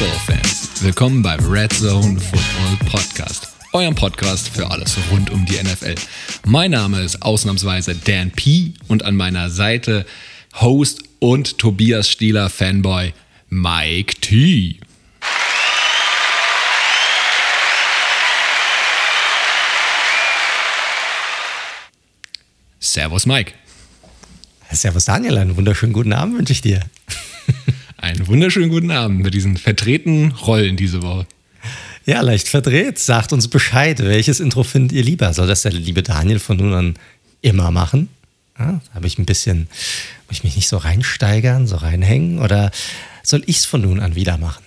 Football-Fans. Willkommen beim Red Zone Football Podcast, eurem Podcast für alles rund um die NFL. Mein Name ist ausnahmsweise Dan P. und an meiner Seite Host und Tobias Stieler Fanboy Mike T. Servus Mike. Servus Daniel, einen wunderschönen guten Abend wünsche ich dir. Einen wunderschönen guten Abend mit diesen verdrehten Rollen diese Woche. Ja, leicht verdreht. Sagt uns Bescheid, welches Intro findet ihr lieber? Soll das der liebe Daniel von nun an immer machen? Ja, habe ich ein bisschen, muss ich mich nicht so reinsteigern, so reinhängen? Oder soll ich es von nun an wieder machen?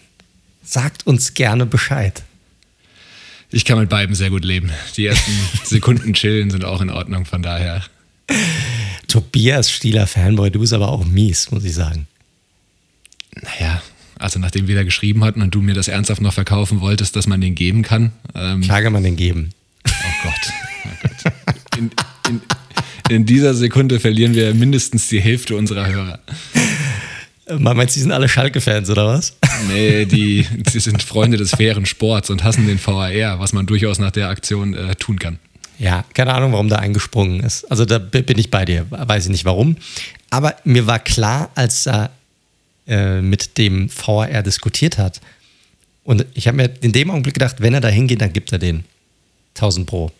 Sagt uns gerne Bescheid. Ich kann mit beiden sehr gut leben. Die ersten Sekunden chillen sind auch in Ordnung, von daher. Tobias Stieler Fanboy, du bist aber auch mies, muss ich sagen. Naja, also nachdem wir da geschrieben hatten und du mir das ernsthaft noch verkaufen wolltest, dass man den geben kann. Ähm, Klar kann man den geben. Oh Gott. Oh Gott. In, in, in, dieser Sekunde verlieren wir mindestens die Hälfte unserer Hörer. Man meinst, die sind alle Schalke-Fans oder was? Nee, die, die sind Freunde des fairen Sports und hassen den VAR, was man durchaus nach der Aktion äh, tun kann. Ja, keine Ahnung, warum da eingesprungen ist. Also da bin ich bei dir, weiß ich nicht warum. Aber mir war klar, als er äh, mit dem VAR diskutiert hat. Und ich habe mir in dem Augenblick gedacht, wenn er da hingeht, dann gibt er den 1000 Pro.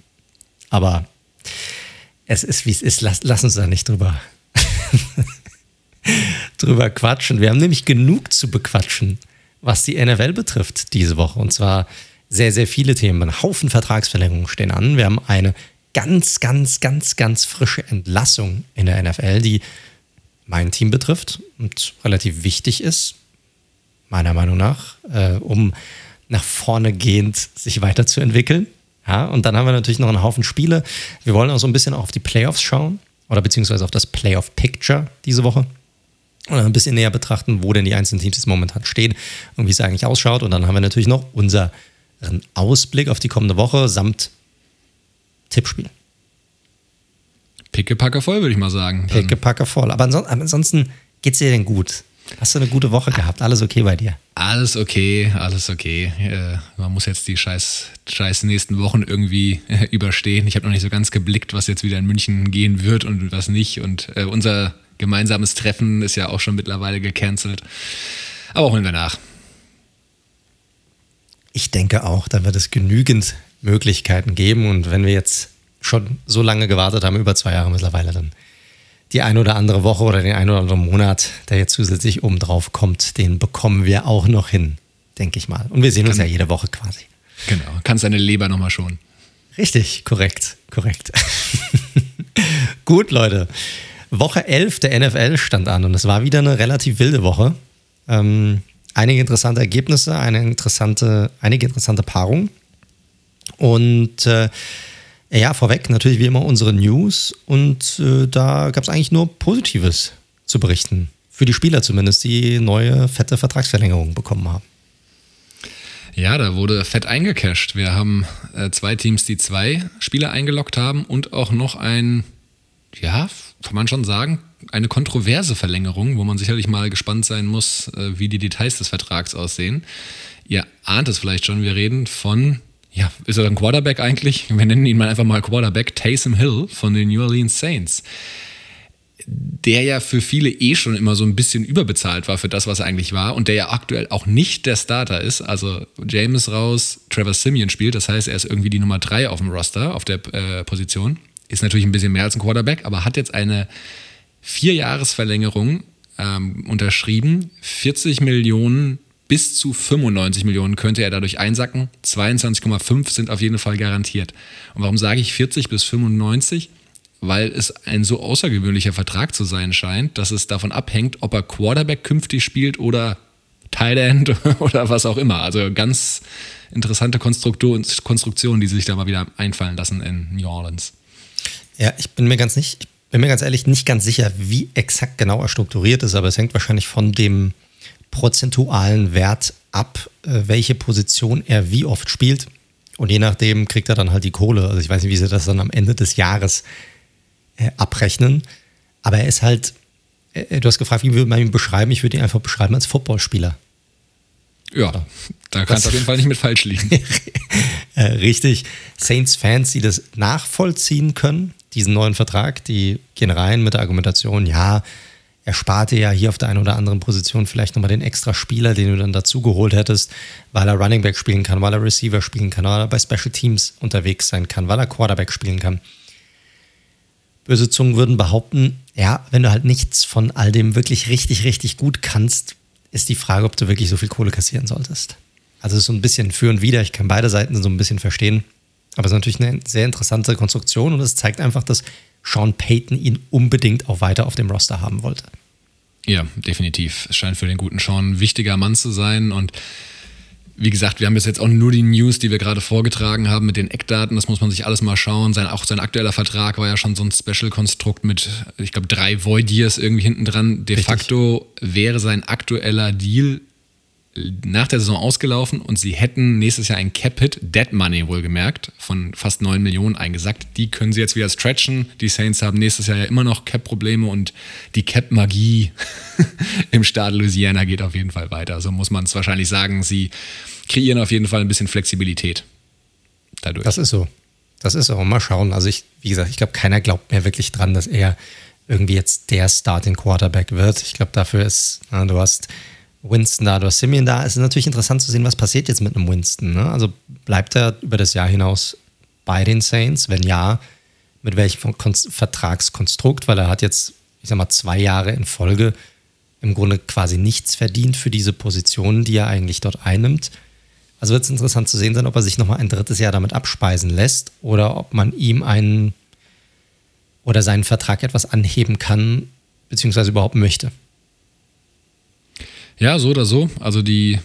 Aber es ist, wie es ist. Lass, lass uns da nicht drüber, drüber quatschen. Wir haben nämlich genug zu bequatschen, was die NFL betrifft diese Woche. Und zwar sehr, sehr viele Themen. Ein Haufen Vertragsverlängerungen stehen an. Wir haben eine ganz, ganz, ganz, ganz frische Entlassung in der NFL, die mein Team betrifft und relativ wichtig ist, meiner Meinung nach, äh, um nach vorne gehend sich weiterzuentwickeln. Ja, und dann haben wir natürlich noch einen Haufen Spiele. Wir wollen auch so ein bisschen auf die Playoffs schauen oder beziehungsweise auf das Playoff-Picture diese Woche und ein bisschen näher betrachten, wo denn die einzelnen Teams jetzt momentan stehen und wie es eigentlich ausschaut. Und dann haben wir natürlich noch unseren Ausblick auf die kommende Woche samt Tippspiel. Pickepacke voll, würde ich mal sagen. Pickepacke voll. Aber ansonsten geht es dir denn gut? Hast du eine gute Woche gehabt? Alles okay bei dir? Alles okay, alles okay. Äh, man muss jetzt die scheiß, scheiß nächsten Wochen irgendwie äh, überstehen. Ich habe noch nicht so ganz geblickt, was jetzt wieder in München gehen wird und was nicht. Und äh, unser gemeinsames Treffen ist ja auch schon mittlerweile gecancelt. Aber holen wir nach. Ich denke auch, da wird es genügend Möglichkeiten geben. Und wenn wir jetzt schon so lange gewartet haben, über zwei Jahre mittlerweile, dann die ein oder andere Woche oder den ein oder anderen Monat, der jetzt zusätzlich oben drauf kommt, den bekommen wir auch noch hin, denke ich mal. Und wir sehen uns Kann, ja jede Woche quasi. Genau, kannst deine Leber nochmal schonen. Richtig, korrekt, korrekt. Gut, Leute. Woche 11 der NFL stand an und es war wieder eine relativ wilde Woche. Ähm, einige interessante Ergebnisse, eine interessante, einige interessante Paarungen. Und äh, ja, vorweg natürlich wie immer unsere News und äh, da gab es eigentlich nur Positives zu berichten. Für die Spieler zumindest, die neue fette Vertragsverlängerung bekommen haben. Ja, da wurde fett eingecasht. Wir haben äh, zwei Teams, die zwei Spieler eingeloggt haben und auch noch ein, ja, kann man schon sagen, eine kontroverse Verlängerung, wo man sicherlich mal gespannt sein muss, äh, wie die Details des Vertrags aussehen. Ihr ahnt es vielleicht schon, wir reden von ja, ist er ein Quarterback eigentlich? Wir nennen ihn mal einfach mal Quarterback, Taysom Hill von den New Orleans Saints. Der ja für viele eh schon immer so ein bisschen überbezahlt war für das, was er eigentlich war und der ja aktuell auch nicht der Starter ist. Also James raus, Trevor Simeon spielt, das heißt, er ist irgendwie die Nummer drei auf dem Roster, auf der äh, Position. Ist natürlich ein bisschen mehr als ein Quarterback, aber hat jetzt eine Vierjahresverlängerung ähm, unterschrieben, 40 Millionen bis zu 95 Millionen könnte er dadurch einsacken. 22,5 sind auf jeden Fall garantiert. Und warum sage ich 40 bis 95? Weil es ein so außergewöhnlicher Vertrag zu sein scheint, dass es davon abhängt, ob er Quarterback künftig spielt oder Tight End oder was auch immer. Also ganz interessante Konstruktionen, die sich da mal wieder einfallen lassen in New Orleans. Ja, ich bin mir ganz nicht, bin mir ganz ehrlich nicht ganz sicher, wie exakt genau er strukturiert ist, aber es hängt wahrscheinlich von dem prozentualen Wert ab, äh, welche Position er wie oft spielt. Und je nachdem kriegt er dann halt die Kohle. Also ich weiß nicht, wie sie das dann am Ende des Jahres äh, abrechnen. Aber er ist halt, äh, du hast gefragt, wie würde man ihn beschreiben? Ich würde ihn einfach beschreiben als Footballspieler. Ja, da kann es auf jeden Fall nicht mit falsch liegen. Richtig. Saints-Fans, die das nachvollziehen können, diesen neuen Vertrag, die gehen rein mit der Argumentation, ja, er sparte ja hier auf der einen oder anderen Position vielleicht nochmal den extra Spieler, den du dann dazu geholt hättest, weil er Running Back spielen kann, weil er Receiver spielen kann, weil er bei Special Teams unterwegs sein kann, weil er Quarterback spielen kann. Böse Zungen würden behaupten, ja, wenn du halt nichts von all dem wirklich richtig, richtig gut kannst, ist die Frage, ob du wirklich so viel Kohle kassieren solltest. Also es ist so ein bisschen für und wider, ich kann beide Seiten so ein bisschen verstehen, aber es ist natürlich eine sehr interessante Konstruktion und es zeigt einfach, dass Sean Payton ihn unbedingt auch weiter auf dem Roster haben wollte. Ja, definitiv. Es scheint für den guten Sean ein wichtiger Mann zu sein und wie gesagt, wir haben bis jetzt auch nur die News, die wir gerade vorgetragen haben mit den Eckdaten. Das muss man sich alles mal schauen. Sein, auch sein aktueller Vertrag war ja schon so ein Special-Konstrukt mit, ich glaube, drei Void Years irgendwie hinten dran. De Richtig. facto wäre sein aktueller Deal nach der Saison ausgelaufen und sie hätten nächstes Jahr ein Cap-Hit, Dead Money wohlgemerkt, von fast 9 Millionen eingesackt. Die können sie jetzt wieder stretchen. Die Saints haben nächstes Jahr ja immer noch Cap-Probleme und die Cap-Magie im Staat Louisiana geht auf jeden Fall weiter. So muss man es wahrscheinlich sagen. Sie kreieren auf jeden Fall ein bisschen Flexibilität dadurch. Das ist so. Das ist so. Mal schauen. Also ich, wie gesagt, ich glaube, keiner glaubt mehr wirklich dran, dass er irgendwie jetzt der Starting Quarterback wird. Ich glaube, dafür ist, na, du hast Winston da, du hast Simeon da. Es ist natürlich interessant zu sehen, was passiert jetzt mit einem Winston. Ne? Also bleibt er über das Jahr hinaus bei den Saints? Wenn ja, mit welchem Vertragskonstrukt? Weil er hat jetzt, ich sag mal, zwei Jahre in Folge im Grunde quasi nichts verdient für diese Positionen, die er eigentlich dort einnimmt. Also wird es interessant zu sehen sein, ob er sich nochmal ein drittes Jahr damit abspeisen lässt oder ob man ihm einen oder seinen Vertrag etwas anheben kann, beziehungsweise überhaupt möchte. Ja, so oder so. Also die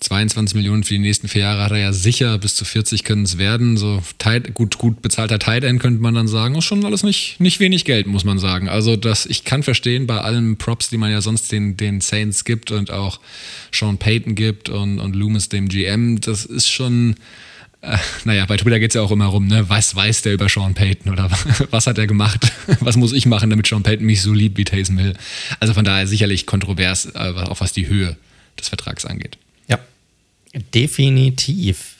22 Millionen für die nächsten vier Jahre hat er ja sicher, bis zu 40 können es werden. So tight, gut, gut bezahlter Tight End könnte man dann sagen. Ist schon alles nicht, nicht wenig Geld, muss man sagen. Also das, ich kann verstehen, bei allen Props, die man ja sonst den, den Saints gibt und auch Sean Payton gibt und, und Loomis dem GM, das ist schon äh, naja, bei Twitter geht es ja auch immer rum, ne? Was weiß der über Sean Payton oder was hat er gemacht? Was muss ich machen, damit Sean Payton mich so liebt wie Taysom Hill? Also von daher sicherlich kontrovers, äh, auch was die Höhe des Vertrags angeht. Ja, definitiv.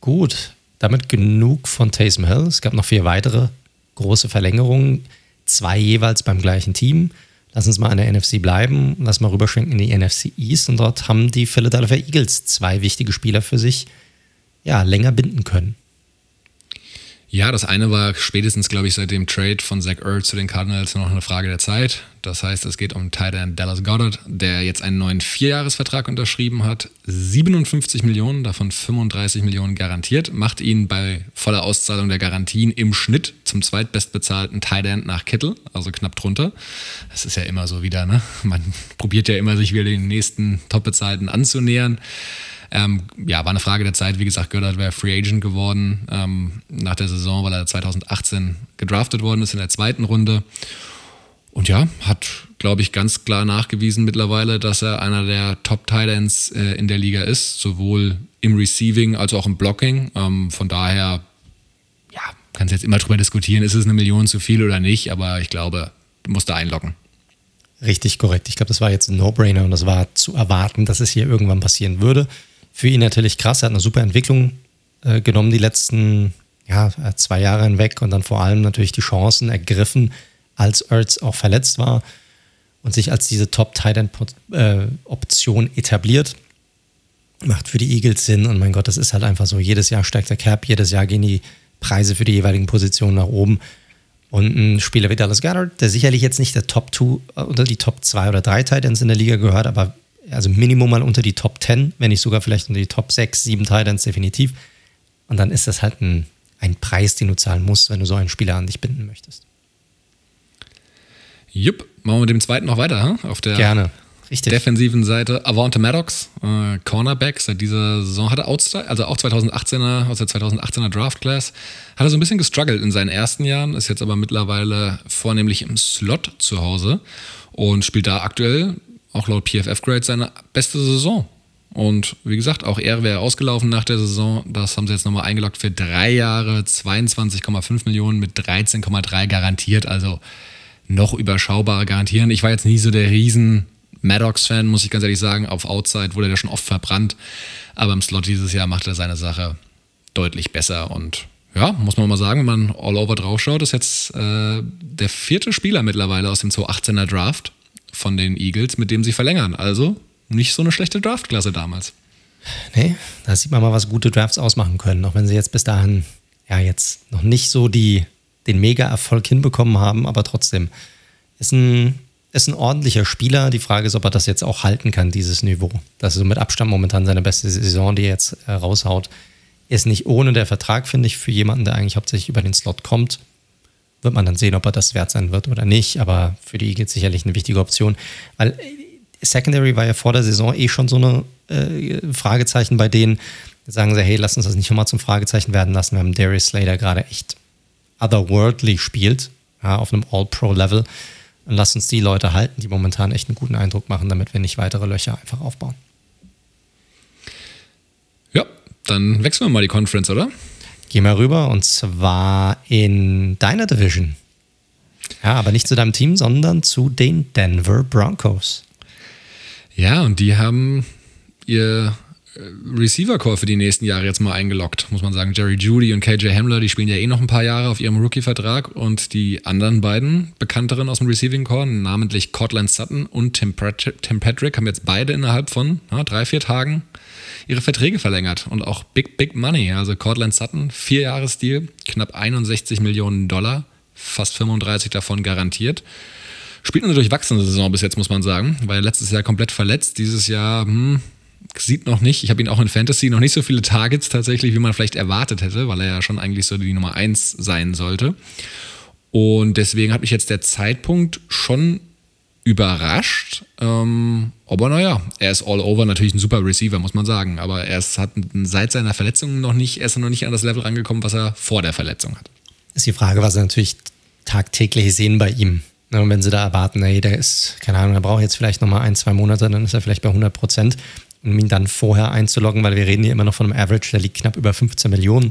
Gut, damit genug von Taysom Hill. Es gab noch vier weitere große Verlängerungen, zwei jeweils beim gleichen Team. Lass uns mal an der NFC bleiben, lass mal rüberschwenken in die NFC East und dort haben die Philadelphia Eagles zwei wichtige Spieler für sich ja, länger binden können. Ja, das eine war spätestens, glaube ich, seit dem Trade von Zach Ertz zu den Cardinals noch eine Frage der Zeit. Das heißt, es geht um Tight End Dallas Goddard, der jetzt einen neuen Vierjahresvertrag unterschrieben hat. 57 Millionen, davon 35 Millionen garantiert, macht ihn bei voller Auszahlung der Garantien im Schnitt zum zweitbestbezahlten Tight End nach Kittel, also knapp drunter. Das ist ja immer so wieder, ne? Man probiert ja immer, sich wieder den nächsten Top-Bezahlten anzunähern. Ähm, ja, war eine Frage der Zeit. Wie gesagt, Goddard wäre Free Agent geworden ähm, nach der Saison, weil er 2018 gedraftet worden ist in der zweiten Runde. Und ja, hat, glaube ich, ganz klar nachgewiesen mittlerweile, dass er einer der top titans äh, in der Liga ist, sowohl im Receiving als auch im Blocking. Ähm, von daher, ja, kannst jetzt immer drüber diskutieren, ist es eine Million zu viel oder nicht, aber ich glaube, du musst da einloggen. Richtig korrekt. Ich glaube, das war jetzt ein No-Brainer und das war zu erwarten, dass es hier irgendwann passieren würde für ihn natürlich krass. Er hat eine super Entwicklung äh, genommen die letzten ja, zwei Jahre hinweg und dann vor allem natürlich die Chancen ergriffen, als Ertz auch verletzt war und sich als diese Top-Tight-End-Option äh, etabliert. Macht für die Eagles Sinn und mein Gott, das ist halt einfach so. Jedes Jahr steigt der Cap, jedes Jahr gehen die Preise für die jeweiligen Positionen nach oben. Und ein Spieler wie Dallas Goddard, der sicherlich jetzt nicht der Top 2 äh, oder die Top 2 oder 3 Titans in der Liga gehört, aber also Minimum mal unter die Top 10, wenn nicht sogar vielleicht unter die Top 6, 7 Titans definitiv. Und dann ist das halt ein, ein Preis, den du zahlen musst, wenn du so einen Spieler an dich binden möchtest. Jupp, machen wir mit dem zweiten noch weiter, hm? auf der Gerne. Richtig. defensiven Seite. Avante Maddox, äh, Cornerback, seit dieser Saison hat er Outside, also auch 2018er, aus der 2018er Draft Class, hat er so ein bisschen gestruggelt in seinen ersten Jahren, ist jetzt aber mittlerweile vornehmlich im Slot zu Hause und spielt da aktuell auch laut PFF-Grade seine beste Saison. Und wie gesagt, auch er wäre ausgelaufen nach der Saison. Das haben sie jetzt nochmal eingeloggt für drei Jahre, 22,5 Millionen mit 13,3 garantiert. Also noch überschaubarer garantieren. Ich war jetzt nie so der riesen Maddox-Fan, muss ich ganz ehrlich sagen. Auf Outside wurde er schon oft verbrannt. Aber im Slot dieses Jahr macht er seine Sache deutlich besser. Und ja, muss man mal sagen, wenn man all over draufschaut, ist jetzt äh, der vierte Spieler mittlerweile aus dem 2018er Draft von den Eagles, mit dem sie verlängern. Also nicht so eine schlechte Draftklasse damals. Nee, da sieht man mal, was gute Drafts ausmachen können. Auch wenn sie jetzt bis dahin ja jetzt noch nicht so die, den Mega-Erfolg hinbekommen haben, aber trotzdem ist ein, ist ein ordentlicher Spieler. Die Frage ist, ob er das jetzt auch halten kann, dieses Niveau. Das ist so mit Abstand momentan seine beste Saison, die er jetzt äh, raushaut. Ist nicht ohne der Vertrag, finde ich, für jemanden, der eigentlich hauptsächlich über den Slot kommt. Wird man dann sehen, ob er das wert sein wird oder nicht. Aber für die Eagles sicherlich eine wichtige Option. Weil äh, Secondary war ja vor der Saison eh schon so eine äh, Fragezeichen bei denen. Sagen sie, hey, lass uns das nicht nochmal zum Fragezeichen werden lassen. Wir haben Darius Slater gerade echt otherworldly spielt, ja, auf einem All-Pro-Level. Und lass uns die Leute halten, die momentan echt einen guten Eindruck machen, damit wir nicht weitere Löcher einfach aufbauen. Ja, dann wechseln wir mal die Conference, oder? Gehen wir rüber und zwar in deiner Division. Ja, aber nicht zu deinem Team, sondern zu den Denver Broncos. Ja, und die haben ihr äh, Receiver-Core für die nächsten Jahre jetzt mal eingeloggt, muss man sagen. Jerry Judy und KJ Hamler, die spielen ja eh noch ein paar Jahre auf ihrem Rookie-Vertrag und die anderen beiden bekannteren aus dem Receiving-Core, namentlich Cortland Sutton und Tim, Tim Patrick, haben jetzt beide innerhalb von ja, drei, vier Tagen ihre Verträge verlängert und auch Big, Big Money. Also Cortland Sutton, vier Jahresdeal, knapp 61 Millionen Dollar, fast 35 davon garantiert. Spielt eine durchwachsene Saison bis jetzt, muss man sagen, weil letztes Jahr komplett verletzt, dieses Jahr hm, sieht noch nicht, ich habe ihn auch in Fantasy noch nicht so viele Targets tatsächlich, wie man vielleicht erwartet hätte, weil er ja schon eigentlich so die Nummer 1 sein sollte. Und deswegen hat mich jetzt der Zeitpunkt schon überrascht. Ähm, aber naja, er ist all over natürlich ein super Receiver, muss man sagen. Aber er ist, hat seit seiner Verletzung noch nicht, er ist noch nicht an das Level rangekommen, was er vor der Verletzung hat. Ist die Frage, was sie natürlich tagtäglich sehen bei ihm. Und wenn sie da erwarten, ey, der ist, keine Ahnung, er braucht jetzt vielleicht nochmal ein, zwei Monate, dann ist er vielleicht bei 100 Prozent um ihn dann vorher einzuloggen, weil wir reden hier immer noch von einem Average, der liegt knapp über 15 Millionen.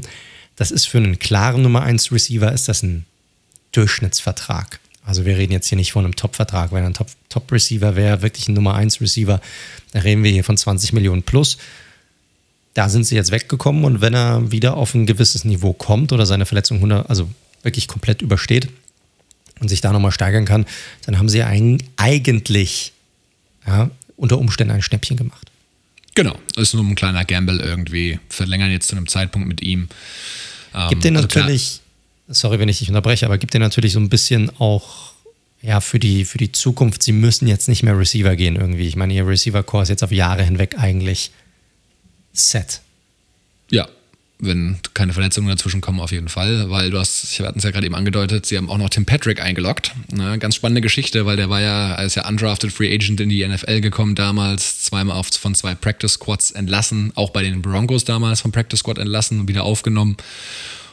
Das ist für einen klaren Nummer 1 Receiver, ist das ein Durchschnittsvertrag. Also wir reden jetzt hier nicht von einem Top-Vertrag. Wenn er ein Top-Receiver wäre, wirklich ein Nummer 1 Receiver, dann reden wir hier von 20 Millionen plus. Da sind sie jetzt weggekommen und wenn er wieder auf ein gewisses Niveau kommt oder seine Verletzung 100, also wirklich komplett übersteht und sich da nochmal steigern kann, dann haben sie eigentlich ja, unter Umständen ein Schnäppchen gemacht. Genau, das ist nur ein kleiner Gamble irgendwie. Verlängern jetzt zu einem Zeitpunkt mit ihm. Ähm, gibt dir also natürlich. Sorry, wenn ich dich unterbreche, aber gibt dir natürlich so ein bisschen auch ja, für die, für die Zukunft, sie müssen jetzt nicht mehr Receiver gehen irgendwie. Ich meine, ihr Receiver-Core ist jetzt auf Jahre hinweg eigentlich set. Ja, wenn keine Verletzungen dazwischen kommen, auf jeden Fall, weil du hast, wir hatten es ja gerade eben angedeutet, sie haben auch noch Tim Patrick eingeloggt. Ne? Ganz spannende Geschichte, weil der war ja als ja undrafted Free Agent in die NFL gekommen damals, zweimal auf, von zwei Practice Squads entlassen, auch bei den Broncos damals vom Practice Squad entlassen und wieder aufgenommen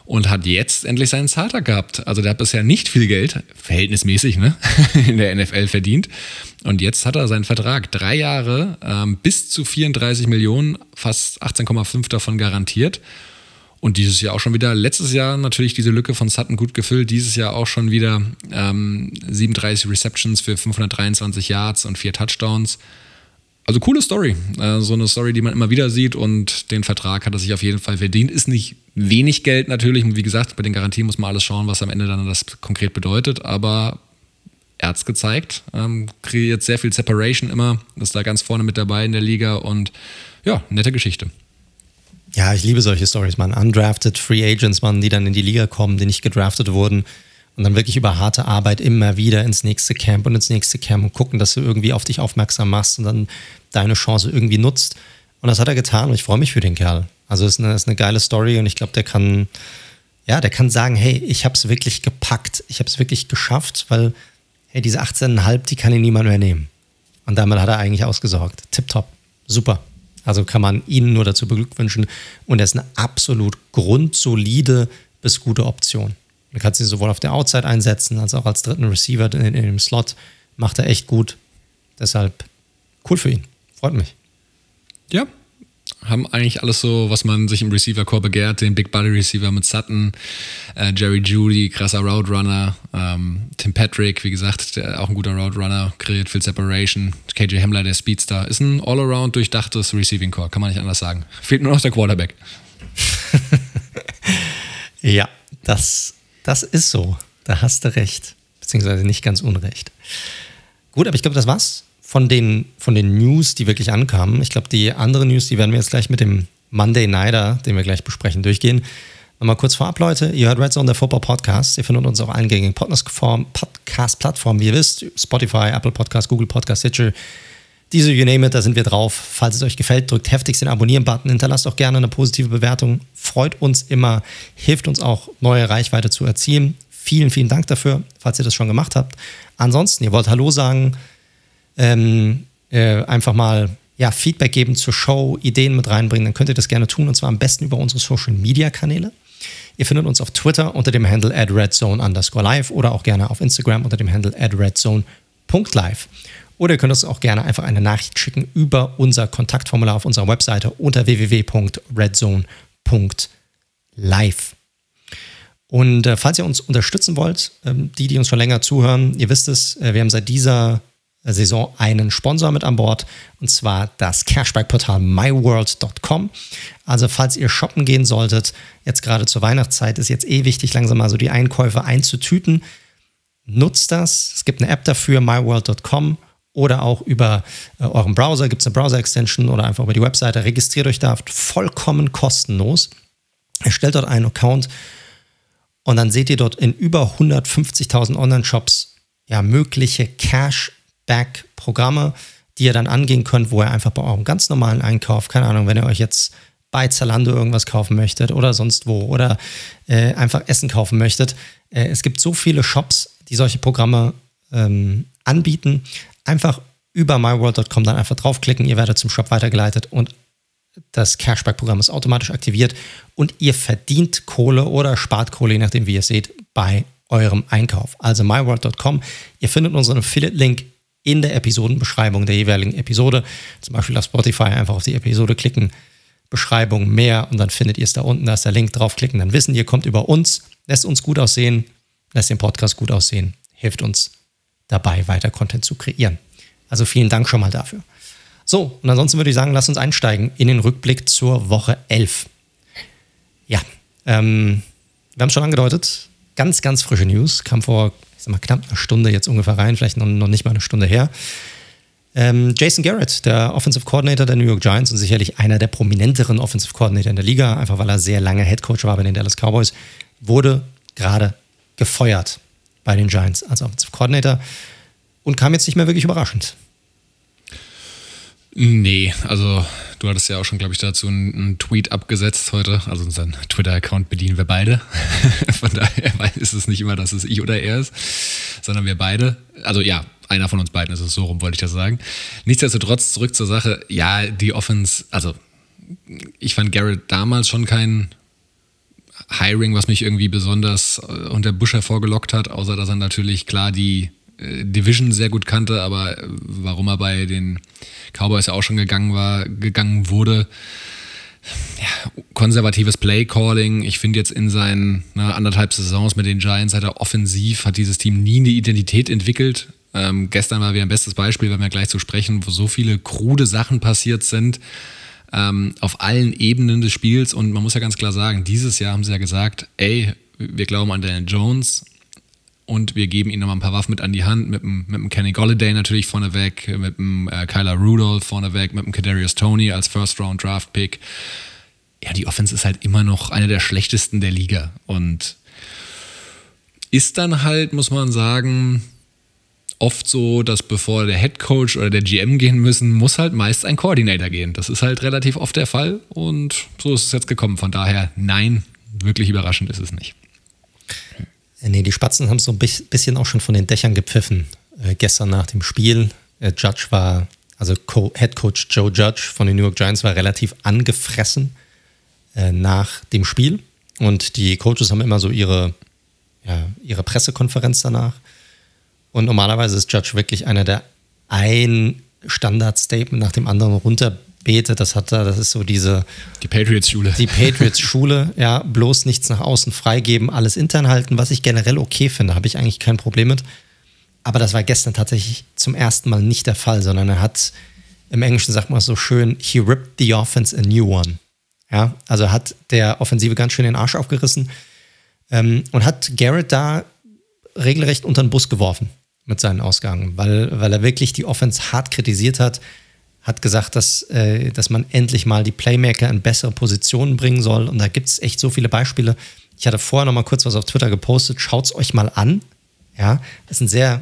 und hat jetzt endlich seinen Zahltag gehabt. Also der hat bisher nicht viel Geld, verhältnismäßig, ne, in der NFL verdient. Und jetzt hat er seinen Vertrag drei Jahre ähm, bis zu 34 Millionen, fast 18,5 davon garantiert. Und dieses Jahr auch schon wieder, letztes Jahr natürlich diese Lücke von Sutton gut gefüllt, dieses Jahr auch schon wieder ähm, 37 Receptions für 523 Yards und vier Touchdowns. Also coole Story. Äh, so eine Story, die man immer wieder sieht und den Vertrag hat er sich auf jeden Fall verdient. Ist nicht wenig Geld natürlich. Und wie gesagt, bei den Garantien muss man alles schauen, was am Ende dann das konkret bedeutet. Aber er hat gezeigt. Ähm, kreiert sehr viel Separation immer. Ist da ganz vorne mit dabei in der Liga und ja, nette Geschichte. Ja, ich liebe solche Stories, man. Undrafted Free Agents, man, die dann in die Liga kommen, die nicht gedraftet wurden und dann wirklich über harte Arbeit immer wieder ins nächste Camp und ins nächste Camp und gucken, dass du irgendwie auf dich aufmerksam machst und dann deine Chance irgendwie nutzt. Und das hat er getan und ich freue mich für den Kerl. Also es ist eine, ist eine geile Story und ich glaube, der kann, ja, der kann sagen, hey, ich habe es wirklich gepackt, ich habe es wirklich geschafft, weil, hey, diese 18,5, die kann ihn niemand mehr nehmen. Und damit hat er eigentlich ausgesorgt. Tipptopp. Super. Also kann man ihn nur dazu beglückwünschen. Und er ist eine absolut grundsolide bis gute Option. Man kann sie sowohl auf der Outside einsetzen, als auch als dritten Receiver in, in dem Slot. Macht er echt gut. Deshalb cool für ihn. Freut mich. Ja, haben eigentlich alles so, was man sich im Receiver-Core begehrt. Den Big Body Receiver mit Sutton, äh, Jerry Judy, krasser Roadrunner, ähm, Tim Patrick, wie gesagt, der, auch ein guter Roadrunner, kreiert viel Separation. KJ Hamler, der Speedstar, ist ein all-around durchdachtes Receiving-Core, kann man nicht anders sagen. Fehlt nur noch der Quarterback. ja, das, das ist so. Da hast du recht. Beziehungsweise nicht ganz unrecht. Gut, aber ich glaube, das war's von den, von den News, die wirklich ankamen. Ich glaube, die anderen News, die werden wir jetzt gleich mit dem Monday Nighter, den wir gleich besprechen, durchgehen. Nochmal kurz vorab, Leute. Ihr hört Red Zone, der Football Podcast. Ihr findet uns auf allen gängigen Podcast-Plattformen, wie ihr wisst. Spotify, Apple Podcast, Google Podcast, Stitcher. Diese, you name it, da sind wir drauf. Falls es euch gefällt, drückt heftigst den Abonnieren-Button. Hinterlasst auch gerne eine positive Bewertung. Freut uns immer, hilft uns auch, neue Reichweite zu erzielen. Vielen, vielen Dank dafür, falls ihr das schon gemacht habt. Ansonsten, ihr wollt Hallo sagen, ähm, äh, einfach mal ja, Feedback geben zur Show, Ideen mit reinbringen, dann könnt ihr das gerne tun und zwar am besten über unsere Social Media Kanäle. Ihr findet uns auf Twitter unter dem Handle at redzone underscore live oder auch gerne auf Instagram unter dem Handle at redzone.live. Oder ihr könnt uns auch gerne einfach eine Nachricht schicken über unser Kontaktformular auf unserer Webseite unter www.redzone.live. Und äh, falls ihr uns unterstützen wollt, ähm, die, die uns schon länger zuhören, ihr wisst es, äh, wir haben seit dieser Saison einen Sponsor mit an Bord und zwar das Cashback-Portal myworld.com. Also falls ihr shoppen gehen solltet, jetzt gerade zur Weihnachtszeit ist jetzt eh wichtig, langsam mal so die Einkäufe einzutüten. Nutzt das. Es gibt eine App dafür, myworld.com oder auch über äh, euren Browser gibt es eine Browser-Extension oder einfach über die Webseite. Registriert euch da vollkommen kostenlos. Erstellt dort einen Account und dann seht ihr dort in über 150.000 Online-Shops ja mögliche Cash Back-Programme, die ihr dann angehen könnt, wo ihr einfach bei eurem ganz normalen Einkauf, keine Ahnung, wenn ihr euch jetzt bei Zalando irgendwas kaufen möchtet oder sonst wo oder äh, einfach Essen kaufen möchtet. Äh, es gibt so viele Shops, die solche Programme ähm, anbieten. Einfach über myworld.com dann einfach draufklicken, ihr werdet zum Shop weitergeleitet und das Cashback-Programm ist automatisch aktiviert und ihr verdient Kohle oder spart Kohle, je nachdem, wie ihr es seht, bei eurem Einkauf. Also myworld.com. Ihr findet unseren Affiliate-Link in der Episodenbeschreibung der jeweiligen Episode. Zum Beispiel auf Spotify einfach auf die Episode klicken, Beschreibung mehr und dann findet ihr es da unten, da ist der Link draufklicken. Dann wissen ihr, kommt über uns, lässt uns gut aussehen, lässt den Podcast gut aussehen, hilft uns dabei, weiter Content zu kreieren. Also vielen Dank schon mal dafür. So, und ansonsten würde ich sagen, lass uns einsteigen in den Rückblick zur Woche 11. Ja, ähm, wir haben es schon angedeutet, ganz, ganz frische News, kam vor ich sag mal, knapp eine Stunde jetzt ungefähr rein, vielleicht noch, noch nicht mal eine Stunde her. Ähm, Jason Garrett, der Offensive Coordinator der New York Giants und sicherlich einer der prominenteren Offensive Coordinator in der Liga, einfach weil er sehr lange Head Coach war bei den Dallas Cowboys, wurde gerade gefeuert bei den Giants als Offensive Coordinator und kam jetzt nicht mehr wirklich überraschend. Nee, also du hattest ja auch schon, glaube ich, dazu einen, einen, Tweet abgesetzt heute. Also unseren Twitter-Account bedienen wir beide. von daher ist es nicht immer, dass es ich oder er ist, sondern wir beide. Also ja, einer von uns beiden ist es so rum, wollte ich das sagen. Nichtsdestotrotz, zurück zur Sache. Ja, die Offense, also ich fand Garrett damals schon kein Hiring, was mich irgendwie besonders äh, unter Busch hervorgelockt hat, außer dass er natürlich klar die Division sehr gut kannte, aber äh, warum er bei den Cowboys ja auch schon gegangen war, gegangen wurde. Ja, konservatives Play-Calling. Ich finde jetzt in seinen na, anderthalb Saisons mit den Giants hat er offensiv, hat dieses Team nie eine Identität entwickelt. Ähm, gestern war wieder ein bestes Beispiel, wenn wir gleich zu sprechen, wo so viele krude Sachen passiert sind ähm, auf allen Ebenen des Spiels. Und man muss ja ganz klar sagen, dieses Jahr haben sie ja gesagt, ey, wir glauben an Daniel Jones, und wir geben ihnen nochmal ein paar Waffen mit an die Hand, mit dem, mit dem Kenny Golladay natürlich vorneweg, mit dem äh, Kyler Rudolph vorneweg, mit dem Kadarius Tony als First-Round-Draft-Pick. Ja, die Offense ist halt immer noch eine der schlechtesten der Liga und ist dann halt, muss man sagen, oft so, dass bevor der Head Coach oder der GM gehen müssen, muss halt meist ein Coordinator gehen. Das ist halt relativ oft der Fall und so ist es jetzt gekommen. Von daher, nein, wirklich überraschend ist es nicht. Äh, nee, die Spatzen haben so ein bisschen auch schon von den Dächern gepfiffen. Äh, gestern nach dem Spiel. Äh, Judge war, also Co Head Coach Joe Judge von den New York Giants war relativ angefressen äh, nach dem Spiel. Und die Coaches haben immer so ihre, ja, ihre Pressekonferenz danach. Und normalerweise ist Judge wirklich einer, der ein Standard-Statement nach dem anderen runterbetet bete, das hat er, das ist so diese. Die Patriots-Schule. Die Patriots-Schule, ja, bloß nichts nach außen freigeben, alles intern halten, was ich generell okay finde, habe ich eigentlich kein Problem mit. Aber das war gestern tatsächlich zum ersten Mal nicht der Fall, sondern er hat, im Englischen sagt man so schön, he ripped the offense a new one. Ja, also hat der Offensive ganz schön den Arsch aufgerissen ähm, und hat Garrett da regelrecht unter den Bus geworfen mit seinen Ausgaben, weil, weil er wirklich die Offense hart kritisiert hat, hat gesagt, dass, äh, dass man endlich mal die Playmaker in bessere Positionen bringen soll. Und da gibt es echt so viele Beispiele. Ich hatte vorher noch mal kurz was auf Twitter gepostet. Schaut es euch mal an. Ja, das ist ein sehr,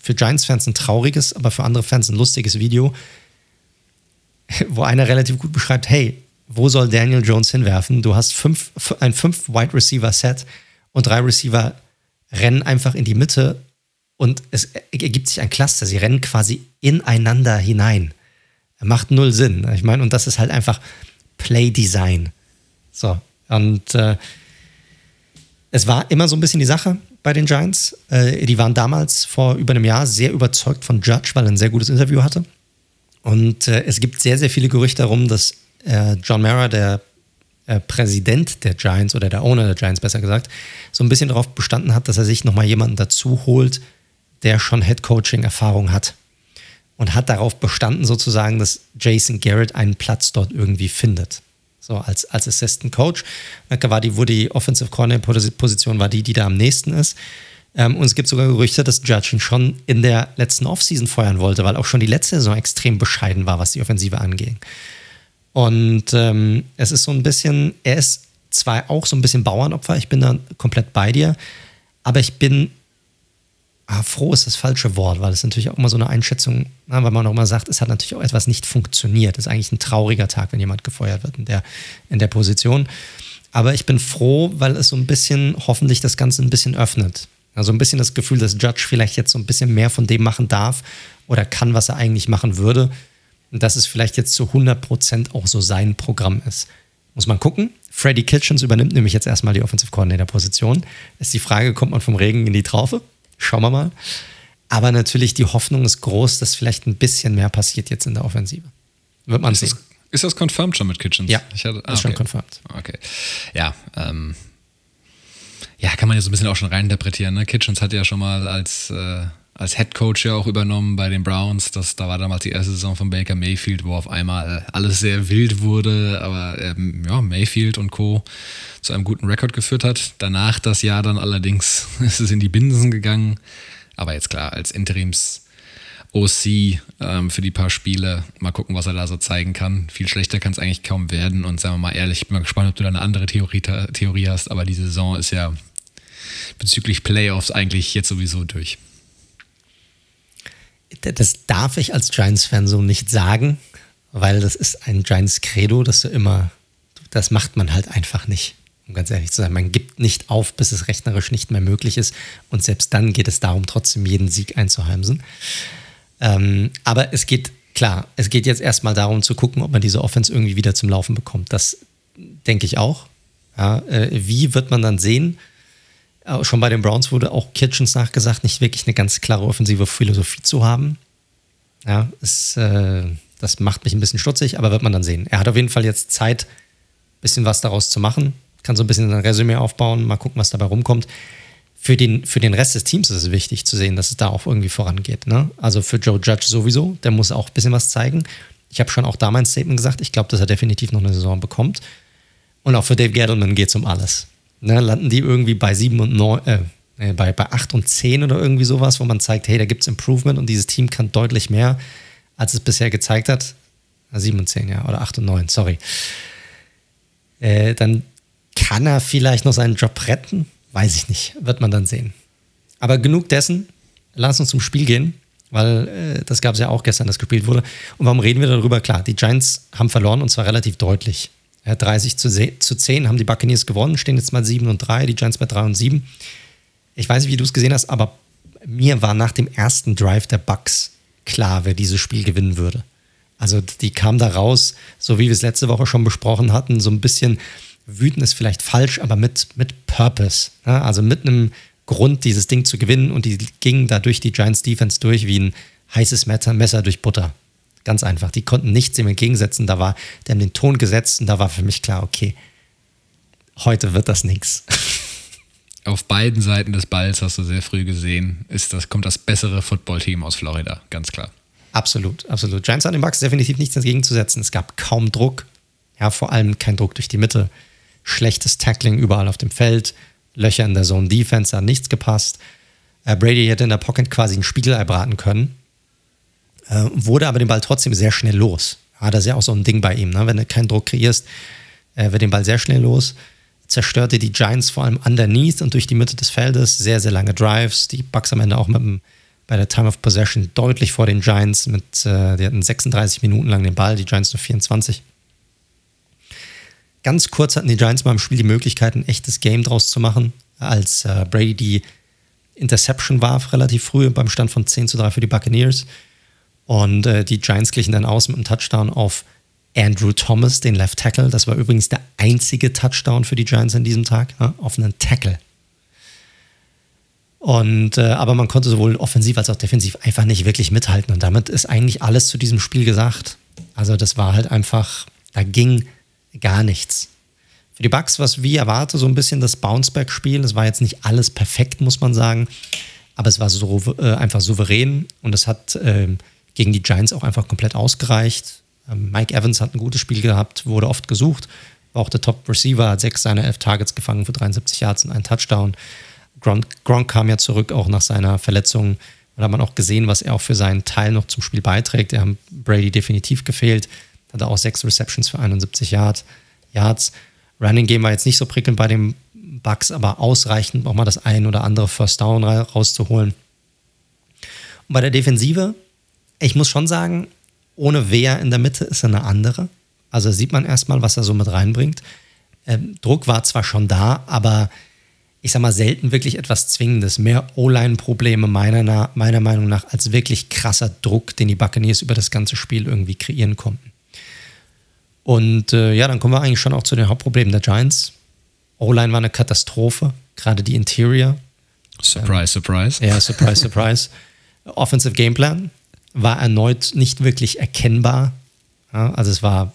für Giants-Fans ein trauriges, aber für andere Fans ein lustiges Video, wo einer relativ gut beschreibt, hey, wo soll Daniel Jones hinwerfen? Du hast fünf, ein fünf Wide Receiver Set und drei Receiver rennen einfach in die Mitte und es ergibt sich ein Cluster. Sie rennen quasi ineinander hinein. Macht null Sinn. Ich meine, und das ist halt einfach Play Design. So, und äh, es war immer so ein bisschen die Sache bei den Giants. Äh, die waren damals vor über einem Jahr sehr überzeugt von Judge, weil er ein sehr gutes Interview hatte. Und äh, es gibt sehr, sehr viele Gerüchte darum, dass äh, John Mara, der äh, Präsident der Giants oder der Owner der Giants besser gesagt, so ein bisschen darauf bestanden hat, dass er sich nochmal jemanden dazu holt, der schon Head-Coaching-Erfahrung hat. Und hat darauf bestanden, sozusagen, dass Jason Garrett einen Platz dort irgendwie findet. So als, als Assistant Coach. War die, wo die Offensive Corner-Position war die, die da am nächsten ist. Ähm, und es gibt sogar Gerüchte, dass Judge ihn schon in der letzten Offseason feuern wollte, weil auch schon die letzte Saison extrem bescheiden war, was die Offensive anging. Und ähm, es ist so ein bisschen, er ist zwar auch so ein bisschen Bauernopfer, ich bin da komplett bei dir, aber ich bin ah, froh ist das falsche Wort, weil es natürlich auch immer so eine Einschätzung, weil man auch immer sagt, es hat natürlich auch etwas nicht funktioniert. Es ist eigentlich ein trauriger Tag, wenn jemand gefeuert wird in der, in der Position. Aber ich bin froh, weil es so ein bisschen hoffentlich das Ganze ein bisschen öffnet. Also ein bisschen das Gefühl, dass Judge vielleicht jetzt so ein bisschen mehr von dem machen darf oder kann, was er eigentlich machen würde. Und dass es vielleicht jetzt zu 100% auch so sein Programm ist. Muss man gucken. Freddy Kitchens übernimmt nämlich jetzt erstmal die Offensive Coordinator-Position. Ist die Frage, kommt man vom Regen in die Traufe? Schauen wir mal. Aber natürlich, die Hoffnung ist groß, dass vielleicht ein bisschen mehr passiert jetzt in der Offensive. Wird man ist sehen. Das, ist das confirmed schon mit Kitchens? Ja, hatte, ah, ist schon confirmed. Okay. Ja, ähm, ja, kann man ja so ein bisschen auch schon reininterpretieren. Ne? Kitchens hat ja schon mal als äh, als Head Coach ja auch übernommen bei den Browns. Das, da war damals die erste Saison von Baker Mayfield, wo auf einmal alles sehr wild wurde, aber ähm, ja, Mayfield und Co. zu einem guten Rekord geführt hat. Danach das Jahr dann allerdings ist es in die Binsen gegangen. Aber jetzt klar, als Interims OC ähm, für die paar Spiele. Mal gucken, was er da so zeigen kann. Viel schlechter kann es eigentlich kaum werden. Und sagen wir mal ehrlich, ich bin mal gespannt, ob du da eine andere Theorie, Theorie hast. Aber die Saison ist ja bezüglich Playoffs eigentlich jetzt sowieso durch das darf ich als Giants-Fan so nicht sagen, weil das ist ein Giants-Credo, dass du immer, das macht man halt einfach nicht. Um ganz ehrlich zu sein, man gibt nicht auf, bis es rechnerisch nicht mehr möglich ist. Und selbst dann geht es darum, trotzdem jeden Sieg einzuheimsen. Ähm, aber es geht, klar, es geht jetzt erstmal darum zu gucken, ob man diese Offense irgendwie wieder zum Laufen bekommt. Das denke ich auch. Ja, äh, wie wird man dann sehen? Schon bei den Browns wurde auch Kitchens nachgesagt, nicht wirklich eine ganz klare offensive Philosophie zu haben. Ja, ist, äh, das macht mich ein bisschen stutzig, aber wird man dann sehen. Er hat auf jeden Fall jetzt Zeit, ein bisschen was daraus zu machen. Kann so ein bisschen ein Resümee aufbauen, mal gucken, was dabei rumkommt. Für den, für den Rest des Teams ist es wichtig zu sehen, dass es da auch irgendwie vorangeht. Ne? Also für Joe Judge sowieso, der muss auch ein bisschen was zeigen. Ich habe schon auch da mein Statement gesagt, ich glaube, dass er definitiv noch eine Saison bekommt. Und auch für Dave Gettleman geht es um alles. Ne, landen die irgendwie bei 7 und 9, äh, bei, bei 8 und 10 oder irgendwie sowas, wo man zeigt, hey, da gibt es Improvement und dieses Team kann deutlich mehr, als es bisher gezeigt hat. 7 und 10, ja, oder 8 und 9, sorry. Äh, dann kann er vielleicht noch seinen Job retten? Weiß ich nicht, wird man dann sehen. Aber genug dessen, lass uns zum Spiel gehen, weil äh, das gab es ja auch gestern, das gespielt wurde. Und warum reden wir darüber? Klar, die Giants haben verloren und zwar relativ deutlich. Ja, 30 zu, zu 10 haben die Buccaneers gewonnen, stehen jetzt mal 7 und 3, die Giants bei 3 und 7. Ich weiß nicht, wie du es gesehen hast, aber mir war nach dem ersten Drive der Bucks klar, wer dieses Spiel gewinnen würde. Also die kam da raus, so wie wir es letzte Woche schon besprochen hatten, so ein bisschen wütend ist vielleicht falsch, aber mit, mit Purpose. Ja, also mit einem Grund, dieses Ding zu gewinnen und die gingen da durch die Giants Defense durch wie ein heißes Messer durch Butter. Ganz einfach. Die konnten nichts dem entgegensetzen. Da war, die haben den Ton gesetzt und da war für mich klar, okay, heute wird das nichts. Auf beiden Seiten des Balls hast du sehr früh gesehen, ist das, kommt das bessere Footballteam aus Florida, ganz klar. Absolut, absolut. Giants an den Bucks definitiv nichts entgegenzusetzen. Es gab kaum Druck. Ja, vor allem kein Druck durch die Mitte. Schlechtes Tackling überall auf dem Feld. Löcher in der Zone Defense, hat nichts gepasst. Äh, Brady hätte in der Pocket quasi ein Spiegelei braten können äh, wurde aber den Ball trotzdem sehr schnell los. Ja, das ist ja auch so ein Ding bei ihm. Ne? Wenn du keinen Druck kreierst, äh, wird den Ball sehr schnell los. Zerstörte die Giants vor allem underneath und durch die Mitte des Feldes. Sehr, sehr lange Drives. Die Bucks am Ende auch mit dem, bei der Time of Possession deutlich vor den Giants. Mit, äh, die hatten 36 Minuten lang den Ball, die Giants nur 24. Ganz kurz hatten die Giants mal im Spiel die Möglichkeit, ein echtes Game draus zu machen, als äh, Brady die Interception warf, relativ früh beim Stand von 10 zu 3 für die Buccaneers. Und äh, die Giants glichen dann aus mit einem Touchdown auf Andrew Thomas, den Left Tackle. Das war übrigens der einzige Touchdown für die Giants an diesem Tag, ne? auf einen Tackle. Und, äh, aber man konnte sowohl offensiv als auch defensiv einfach nicht wirklich mithalten. Und damit ist eigentlich alles zu diesem Spiel gesagt. Also das war halt einfach, da ging gar nichts. Für die Bucks war es wie erwartet so ein bisschen das Bounceback-Spiel. Es war jetzt nicht alles perfekt, muss man sagen. Aber es war so äh, einfach souverän und es hat äh, gegen die Giants auch einfach komplett ausgereicht. Ähm, Mike Evans hat ein gutes Spiel gehabt, wurde oft gesucht, war auch der Top-Receiver, hat sechs seiner elf Targets gefangen für 73 Yards und einen Touchdown. Gronk, Gronk kam ja zurück, auch nach seiner Verletzung. Da hat man auch gesehen, was er auch für seinen Teil noch zum Spiel beiträgt. Er hat Brady definitiv gefehlt. Hat auch sechs Receptions für 71 Yard, Yards. Running Game war jetzt nicht so prickelnd bei den Bucks, aber ausreichend, auch mal das ein oder andere First Down rauszuholen. Und bei der Defensive ich muss schon sagen, ohne Wehr in der Mitte ist er eine andere. Also sieht man erstmal, was er so mit reinbringt. Ähm, Druck war zwar schon da, aber ich sag mal selten wirklich etwas Zwingendes. Mehr O-Line-Probleme meiner, meiner Meinung nach als wirklich krasser Druck, den die Buccaneers über das ganze Spiel irgendwie kreieren konnten. Und äh, ja, dann kommen wir eigentlich schon auch zu den Hauptproblemen der Giants. O-Line war eine Katastrophe, gerade die Interior. Surprise, ähm, surprise. Ja, surprise, surprise. Offensive Gameplan war erneut nicht wirklich erkennbar. Ja, also es war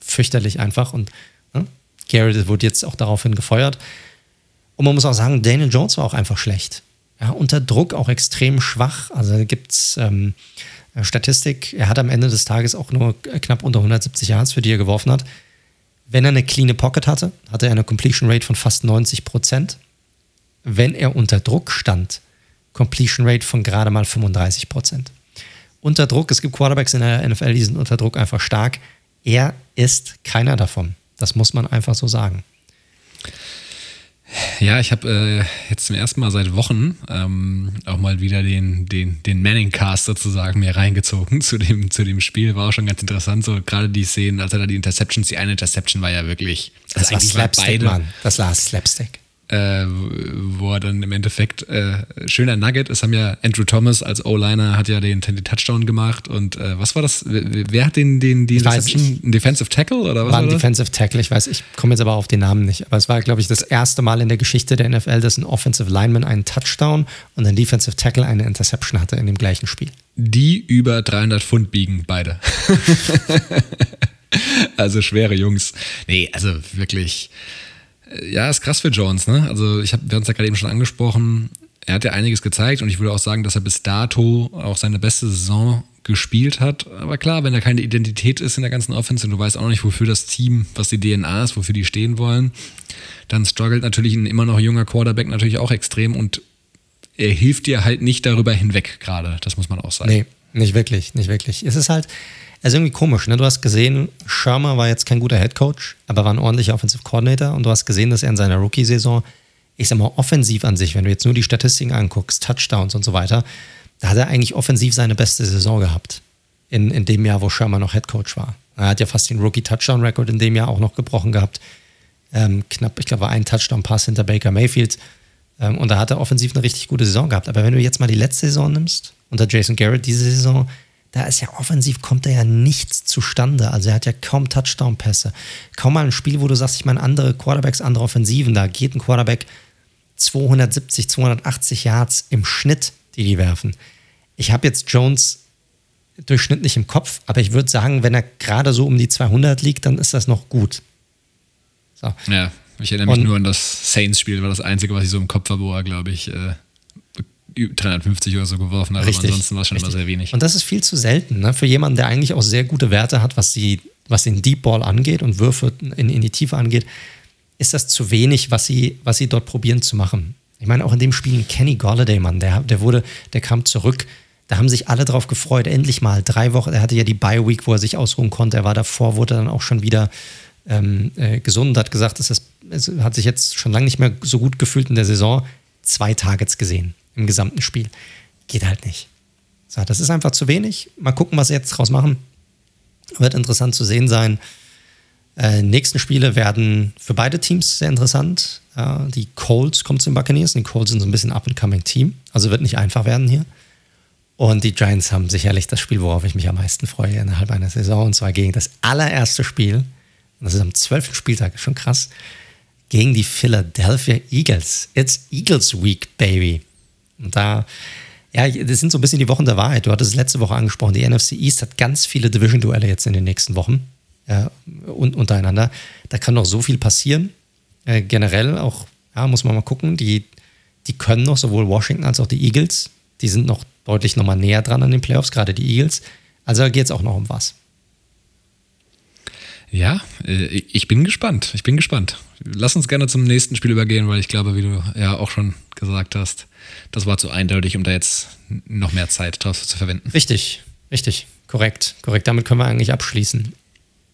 fürchterlich einfach und ne, Garrett wurde jetzt auch daraufhin gefeuert. Und man muss auch sagen, Daniel Jones war auch einfach schlecht. Ja, unter Druck auch extrem schwach. Also gibt es ähm, Statistik, er hat am Ende des Tages auch nur knapp unter 170 Yards, für die er geworfen hat. Wenn er eine clean Pocket hatte, hatte er eine Completion Rate von fast 90 Prozent. Wenn er unter Druck stand, Completion Rate von gerade mal 35 Prozent unter Druck. Es gibt Quarterbacks in der NFL, die sind unter Druck einfach stark. Er ist keiner davon. Das muss man einfach so sagen. Ja, ich habe äh, jetzt zum ersten Mal seit Wochen ähm, auch mal wieder den, den, den Manning-Cast sozusagen mir reingezogen zu dem, zu dem Spiel. War auch schon ganz interessant, so gerade die Szenen, als er da die Interceptions, die eine Interception war ja wirklich. Das, das war Slapstick, Mann. Das war Slapstick äh, wo er dann im Endeffekt äh, schöner Nugget, es haben ja Andrew Thomas als O-Liner hat ja den, den Touchdown gemacht und äh, was war das? Wer hat den, den, den Reception? Ein Defensive Tackle oder was? War ein war Defensive Tackle, ich weiß, ich komme jetzt aber auf den Namen nicht, aber es war, glaube ich, das erste Mal in der Geschichte der NFL, dass ein Offensive Lineman einen Touchdown und ein Defensive Tackle eine Interception hatte in dem gleichen Spiel. Die über 300 Pfund biegen, beide. also schwere Jungs. Nee, also wirklich ja, ist krass für Jones, ne? Also ich habe, wir haben es ja gerade eben schon angesprochen, er hat ja einiges gezeigt und ich würde auch sagen, dass er bis dato auch seine beste Saison gespielt hat. Aber klar, wenn da keine Identität ist in der ganzen Offense und du weißt auch nicht, wofür das Team, was die DNA ist, wofür die stehen wollen, dann struggelt natürlich ein immer noch junger Quarterback natürlich auch extrem und er hilft dir halt nicht darüber hinweg gerade. Das muss man auch sagen. Nee, nicht wirklich, nicht wirklich. Es ist halt, also irgendwie komisch, ne? Du hast gesehen, Shermer war jetzt kein guter Head Coach, aber war ein ordentlicher Offensive Coordinator und du hast gesehen, dass er in seiner Rookie-Saison, ich sag mal, offensiv an sich, wenn du jetzt nur die Statistiken anguckst, Touchdowns und so weiter, da hat er eigentlich offensiv seine beste Saison gehabt. In, in dem Jahr, wo Shermer noch Head Coach war. Er hat ja fast den Rookie-Touchdown-Record in dem Jahr auch noch gebrochen gehabt. Ähm, knapp, ich glaube, war ein Touchdown-Pass hinter Baker Mayfield. Ähm, und da hat er offensiv eine richtig gute Saison gehabt. Aber wenn du jetzt mal die letzte Saison nimmst, unter Jason Garrett diese Saison, da ist ja offensiv, kommt da ja nichts zustande. Also er hat ja kaum Touchdown-Pässe. Kaum mal ein Spiel, wo du sagst, ich meine, andere Quarterbacks, andere Offensiven, da geht ein Quarterback 270, 280 Yards im Schnitt, die die werfen. Ich habe jetzt Jones durchschnittlich im Kopf, aber ich würde sagen, wenn er gerade so um die 200 liegt, dann ist das noch gut. So. Ja, ich erinnere mich und, nur an das Saints-Spiel, war das einzige, was ich so im Kopf habe, wo er, glaube ich, äh, 350 oder so geworfen hat, richtig, aber ansonsten war es schon richtig. immer sehr wenig. Und das ist viel zu selten, ne? für jemanden, der eigentlich auch sehr gute Werte hat, was, die, was den Deep Ball angeht und Würfe in, in die Tiefe angeht, ist das zu wenig, was sie, was sie dort probieren zu machen. Ich meine, auch in dem Spiel Kenny Golladay, Mann, der, der wurde, der kam zurück. Da haben sich alle drauf gefreut, endlich mal drei Wochen. Er hatte ja die Bye Week, wo er sich ausruhen konnte. Er war davor, wurde dann auch schon wieder ähm, äh, gesund, hat gesagt, es, ist, es hat sich jetzt schon lange nicht mehr so gut gefühlt in der Saison. Zwei Targets gesehen im gesamten Spiel. Geht halt nicht. So, das ist einfach zu wenig. Mal gucken, was sie jetzt draus machen. Wird interessant zu sehen sein. Äh, nächsten Spiele werden für beide Teams sehr interessant. Äh, die Colts kommen zu den Buccaneers. Die Colts sind so ein bisschen up-and-coming-Team. Also wird nicht einfach werden hier. Und die Giants haben sicherlich das Spiel, worauf ich mich am meisten freue innerhalb einer Saison. Und zwar gegen das allererste Spiel. Das ist am 12. Spieltag, schon krass. Gegen die Philadelphia Eagles. It's Eagles Week, Baby. Und da, ja, das sind so ein bisschen die Wochen der Wahrheit. Du hattest es letzte Woche angesprochen. Die NFC East hat ganz viele Division-Duelle jetzt in den nächsten Wochen äh, und, untereinander. Da kann noch so viel passieren. Äh, generell auch, ja, muss man mal gucken, die, die können noch sowohl Washington als auch die Eagles. Die sind noch deutlich nochmal näher dran an den Playoffs, gerade die Eagles. Also da geht es auch noch um was. Ja, äh, ich bin gespannt. Ich bin gespannt. Lass uns gerne zum nächsten Spiel übergehen, weil ich glaube, wie du ja auch schon gesagt hast, das war zu eindeutig, um da jetzt noch mehr Zeit drauf zu verwenden. Richtig, richtig, korrekt, korrekt. Damit können wir eigentlich abschließen.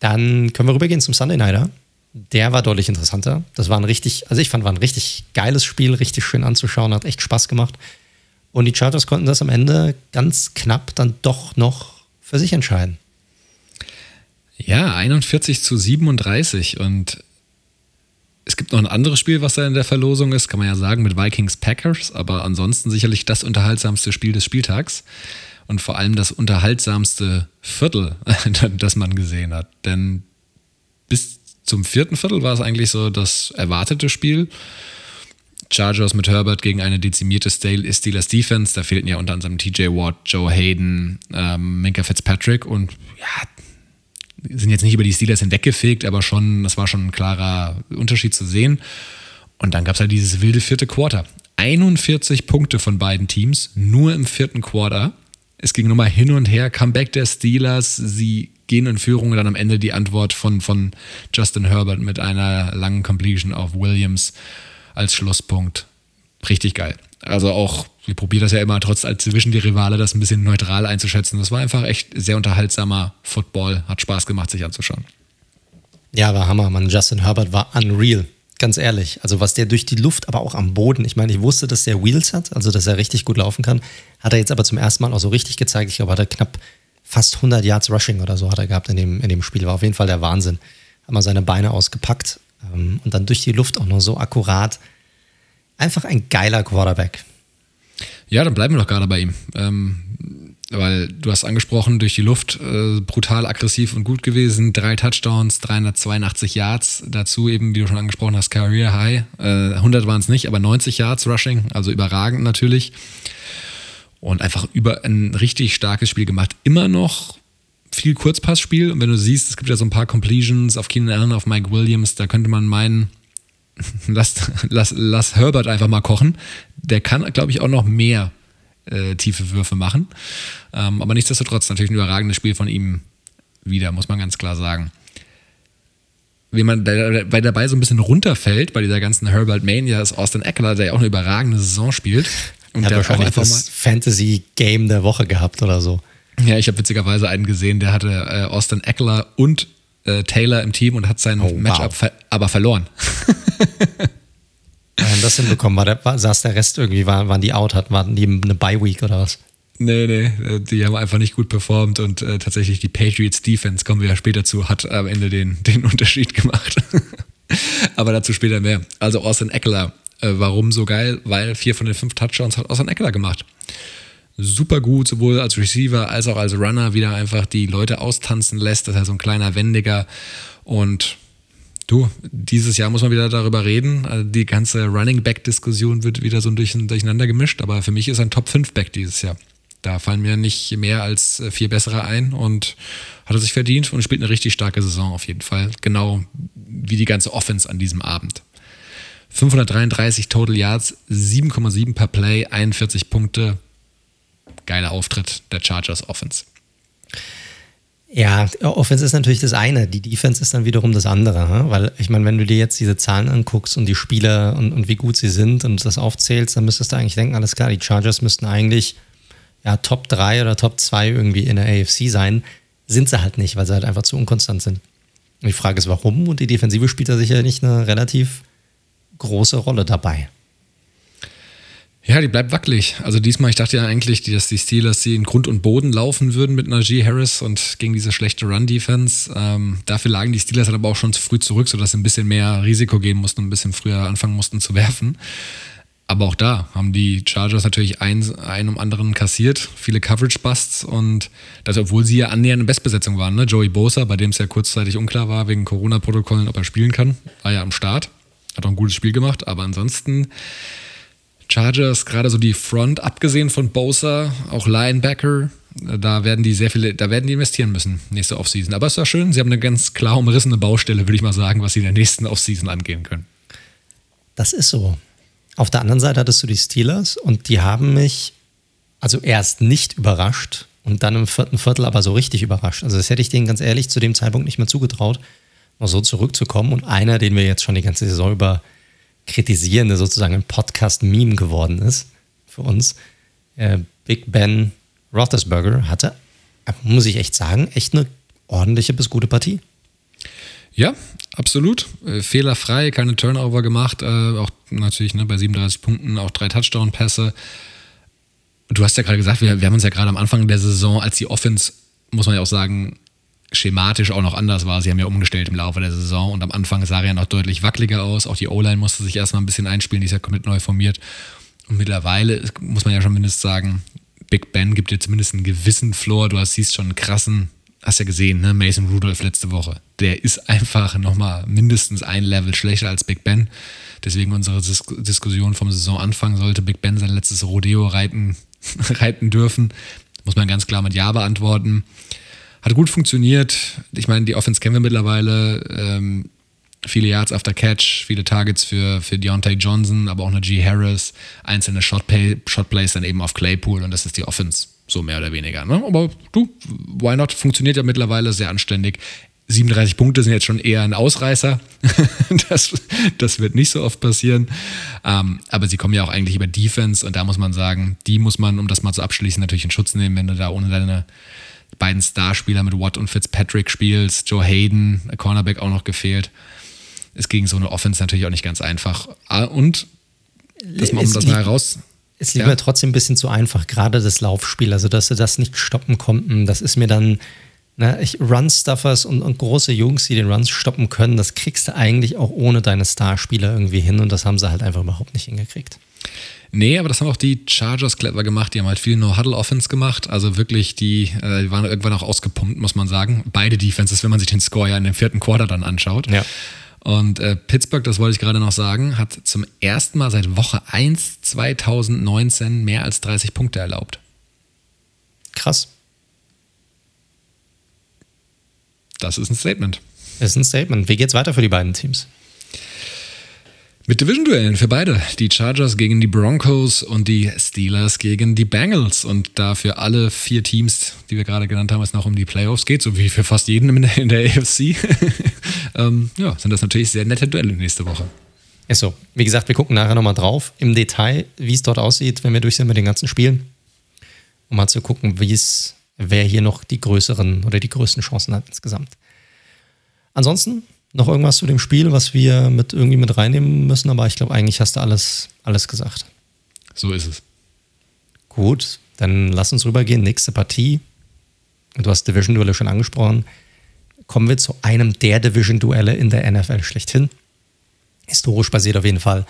Dann können wir rübergehen zum Sunday Nighter. Der war deutlich interessanter. Das war ein richtig, also ich fand, war ein richtig geiles Spiel, richtig schön anzuschauen, hat echt Spaß gemacht. Und die Chargers konnten das am Ende ganz knapp dann doch noch für sich entscheiden. Ja, 41 zu 37 und es gibt noch ein anderes Spiel, was da in der Verlosung ist, kann man ja sagen, mit Vikings Packers, aber ansonsten sicherlich das unterhaltsamste Spiel des Spieltags und vor allem das unterhaltsamste Viertel, das man gesehen hat. Denn bis zum vierten Viertel war es eigentlich so das erwartete Spiel. Chargers mit Herbert gegen eine dezimierte Steelers Defense. Da fehlten ja unter anderem TJ Watt, Joe Hayden, ähm, Minka Fitzpatrick und ja, sind jetzt nicht über die Steelers hinweggefegt, aber schon, das war schon ein klarer Unterschied zu sehen. Und dann gab es halt dieses wilde vierte Quarter. 41 Punkte von beiden Teams, nur im vierten Quarter. Es ging nochmal hin und her, Comeback der Steelers, sie gehen in Führung und dann am Ende die Antwort von, von Justin Herbert mit einer langen Completion auf Williams als Schlusspunkt. Richtig geil. Also auch, wir probieren das ja immer trotz als zwischen die Rivale das ein bisschen neutral einzuschätzen. Das war einfach echt sehr unterhaltsamer Football, hat Spaß gemacht, sich anzuschauen. Ja, war Hammer, Mann. Justin Herbert war unreal. Ganz ehrlich. Also, was der durch die Luft, aber auch am Boden. Ich meine, ich wusste, dass der Wheels hat, also dass er richtig gut laufen kann. Hat er jetzt aber zum ersten Mal auch so richtig gezeigt. Ich glaube, hat er knapp fast 100 Yards Rushing oder so hat er gehabt in dem, in dem Spiel. War auf jeden Fall der Wahnsinn. Hat mal seine Beine ausgepackt ähm, und dann durch die Luft auch noch so akkurat einfach ein geiler Quarterback. Ja, dann bleiben wir doch gerade bei ihm. Ähm, weil du hast angesprochen, durch die Luft äh, brutal aggressiv und gut gewesen. Drei Touchdowns, 382 Yards. Dazu eben, wie du schon angesprochen hast, Career High. Äh, 100 waren es nicht, aber 90 Yards Rushing, also überragend natürlich. Und einfach über ein richtig starkes Spiel gemacht. Immer noch viel Kurzpassspiel. Und wenn du siehst, es gibt ja so ein paar Completions auf Keenan Allen, auf Mike Williams, da könnte man meinen, lass, lass, lass Herbert einfach mal kochen. Der kann, glaube ich, auch noch mehr äh, tiefe Würfe machen. Ähm, aber nichtsdestotrotz natürlich ein überragendes Spiel von ihm wieder, muss man ganz klar sagen. Wie man bei dabei so ein bisschen runterfällt bei dieser ganzen Herbert Mania ist Austin Eckler, der ja auch eine überragende Saison spielt. Und der hat wahrscheinlich das Fantasy-Game der Woche gehabt oder so. Ja, ich habe witzigerweise einen gesehen, der hatte äh, Austin Eckler und äh, Taylor im Team und hat sein oh, Matchup wow. ver aber verloren. Haben das hinbekommen? War der, war, saß der Rest irgendwie, war, waren die out, hatten, waren die eine Bye-Week oder was? Nee, nee, die haben einfach nicht gut performt und äh, tatsächlich die Patriots Defense, kommen wir ja später zu, hat am Ende den, den Unterschied gemacht. Aber dazu später mehr. Also Austin Eckler, äh, warum so geil? Weil vier von den fünf Touchdowns hat Austin Eckler gemacht super gut, sowohl als Receiver als auch als Runner, wieder einfach die Leute austanzen lässt. Das ist so ein kleiner Wendiger. Und du, dieses Jahr muss man wieder darüber reden. Also die ganze Running Back-Diskussion wird wieder so ein Durcheinander gemischt, aber für mich ist ein Top 5 Back dieses Jahr. Da fallen mir nicht mehr als äh, vier bessere ein und hat er sich verdient und spielt eine richtig starke Saison auf jeden Fall. Genau wie die ganze Offense an diesem Abend. 533 Total Yards, 7,7 per Play, 41 Punkte. Geiler Auftritt der Chargers Offense. Ja, Offense ist natürlich das eine, die Defense ist dann wiederum das andere. Weil ich meine, wenn du dir jetzt diese Zahlen anguckst und die Spieler und, und wie gut sie sind und das aufzählst, dann müsstest du eigentlich denken, alles klar, die Chargers müssten eigentlich ja, Top 3 oder Top 2 irgendwie in der AFC sein. Sind sie halt nicht, weil sie halt einfach zu unkonstant sind. Und die Frage ist, warum? Und die Defensive spielt da sicherlich eine relativ große Rolle dabei. Ja, die bleibt wackelig. Also diesmal, ich dachte ja eigentlich, dass die Steelers sie in Grund und Boden laufen würden mit Najee Harris und gegen diese schlechte Run-Defense. Ähm, dafür lagen die Steelers halt aber auch schon zu früh zurück, sodass sie ein bisschen mehr Risiko gehen mussten und ein bisschen früher anfangen mussten zu werfen. Aber auch da haben die Chargers natürlich einen, einen um anderen kassiert, viele Coverage-Busts und das, obwohl sie ja annähernd in Bestbesetzung waren. Ne? Joey Bosa, bei dem es ja kurzzeitig unklar war wegen Corona-Protokollen, ob er spielen kann, war ja am Start. Hat auch ein gutes Spiel gemacht, aber ansonsten Chargers, gerade so die Front, abgesehen von Bosa, auch Linebacker, da werden die sehr viele, da werden die investieren müssen, nächste Offseason. Aber es war schön, sie haben eine ganz klar umrissene Baustelle, würde ich mal sagen, was sie in der nächsten Offseason angehen können. Das ist so. Auf der anderen Seite hattest du die Steelers und die haben mich also erst nicht überrascht und dann im vierten Viertel aber so richtig überrascht. Also das hätte ich denen ganz ehrlich zu dem Zeitpunkt nicht mehr zugetraut, noch so zurückzukommen. Und einer, den wir jetzt schon die ganze Saison über kritisieren, der sozusagen ein Podcast-Meme geworden ist für uns, äh, Big Ben Roethlisberger hatte, muss ich echt sagen, echt eine ordentliche bis gute Partie. Ja, absolut. Äh, fehlerfrei, keine Turnover gemacht. Äh, auch natürlich ne, bei 37 Punkten auch drei Touchdown-Pässe. Du hast ja gerade gesagt, wir, wir haben uns ja gerade am Anfang der Saison, als die Offense, muss man ja auch sagen, schematisch auch noch anders war. Sie haben ja umgestellt im Laufe der Saison und am Anfang sah er ja noch deutlich wackeliger aus. Auch die O-Line musste sich erstmal ein bisschen einspielen, die ist ja komplett neu formiert. Und mittlerweile muss man ja schon mindestens sagen, Big Ben gibt dir zumindest einen gewissen Floor. Du hast, siehst schon einen krassen hast ja gesehen, ne? Mason Rudolph letzte Woche. Der ist einfach nochmal mindestens ein Level schlechter als Big Ben. Deswegen unsere Dis Diskussion vom Saisonanfang, sollte Big Ben sein letztes Rodeo reiten, reiten dürfen, muss man ganz klar mit Ja beantworten. Hat gut funktioniert. Ich meine, die Offense kennen wir mittlerweile. Ähm, viele Yards after Catch, viele Targets für, für Deontay Johnson, aber auch eine G. Harris, einzelne Shotplay, Shotplays dann eben auf Claypool und das ist die Offense. So mehr oder weniger. Ne? Aber du, why not? Funktioniert ja mittlerweile sehr anständig. 37 Punkte sind jetzt schon eher ein Ausreißer. das, das wird nicht so oft passieren. Ähm, aber sie kommen ja auch eigentlich über Defense und da muss man sagen, die muss man, um das mal zu abschließen, natürlich in Schutz nehmen, wenn du da ohne deine beiden Starspieler mit Watt und Fitzpatrick spielst. Joe Hayden, Cornerback auch noch gefehlt. Ist gegen so eine Offense natürlich auch nicht ganz einfach. Ah, und das mal, um das mal heraus es liegt ja. mir trotzdem ein bisschen zu einfach, gerade das Laufspiel, also dass sie das nicht stoppen konnten. Das ist mir dann, ne, ich, Run-Stuffers und, und, große Jungs, die den Runs stoppen können, das kriegst du eigentlich auch ohne deine Starspieler irgendwie hin und das haben sie halt einfach überhaupt nicht hingekriegt. Nee, aber das haben auch die Chargers clever gemacht. Die haben halt viel No-Huddle-Offense gemacht. Also wirklich, die, äh, waren irgendwann auch ausgepumpt, muss man sagen. Beide Defenses, wenn man sich den Score ja in dem vierten Quarter dann anschaut. Ja. Und äh, Pittsburgh, das wollte ich gerade noch sagen, hat zum ersten Mal seit Woche 1 2019 mehr als 30 Punkte erlaubt. Krass. Das ist ein Statement. Das ist ein Statement. Wie geht's weiter für die beiden Teams? Mit Division-Duellen für beide. Die Chargers gegen die Broncos und die Steelers gegen die Bengals. Und da für alle vier Teams, die wir gerade genannt haben, es noch um die Playoffs geht, so wie für fast jeden in der, in der AFC, ähm, ja, sind das natürlich sehr nette Duelle nächste Woche. Ist so. Wie gesagt, wir gucken nachher nochmal drauf im Detail, wie es dort aussieht, wenn wir durch sind mit den ganzen Spielen. Um mal zu gucken, wie es, wer hier noch die größeren oder die größten Chancen hat insgesamt. Ansonsten noch irgendwas zu dem Spiel, was wir mit irgendwie mit reinnehmen müssen, aber ich glaube, eigentlich hast du alles, alles gesagt. So ist es. Gut, dann lass uns rübergehen. Nächste Partie. Du hast Division-Duelle schon angesprochen. Kommen wir zu einem der Division-Duelle in der NFL schlechthin. Historisch basiert auf jeden Fall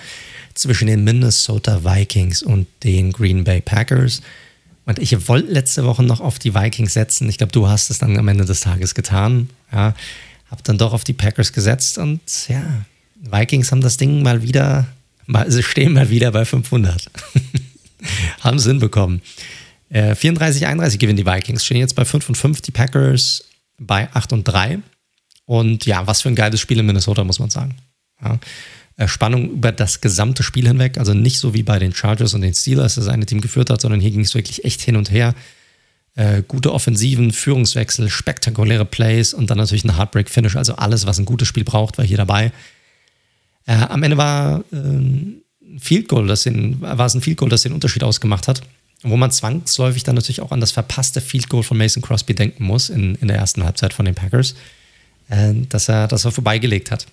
zwischen den Minnesota Vikings und den Green Bay Packers. Und ich wollte letzte Woche noch auf die Vikings setzen. Ich glaube, du hast es dann am Ende des Tages getan. Ja habe dann doch auf die Packers gesetzt und ja, Vikings haben das Ding mal wieder, mal, sie stehen mal wieder bei 500. haben Sinn bekommen. Äh, 34, 31 gewinnen die Vikings, stehen jetzt bei 5 und 5, die Packers bei 8 und 3. Und ja, was für ein geiles Spiel in Minnesota, muss man sagen. Ja. Äh, Spannung über das gesamte Spiel hinweg, also nicht so wie bei den Chargers und den Steelers, das eine Team geführt hat, sondern hier ging es wirklich echt hin und her. Äh, gute Offensiven, Führungswechsel, spektakuläre Plays und dann natürlich ein Heartbreak-Finish. Also alles, was ein gutes Spiel braucht, war hier dabei. Äh, am Ende war äh, ein Field Goal, das den, war es ein Field Goal, das den Unterschied ausgemacht hat. Wo man zwangsläufig dann natürlich auch an das verpasste Field Goal von Mason Crosby denken muss in, in der ersten Halbzeit von den Packers, äh, dass, er, dass er vorbeigelegt hat.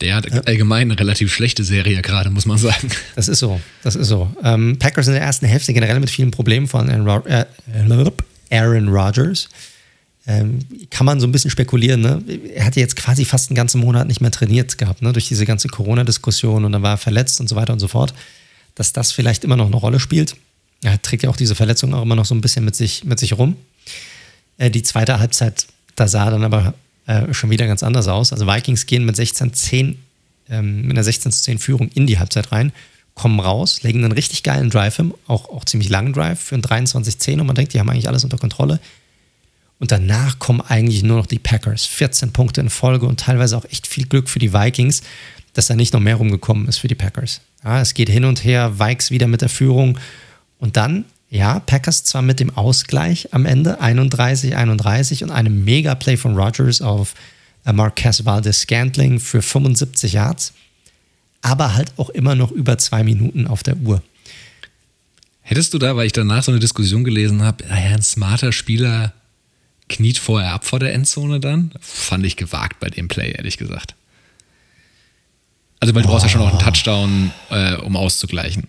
Der hat allgemein eine relativ schlechte Serie gerade, muss man sagen. Das ist so, das ist so. Ähm, Packers in der ersten Hälfte generell mit vielen Problemen von Aaron, äh, Aaron Rodgers. Ähm, kann man so ein bisschen spekulieren. Ne? Er hatte jetzt quasi fast einen ganzen Monat nicht mehr trainiert gehabt, ne? durch diese ganze Corona-Diskussion und dann war er verletzt und so weiter und so fort. Dass das vielleicht immer noch eine Rolle spielt. Er trägt ja auch diese Verletzung auch immer noch so ein bisschen mit sich, mit sich rum. Äh, die zweite Halbzeit, da sah dann aber äh, schon wieder ganz anders aus. Also Vikings gehen mit 16-10, ähm, mit einer 16-10 Führung in die Halbzeit rein, kommen raus, legen einen richtig geilen Drive hin, auch, auch ziemlich langen Drive für ein 23-10 und man denkt, die haben eigentlich alles unter Kontrolle. Und danach kommen eigentlich nur noch die Packers. 14 Punkte in Folge und teilweise auch echt viel Glück für die Vikings, dass da nicht noch mehr rumgekommen ist für die Packers. Ja, es geht hin und her, Vikes wieder mit der Führung. Und dann ja, Packers zwar mit dem Ausgleich am Ende, 31-31 und einem Mega-Play von Rogers auf äh, Marquez Valdez Scantling für 75 Yards, aber halt auch immer noch über zwei Minuten auf der Uhr. Hättest du da, weil ich danach so eine Diskussion gelesen habe, naja, ein smarter Spieler kniet vorher ab vor der Endzone dann? Fand ich gewagt bei dem Play, ehrlich gesagt. Also, weil du oh. brauchst ja schon noch einen Touchdown, äh, um auszugleichen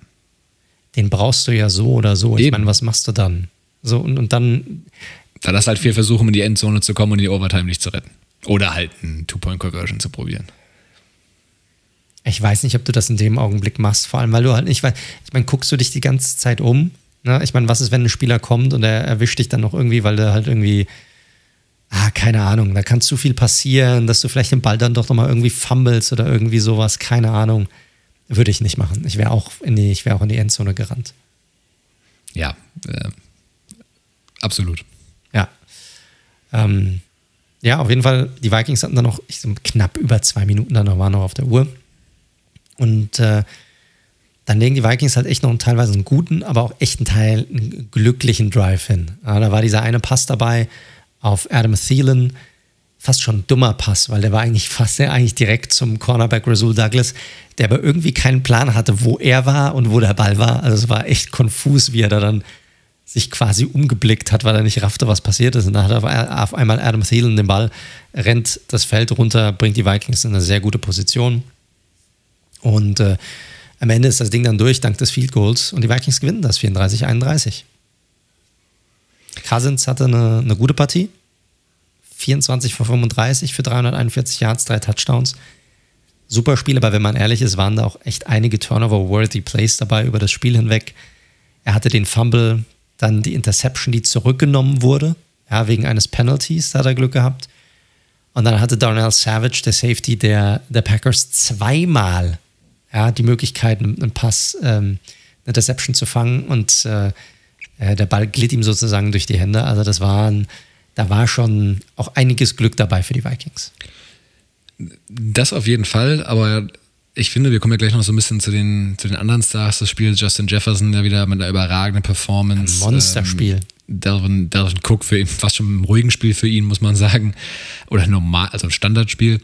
den brauchst du ja so oder so. Eben. Ich meine, was machst du dann? So, und, und dann. Hast du halt vier Versuche, um in die Endzone zu kommen und die Overtime nicht zu retten. Oder halt ein Two-Point-Conversion zu probieren. Ich weiß nicht, ob du das in dem Augenblick machst, vor allem, weil du halt nicht, weil, ich meine, guckst du dich die ganze Zeit um? Ne? Ich meine, was ist, wenn ein Spieler kommt und er erwischt dich dann noch irgendwie, weil der halt irgendwie, ah, keine Ahnung, da kann zu viel passieren, dass du vielleicht den Ball dann doch nochmal irgendwie fummelst oder irgendwie sowas, keine Ahnung. Würde ich nicht machen. Ich wäre auch, in die, wär auch in die Endzone gerannt. Ja, äh, absolut. Ja. Ähm, ja, auf jeden Fall, die Vikings hatten dann noch ich, so knapp über zwei Minuten, dann waren noch auf der Uhr. Und äh, dann legen die Vikings halt echt noch teilweise einen guten, aber auch echt einen Teil einen glücklichen Drive hin. Ja, da war dieser eine Pass dabei auf Adam Thielen, fast schon ein dummer Pass, weil der war eigentlich fast der eigentlich direkt zum Cornerback Rasul Douglas, der aber irgendwie keinen Plan hatte, wo er war und wo der Ball war. Also es war echt konfus, wie er da dann sich quasi umgeblickt hat, weil er nicht raffte, was passiert ist. Und dann hat auf einmal Adam Thielen den Ball, rennt das Feld runter, bringt die Vikings in eine sehr gute Position. Und äh, am Ende ist das Ding dann durch, dank des Field Goals. Und die Vikings gewinnen das 34-31. Cousins hatte eine, eine gute Partie 24 von 35 für 341 Yards, drei Touchdowns. Super Spiel, aber wenn man ehrlich ist, waren da auch echt einige Turnover-worthy Plays dabei über das Spiel hinweg. Er hatte den Fumble, dann die Interception, die zurückgenommen wurde, ja, wegen eines Penalties, da hat er Glück gehabt. Und dann hatte Darnell Savage, der Safety der, der Packers, zweimal ja, die Möglichkeit, einen Pass, ähm, eine Interception zu fangen und äh, äh, der Ball glitt ihm sozusagen durch die Hände. Also das war ein da war schon auch einiges Glück dabei für die Vikings. Das auf jeden Fall, aber ich finde, wir kommen ja gleich noch so ein bisschen zu den, zu den anderen Stars des Spiels. Justin Jefferson, der wieder mit einer überragenden Performance. Ein Monsterspiel. Ähm, Delvin, Delvin Cook für ihn, fast schon ein ruhigen Spiel für ihn, muss man sagen. Oder normal, also ein Standardspiel.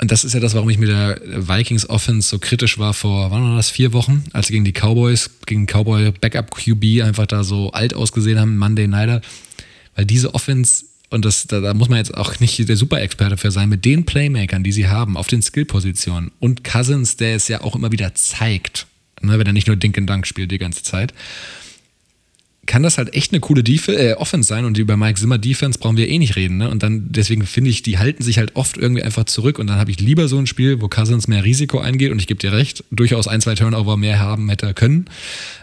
Und das ist ja das, warum ich mit der Vikings Offense so kritisch war vor, wann war das, vier Wochen, als sie gegen die Cowboys, gegen Cowboy Backup QB einfach da so alt ausgesehen haben, Monday Nighter. Weil diese Offense, und das, da, da muss man jetzt auch nicht der Super-Experte für sein, mit den Playmakern, die sie haben, auf den Skill-Positionen und Cousins, der es ja auch immer wieder zeigt, ne, wenn er nicht nur Dink and Dunk spielt die ganze Zeit, kann das halt echt eine coole Def äh, Offense sein und über Mike Zimmer Defense brauchen wir eh nicht reden. Ne? Und dann, deswegen finde ich, die halten sich halt oft irgendwie einfach zurück und dann habe ich lieber so ein Spiel, wo Cousins mehr Risiko eingeht und ich gebe dir recht, durchaus ein, zwei Turnover mehr haben hätte können.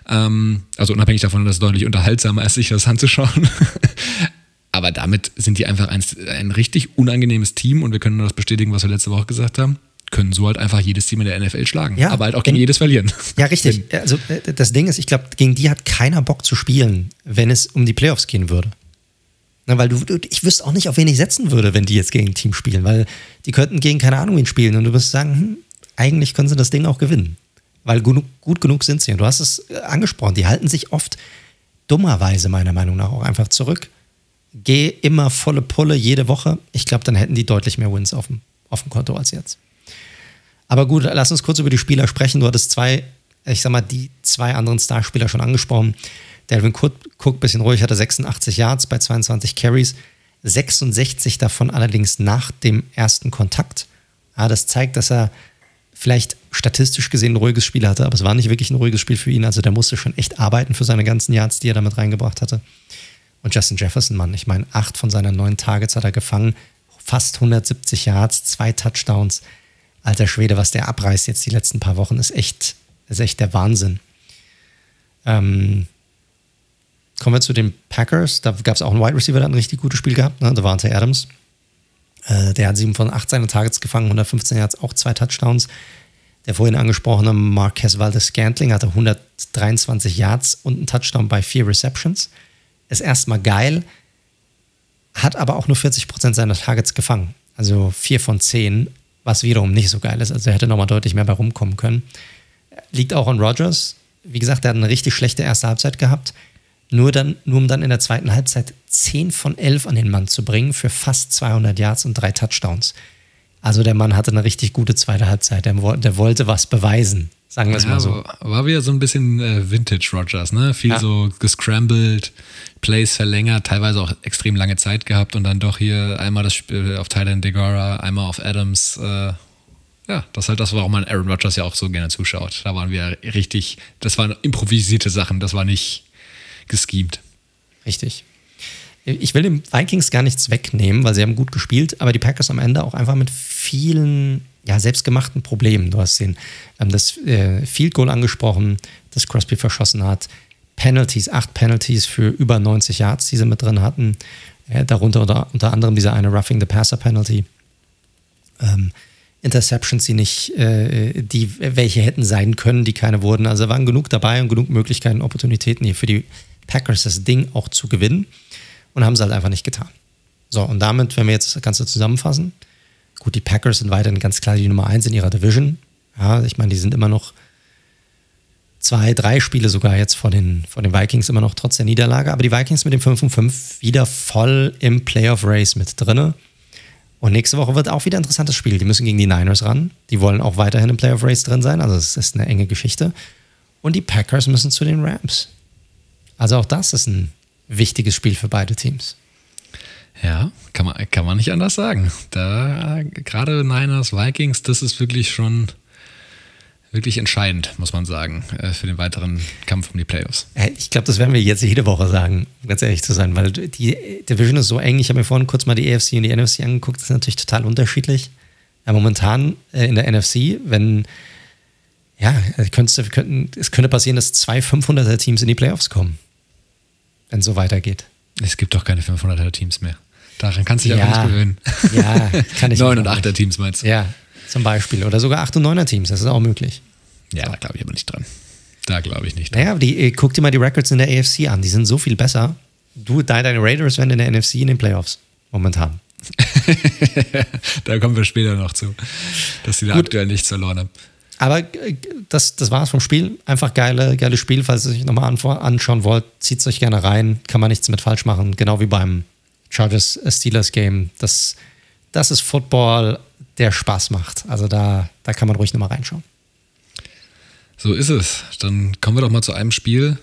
Ähm, also unabhängig davon, dass es deutlich unterhaltsamer ist, sich das anzuschauen. Aber damit sind die einfach ein, ein richtig unangenehmes Team und wir können nur das bestätigen, was wir letzte Woche gesagt haben. Können so halt einfach jedes Team in der NFL schlagen. Ja, aber halt auch gegen wenn- jedes verlieren. Ja, richtig. Also äh, das Ding ist, ich glaube, gegen die hat keiner Bock zu spielen, wenn es um die Playoffs gehen würde. Na, weil du, du, ich wüsste auch nicht, auf wen ich setzen würde, wenn die jetzt gegen ein Team spielen, weil die könnten gegen keine Ahnung wen spielen und du wirst sagen, hm, eigentlich können sie das Ding auch gewinnen. Weil gut, gut genug sind sie. Und du hast es äh, angesprochen, die halten sich oft dummerweise meiner Meinung nach auch einfach zurück. Geh immer volle Pulle jede Woche. Ich glaube, dann hätten die deutlich mehr Wins auf dem, auf dem Konto als jetzt. Aber gut, lass uns kurz über die Spieler sprechen. Du hattest zwei, ich sag mal, die zwei anderen Starspieler schon angesprochen. Delvin Cook, Cook bisschen ruhig, hatte 86 Yards bei 22 Carries, 66 davon allerdings nach dem ersten Kontakt. Ja, das zeigt, dass er vielleicht statistisch gesehen ein ruhiges Spiel hatte, aber es war nicht wirklich ein ruhiges Spiel für ihn. Also der musste schon echt arbeiten für seine ganzen Yards, die er damit reingebracht hatte. Und Justin Jefferson, Mann, ich meine, acht von seinen neun Targets hat er gefangen, fast 170 Yards, zwei Touchdowns. Alter Schwede, was der abreißt jetzt die letzten paar Wochen, ist echt, ist echt der Wahnsinn. Ähm, kommen wir zu den Packers. Da gab es auch einen Wide Receiver, der ein richtig gutes Spiel gehabt, ne? Devante Adams. Äh, der hat sieben von acht seiner Targets gefangen, 115 Yards, auch zwei Touchdowns. Der vorhin angesprochene Marquez Valdez Scantling hatte 123 Yards und einen Touchdown bei vier Receptions. Ist erstmal geil, hat aber auch nur 40% seiner Targets gefangen. Also vier von zehn, was wiederum nicht so geil ist. Also er hätte nochmal deutlich mehr bei rumkommen können. Liegt auch an Rodgers. Wie gesagt, er hat eine richtig schlechte erste Halbzeit gehabt. Nur, dann, nur um dann in der zweiten Halbzeit 10 von 11 an den Mann zu bringen für fast 200 Yards und drei Touchdowns. Also der Mann hatte eine richtig gute zweite Halbzeit. Der, der wollte was beweisen, sagen wir es Ja, mal so. war- War wieder so ein bisschen äh, Vintage Rogers, ne? Viel Ja. so gescrambled, Plays verlängert, teilweise auch extrem lange Zeit gehabt und dann doch hier einmal das Spiel auf Thailand Degora, einmal auf Adams. Äh, ja, das ist halt das, warum man Aaron Rodgers ja auch so gerne zuschaut. Da waren wir richtig, das waren improvisierte Sachen, das war nicht geschemt. Richtig. Ich will den Vikings gar nichts wegnehmen, weil sie haben gut gespielt, aber die Packers am Ende auch einfach mit vielen ja, selbstgemachten Problemen. Du hast den, ähm, das äh, Field Goal angesprochen, das Crosby verschossen hat. Penalties, acht Penalties für über 90 Yards, die sie mit drin hatten. Äh, darunter unter, unter anderem dieser eine Roughing the Passer Penalty. Ähm, Interceptions, die nicht, äh, die welche hätten sein können, die keine wurden. Also da waren genug dabei und genug Möglichkeiten, Opportunitäten hier für die Packers das Ding auch zu gewinnen und haben es halt einfach nicht getan. So, und damit, wenn wir jetzt das Ganze zusammenfassen, gut, die Packers sind weiterhin ganz klar die Nummer eins in ihrer Division. Ja, ich meine, die sind immer noch zwei, drei Spiele sogar jetzt vor den, vor den Vikings immer noch trotz der Niederlage, aber die Vikings mit dem 5 und 5 wieder voll im Playoff-Race mit drinne. Und nächste Woche wird auch wieder ein interessantes Spiel. Die müssen gegen die Niners ran. Die wollen auch weiterhin im Playoff-Race drin sein. Also es ist eine enge Geschichte. Und die Packers müssen zu den Rams. Also auch das ist ein wichtiges Spiel für beide Teams. Ja, kann man, kann man nicht anders sagen. Da gerade Niners, Vikings, das ist wirklich schon wirklich entscheidend, muss man sagen, äh, für den weiteren Kampf um die Playoffs. Äh, Ich glaube, das werden wir jetzt jede Woche sagen, ganz ehrlich zu sein, weil die Division ist so eng. Ich habe mir vorhin kurz mal die AFC und die NFC angeguckt. Das ist natürlich total unterschiedlich. Ja, momentan äh, in der NFC, wenn, ja, es könnte, könnten, es könnte passieren, dass zwei 500er Teams in die Playoffs kommen, wenn es so weitergeht. Es gibt doch keine 500er Teams mehr. Daran kannst du dich Ja. einfach nicht gewöhnen. Ja, kann ich 9 auch und nicht. 8er Teams meinst du? Ja, zum Beispiel. Oder sogar 8 und 9er Teams, das ist auch möglich. Ja, da glaube ich aber nicht dran. Da glaube ich nicht dran. Naja, die, äh, guck dir mal die Records in der AFC an. Die sind so viel besser. Du, deine, deine Raiders werden in der NFC in den Playoffs. Momentan. da kommen wir später noch zu, dass die da Gut. aktuell nichts verloren haben. Aber äh, das, das war's vom Spiel. Einfach geile, geiles Spiel. Falls ihr euch nochmal an, anschauen wollt, zieht es euch gerne rein. Kann man nichts mit falsch machen. Genau wie beim Chargers Steelers Game. Das, das ist Football, der Spaß macht. Also da, da kann man ruhig nochmal reinschauen. So ist es. Dann kommen wir doch mal zu einem Spiel,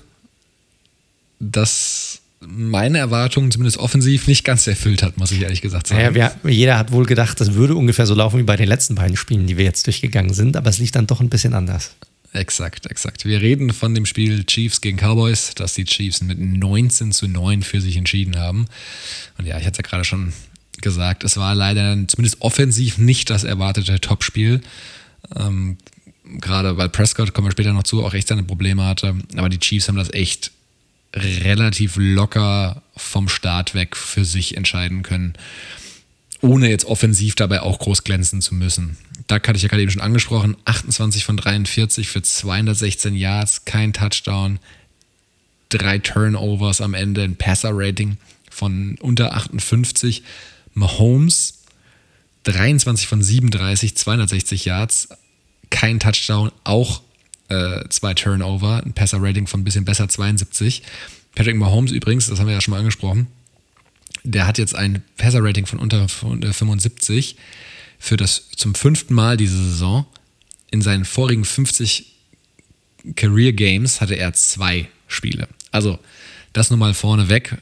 das meine Erwartungen zumindest offensiv nicht ganz erfüllt hat, muss ich ehrlich gesagt sagen. Naja, wir, jeder hat wohl gedacht, das würde ungefähr so laufen wie bei den letzten beiden Spielen, die wir jetzt durchgegangen sind. Aber es lief dann doch ein bisschen anders. Exakt, exakt. Wir reden von dem Spiel Chiefs gegen Cowboys, das die Chiefs mit 19 zu 9 für sich entschieden haben. Und ja, ich hatte es ja gerade schon gesagt, es war leider zumindest offensiv nicht das erwartete Topspiel. Ähm, gerade weil Prescott, kommen wir später noch zu, auch echt seine Probleme hatte. Aber die Chiefs haben das echt relativ locker vom Start weg für sich entscheiden können ohne jetzt offensiv dabei auch groß glänzen zu müssen. Duck hatte ich ja gerade eben schon angesprochen. 28 von 43 für 216 Yards, kein Touchdown, drei Turnovers am Ende, ein Passer-Rating von unter 58. Mahomes 23 von 37, 260 Yards, kein Touchdown, auch äh, zwei Turnover, ein Passer-Rating von ein bisschen besser 72. Patrick Mahomes übrigens, das haben wir ja schon mal angesprochen, der hat jetzt ein Passer-Rating von unter 75 für das zum fünften Mal diese Saison. In seinen vorigen 50 Career Games hatte er zwei Spiele. Also das nur mal vorneweg.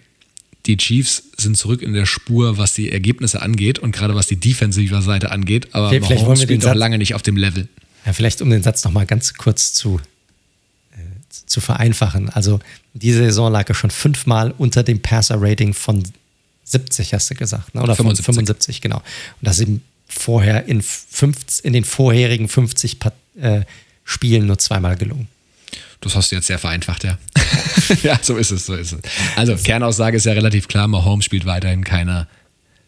Die Chiefs sind zurück in der Spur, was die Ergebnisse angeht und gerade was die defensive Seite angeht. Aber vielleicht, vielleicht Mahomes spielt noch lange nicht auf dem Level. Ja, vielleicht um den Satz noch mal ganz kurz zu, äh, zu vereinfachen. Also diese Saison lag er schon fünfmal unter dem Passer-Rating von 70, hast du gesagt, ne? oder 75. 75, genau. Und das eben vorher in, 50, in den vorherigen 50 äh, Spielen nur zweimal gelungen. Das hast du jetzt sehr vereinfacht, ja. ja, so ist es, so ist es. Also, Kernaussage ist ja relativ klar, Mahomes spielt weiterhin keine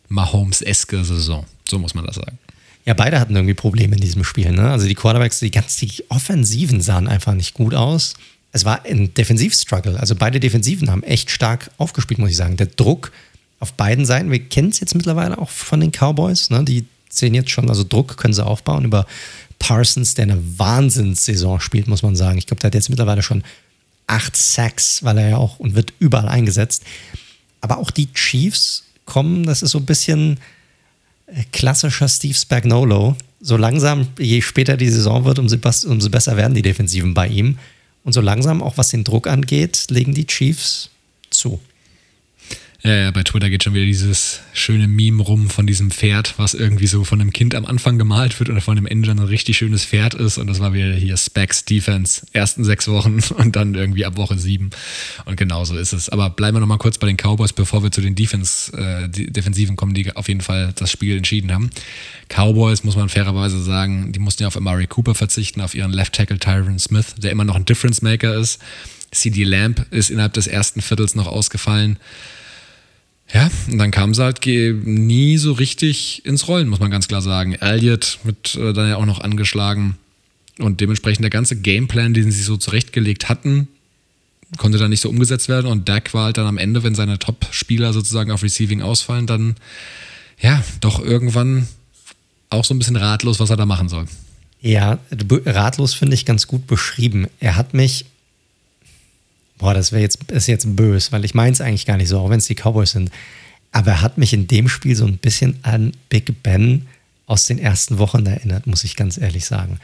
Mahomes-eske Saison. So muss man das sagen. Ja, beide hatten irgendwie Probleme in diesem Spiel. Ne? Also die Quarterbacks, die ganz die Offensiven sahen einfach nicht gut aus. Es war ein Defensivstruggle. Also beide Defensiven haben echt stark aufgespielt, muss ich sagen. Der Druck auf beiden Seiten, wir kennen es jetzt mittlerweile auch von den Cowboys, ne? die sehen jetzt schon, also Druck können sie aufbauen über Parsons, der eine Wahnsinnssaison spielt, muss man sagen. Ich glaube, der hat jetzt mittlerweile schon acht Sacks, weil er ja auch und wird überall eingesetzt. Aber auch die Chiefs kommen, das ist so ein bisschen äh, klassischer Steve Spagnolo. So langsam, je später die Saison wird, umso, umso besser werden die Defensiven bei ihm. Und so langsam, auch was den Druck angeht, legen die Chiefs zu. Ja, ja, bei Twitter geht schon wieder dieses schöne Meme rum von diesem Pferd, was irgendwie so von einem Kind am Anfang gemalt wird oder von dem Ende ein richtig schönes Pferd ist. Und das war wieder hier Specs Defense, ersten sechs Wochen und dann irgendwie ab Woche sieben. Und genau so ist es. Aber bleiben wir nochmal kurz bei den Cowboys, bevor wir zu den Defense, äh, Defensiven kommen, die auf jeden Fall das Spiel entschieden haben. Cowboys, muss man fairerweise sagen, die mussten ja auf Amari Cooper verzichten, auf ihren Left Tackle Tyron Smith, der immer noch ein Difference Maker ist. CD Lamp ist innerhalb des ersten Viertels noch ausgefallen. Ja, und dann kam sie halt nie so richtig ins Rollen, muss man ganz klar sagen. Elliott wird äh, dann ja auch noch angeschlagen. Und dementsprechend der ganze Gameplan, den sie so zurechtgelegt hatten, konnte dann nicht so umgesetzt werden. Und Dak war halt dann am Ende, wenn seine Top-Spieler sozusagen auf Receiving ausfallen, dann ja, doch irgendwann auch so ein bisschen ratlos, was er da machen soll. Ja, ratlos finde ich ganz gut beschrieben. Er hat mich boah, das wäre jetzt, ist jetzt böse, weil ich meine es eigentlich gar nicht so, auch wenn es die Cowboys sind. Aber er hat mich in dem Spiel so ein bisschen an Big Ben aus den ersten Wochen erinnert, muss ich ganz ehrlich sagen.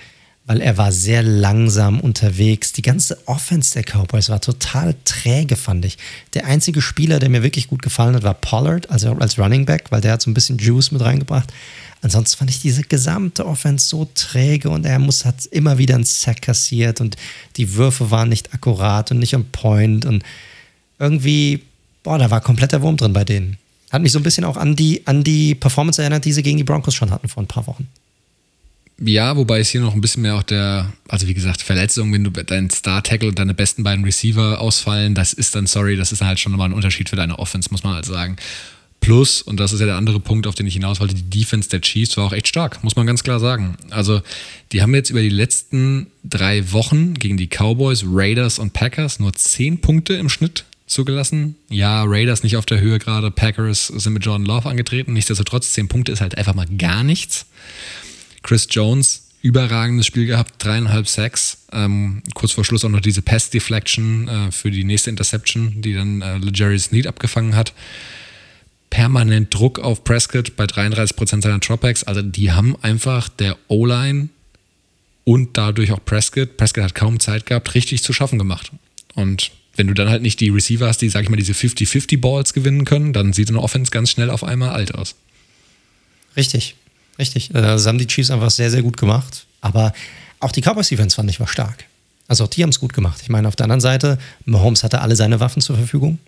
Weil er war sehr langsam unterwegs. Die ganze Offense der Cowboys war total träge, fand ich. Der einzige Spieler, der mir wirklich gut gefallen hat, war Pollard, also als Running Back, weil der hat so ein bisschen Juice mit reingebracht. Ansonsten fand ich diese gesamte Offense so träge und er muss, hat immer wieder einen Sack kassiert und die Würfe waren nicht akkurat und nicht on point und irgendwie, boah, da war kompletter Wurm drin bei denen. Hat mich so ein bisschen auch an die, an die Performance erinnert, die sie gegen die Broncos schon hatten vor ein paar Wochen. Ja, wobei es hier noch ein bisschen mehr auch der, also wie gesagt, Verletzung, wenn du deinen Star-Tackle und deine besten beiden Receiver ausfallen, das ist dann, sorry, das ist halt schon nochmal ein Unterschied für deine Offense, muss man halt sagen. Plus, und das ist ja der andere Punkt, auf den ich hinaus wollte, die Defense der Chiefs war auch echt stark, muss man ganz klar sagen. Also, die haben jetzt über die letzten drei Wochen gegen die Cowboys, Raiders und Packers nur zehn Punkte im Schnitt zugelassen. Ja, Raiders nicht auf der Höhe gerade, Packers sind mit Jordan Love angetreten. Nichtsdestotrotz, zehn Punkte ist halt einfach mal gar nichts. Chris Jones, überragendes Spiel gehabt, dreieinhalb Sacks. Ähm, kurz vor Schluss auch noch diese Pass-Deflection äh, für die nächste Interception, die dann äh, Legarius Need abgefangen hat permanent Druck auf Prescott bei 33% seiner Dropbacks. Also die haben einfach der O-Line und dadurch auch Prescott, Prescott hat kaum Zeit gehabt, richtig zu schaffen gemacht. Und wenn du dann halt nicht die Receiver hast, die, sag ich mal, diese 50-50 Balls gewinnen können, dann sieht eine Offense ganz schnell auf einmal alt aus. Richtig, richtig. Äh, das haben die Chiefs einfach sehr, sehr gut gemacht. Aber auch die Cowboys-Defense fand ich war stark. Also auch die haben es gut gemacht. Ich meine, auf der anderen Seite, Mahomes hatte alle seine Waffen zur Verfügung.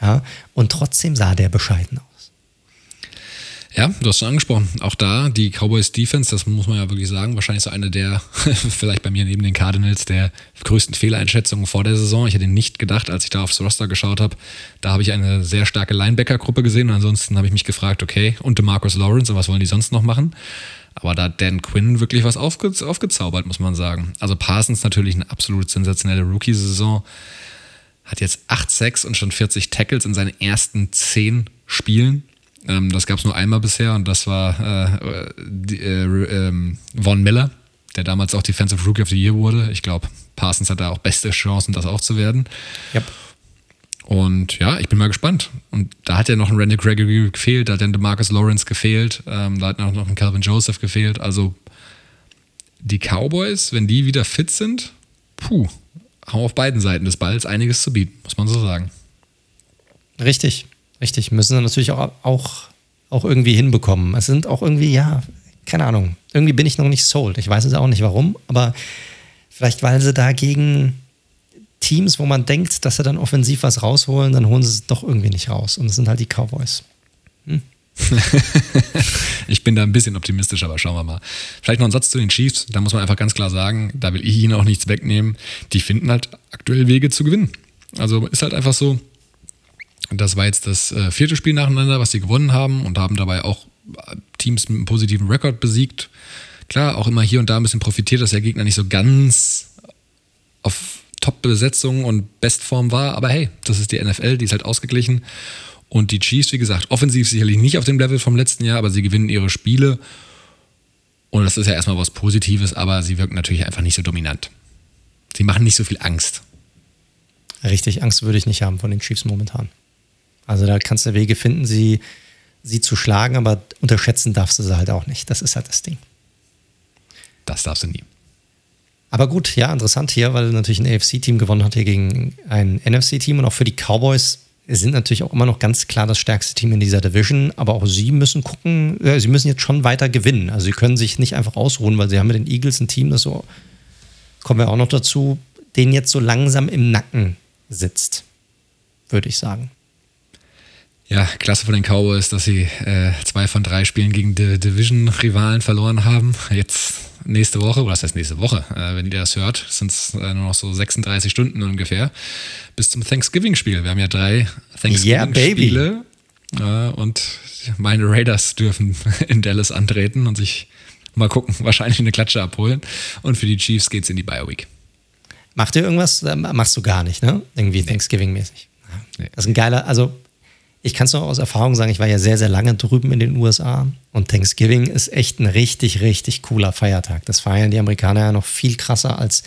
Ja, und trotzdem sah der bescheiden aus. Ja, du hast schon angesprochen. Auch da die Cowboys Defense, das muss man ja wirklich sagen, wahrscheinlich so eine der, vielleicht bei mir neben den Cardinals, der größten Fehleinschätzungen vor der Saison. Ich hätte nicht gedacht, als ich da aufs Roster geschaut habe. Da habe ich eine sehr starke Linebacker-Gruppe gesehen und ansonsten habe ich mich gefragt, okay, und DeMarcus Lawrence und was wollen die sonst noch machen? Aber da hat Dan Quinn wirklich was aufge aufgezaubert, muss man sagen. Also Parsons natürlich eine absolut sensationelle Rookie-Saison. Hat jetzt 8 Sacks und schon 40 Tackles in seinen ersten 10 Spielen. Ähm, das gab es nur einmal bisher und das war äh, die, äh, äh, Von Miller, der damals auch Defensive Rookie of the Year wurde. Ich glaube, Parsons hat da auch beste Chancen, das auch zu werden. Yep. Und ja, ich bin mal gespannt. Und da hat ja noch ein Randy Gregory gefehlt, da hat dann DeMarcus Lawrence gefehlt, ähm, da hat noch ein Calvin Joseph gefehlt. Also die Cowboys, wenn die wieder fit sind, puh, haben auf beiden Seiten des Balls einiges zu bieten, muss man so sagen. Richtig, richtig. Müssen sie natürlich auch, auch, auch irgendwie hinbekommen. Es sind auch irgendwie, ja, keine Ahnung. Irgendwie bin ich noch nicht sold. Ich weiß es auch nicht warum, aber vielleicht, weil sie dagegen Teams, wo man denkt, dass sie dann offensiv was rausholen, dann holen sie es doch irgendwie nicht raus. Und das sind halt die Cowboys. Hm. ich bin da ein bisschen optimistisch, aber schauen wir mal. Vielleicht noch ein Satz zu den Chiefs. Da muss man einfach ganz klar sagen, da will ich ihnen auch nichts wegnehmen. Die finden halt aktuell Wege zu gewinnen. Also ist halt einfach so. Das war jetzt das äh, vierte Spiel nacheinander, was sie gewonnen haben und haben dabei auch äh, Teams mit einem positiven Rekord besiegt. Klar, auch immer hier und da ein bisschen profitiert, dass der Gegner nicht so ganz auf Top-Besetzung und Bestform war. Aber hey, das ist die NFL, die ist halt ausgeglichen. Und die Chiefs, wie gesagt, offensiv sicherlich nicht auf dem Level vom letzten Jahr, aber sie gewinnen ihre Spiele. Und das ist ja erstmal was Positives, aber sie wirken natürlich einfach nicht so dominant. Sie machen nicht so viel Angst. Richtig, Angst würde ich nicht haben von den Chiefs momentan. Also da kannst du Wege finden, sie, sie zu schlagen, aber unterschätzen darfst du sie halt auch nicht. Das ist halt das Ding. Das darfst du nie. Aber gut, ja, interessant hier, weil natürlich ein AFC-Team gewonnen hat hier gegen ein NFC-Team und auch für die Cowboys sind natürlich auch immer noch ganz klar das stärkste Team in dieser Division, aber auch sie müssen gucken, äh, sie müssen jetzt schon weiter gewinnen. Also sie können sich nicht einfach ausruhen, weil sie haben mit den Eagles ein Team, das so, kommen wir auch noch dazu, den jetzt so langsam im Nacken sitzt, würde ich sagen. Ja, klasse von den Cowboys, dass sie äh, zwei von drei Spielen gegen die Division-Rivalen verloren haben. Jetzt nächste Woche, oder das heißt nächste Woche, äh, wenn ihr das hört, sind es äh, nur noch so 36 Stunden ungefähr, bis zum Thanksgiving-Spiel. Wir haben ja drei Thanksgiving-Spiele. Yeah, und meine Raiders dürfen in Dallas antreten und sich mal gucken, wahrscheinlich eine Klatsche abholen. Und für die Chiefs geht es in die Bye-Week. Macht ihr irgendwas? Äh, machst du gar nicht, ne? Irgendwie Thanksgiving-mäßig. Nee. Das ist ein geiler, also ich kann es noch aus Erfahrung sagen, ich war ja sehr, sehr lange drüben in den USA und Thanksgiving ist echt ein richtig, richtig cooler Feiertag. Das feiern die Amerikaner ja noch viel krasser als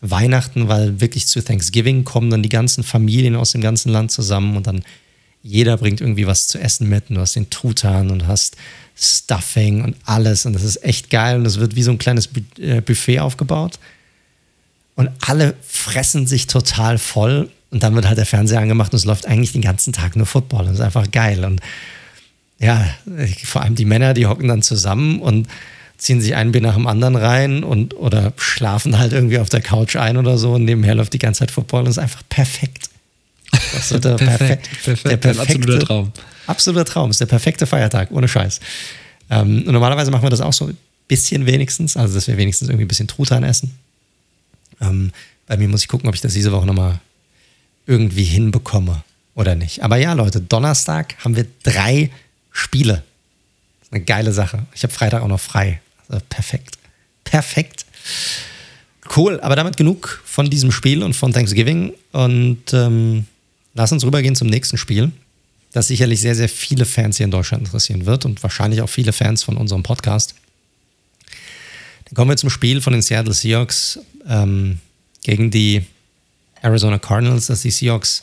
Weihnachten, weil wirklich zu Thanksgiving kommen dann die ganzen Familien aus dem ganzen Land zusammen und dann jeder bringt irgendwie was zu essen mit und du hast den Truthahn und hast Stuffing und alles und das ist echt geil und es wird wie so ein kleines äh, Buffet aufgebaut und alle fressen sich total voll und dann wird halt der Fernseher angemacht und es läuft eigentlich den ganzen Tag nur Football. Und das ist einfach geil. Und ja, vor allem die Männer, die hocken dann zusammen und ziehen sich ein Bier nach dem anderen rein und oder schlafen halt irgendwie auf der Couch ein oder so und nebenher läuft die ganze Zeit Football und das ist einfach perfekt. Das ist der, perfekt, perfekt, der perfekte, absoluter Traum. Absoluter Traum, ist der perfekte Feiertag, ohne Scheiß. Ähm, und normalerweise machen wir das auch so ein bisschen wenigstens, also dass wir wenigstens irgendwie ein bisschen Truthahn essen. Ähm, bei mir muss ich gucken, ob ich das diese Woche nochmal irgendwie hinbekomme oder nicht. Aber ja, Leute, Donnerstag haben wir drei Spiele. Eine geile Sache. Ich habe Freitag auch noch frei. Also perfekt. Perfekt. Cool, aber damit genug von diesem Spiel und von Thanksgiving. Und ähm, lass uns rübergehen zum nächsten Spiel, das sicherlich sehr, sehr viele Fans hier in Deutschland interessieren wird und wahrscheinlich auch viele Fans von unserem Podcast. Dann kommen wir zum Spiel von den Seattle Seahawks ähm, gegen die Arizona Cardinals, dass die Seahawks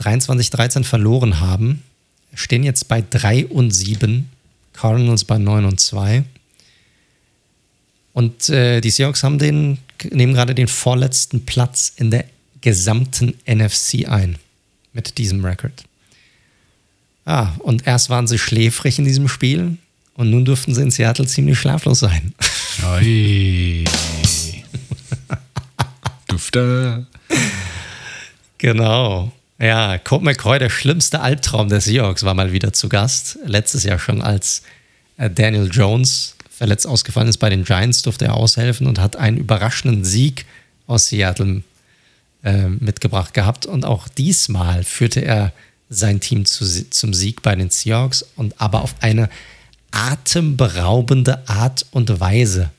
23-13 verloren haben, stehen jetzt bei 3 und 7, Cardinals bei 9 und 2. Und äh, die Seahawks haben den, nehmen gerade den vorletzten Platz in der gesamten NFC ein mit diesem Rekord. Ah, und erst waren sie schläfrig in diesem Spiel und nun dürften sie in Seattle ziemlich schlaflos sein. Oi. Dufte. Genau. Ja, Colt McCoy, der schlimmste Albtraum der Seahawks, war mal wieder zu Gast. Letztes Jahr schon, als äh, Daniel Jones verletzt ausgefallen ist bei den Giants, durfte er aushelfen und hat einen überraschenden Sieg aus Seattle äh, mitgebracht gehabt. Und auch diesmal führte er sein Team zu, zum Sieg bei den Seahawks und aber auf eine atemberaubende Art und Weise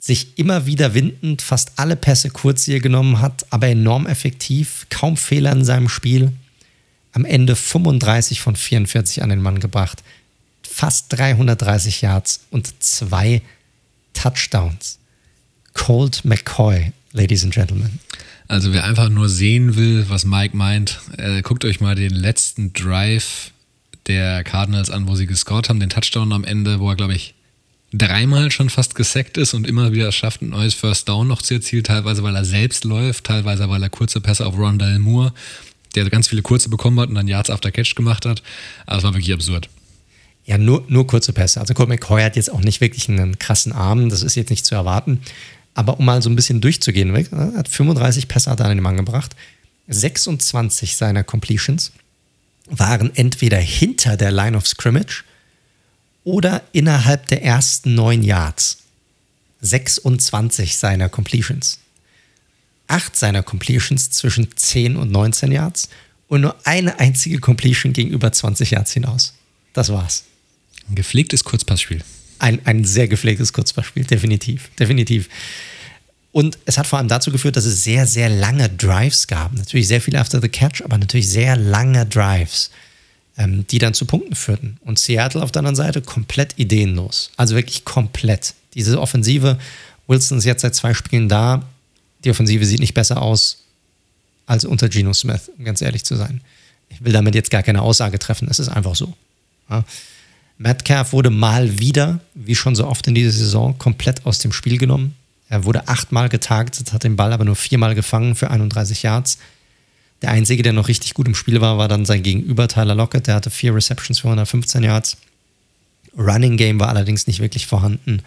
sich immer wieder windend fast alle Pässe kurz hier genommen hat, aber enorm effektiv, kaum Fehler in seinem Spiel. Am Ende 35 von 44 an den Mann gebracht, fast 330 Yards und zwei Touchdowns. Colt McCoy, Ladies and Gentlemen. Also wer einfach nur sehen will, was Mike meint, äh, guckt euch mal den letzten Drive der Cardinals an, wo sie gescored haben, den Touchdown am Ende, wo er, glaube ich, dreimal schon fast gesackt ist und immer wieder schafft, ein neues First Down noch zu erzielen, teilweise weil er selbst läuft, teilweise weil er kurze Pässe auf Rondell Moore, der ganz viele kurze bekommen hat und dann Yards after Catch gemacht hat. Aber es war wirklich absurd. Ja, nur, nur kurze Pässe. Also Colt McCoy hat jetzt auch nicht wirklich einen krassen Arm, das ist jetzt nicht zu erwarten. Aber um mal so ein bisschen durchzugehen, er ne, hat 35 Pässe er an den Mann gebracht. 26 seiner Completions waren entweder hinter der Line of Scrimmage oder innerhalb der ersten neun Yards. 26 seiner Completions. Acht seiner Completions zwischen 10 und 19 Yards und nur eine einzige Completion gegenüber 20 Yards hinaus. Das war's. Ein gepflegtes Kurzpassspiel. Ein, ein sehr gepflegtes Kurzpassspiel, definitiv. Definitiv. Und es hat vor allem dazu geführt, dass es sehr, sehr lange Drives gab. Natürlich sehr viel after the catch, aber natürlich sehr lange Drives ähm, die dann zu Punkten führten. Und Seattle auf der anderen Seite komplett ideenlos. Also wirklich komplett. Diese Offensive, Wilson ist jetzt seit zwei Spielen da. Die Offensive sieht nicht besser aus als unter Geno Smith, um ganz ehrlich zu sein. Ich will damit jetzt gar keine Aussage treffen, es ist einfach so. Ja. Metcalf wurde mal wieder, wie schon so oft in dieser Saison, komplett aus dem Spiel genommen. Er wurde achtmal getargetet, hat den Ball aber nur viermal gefangen für 31 Yards. Der einzige, der noch richtig gut im Spiel war, war dann sein Gegenüber Tyler Lockett. Der hatte vier Receptions für 115 Yards. Running Game war allerdings nicht wirklich vorhanden.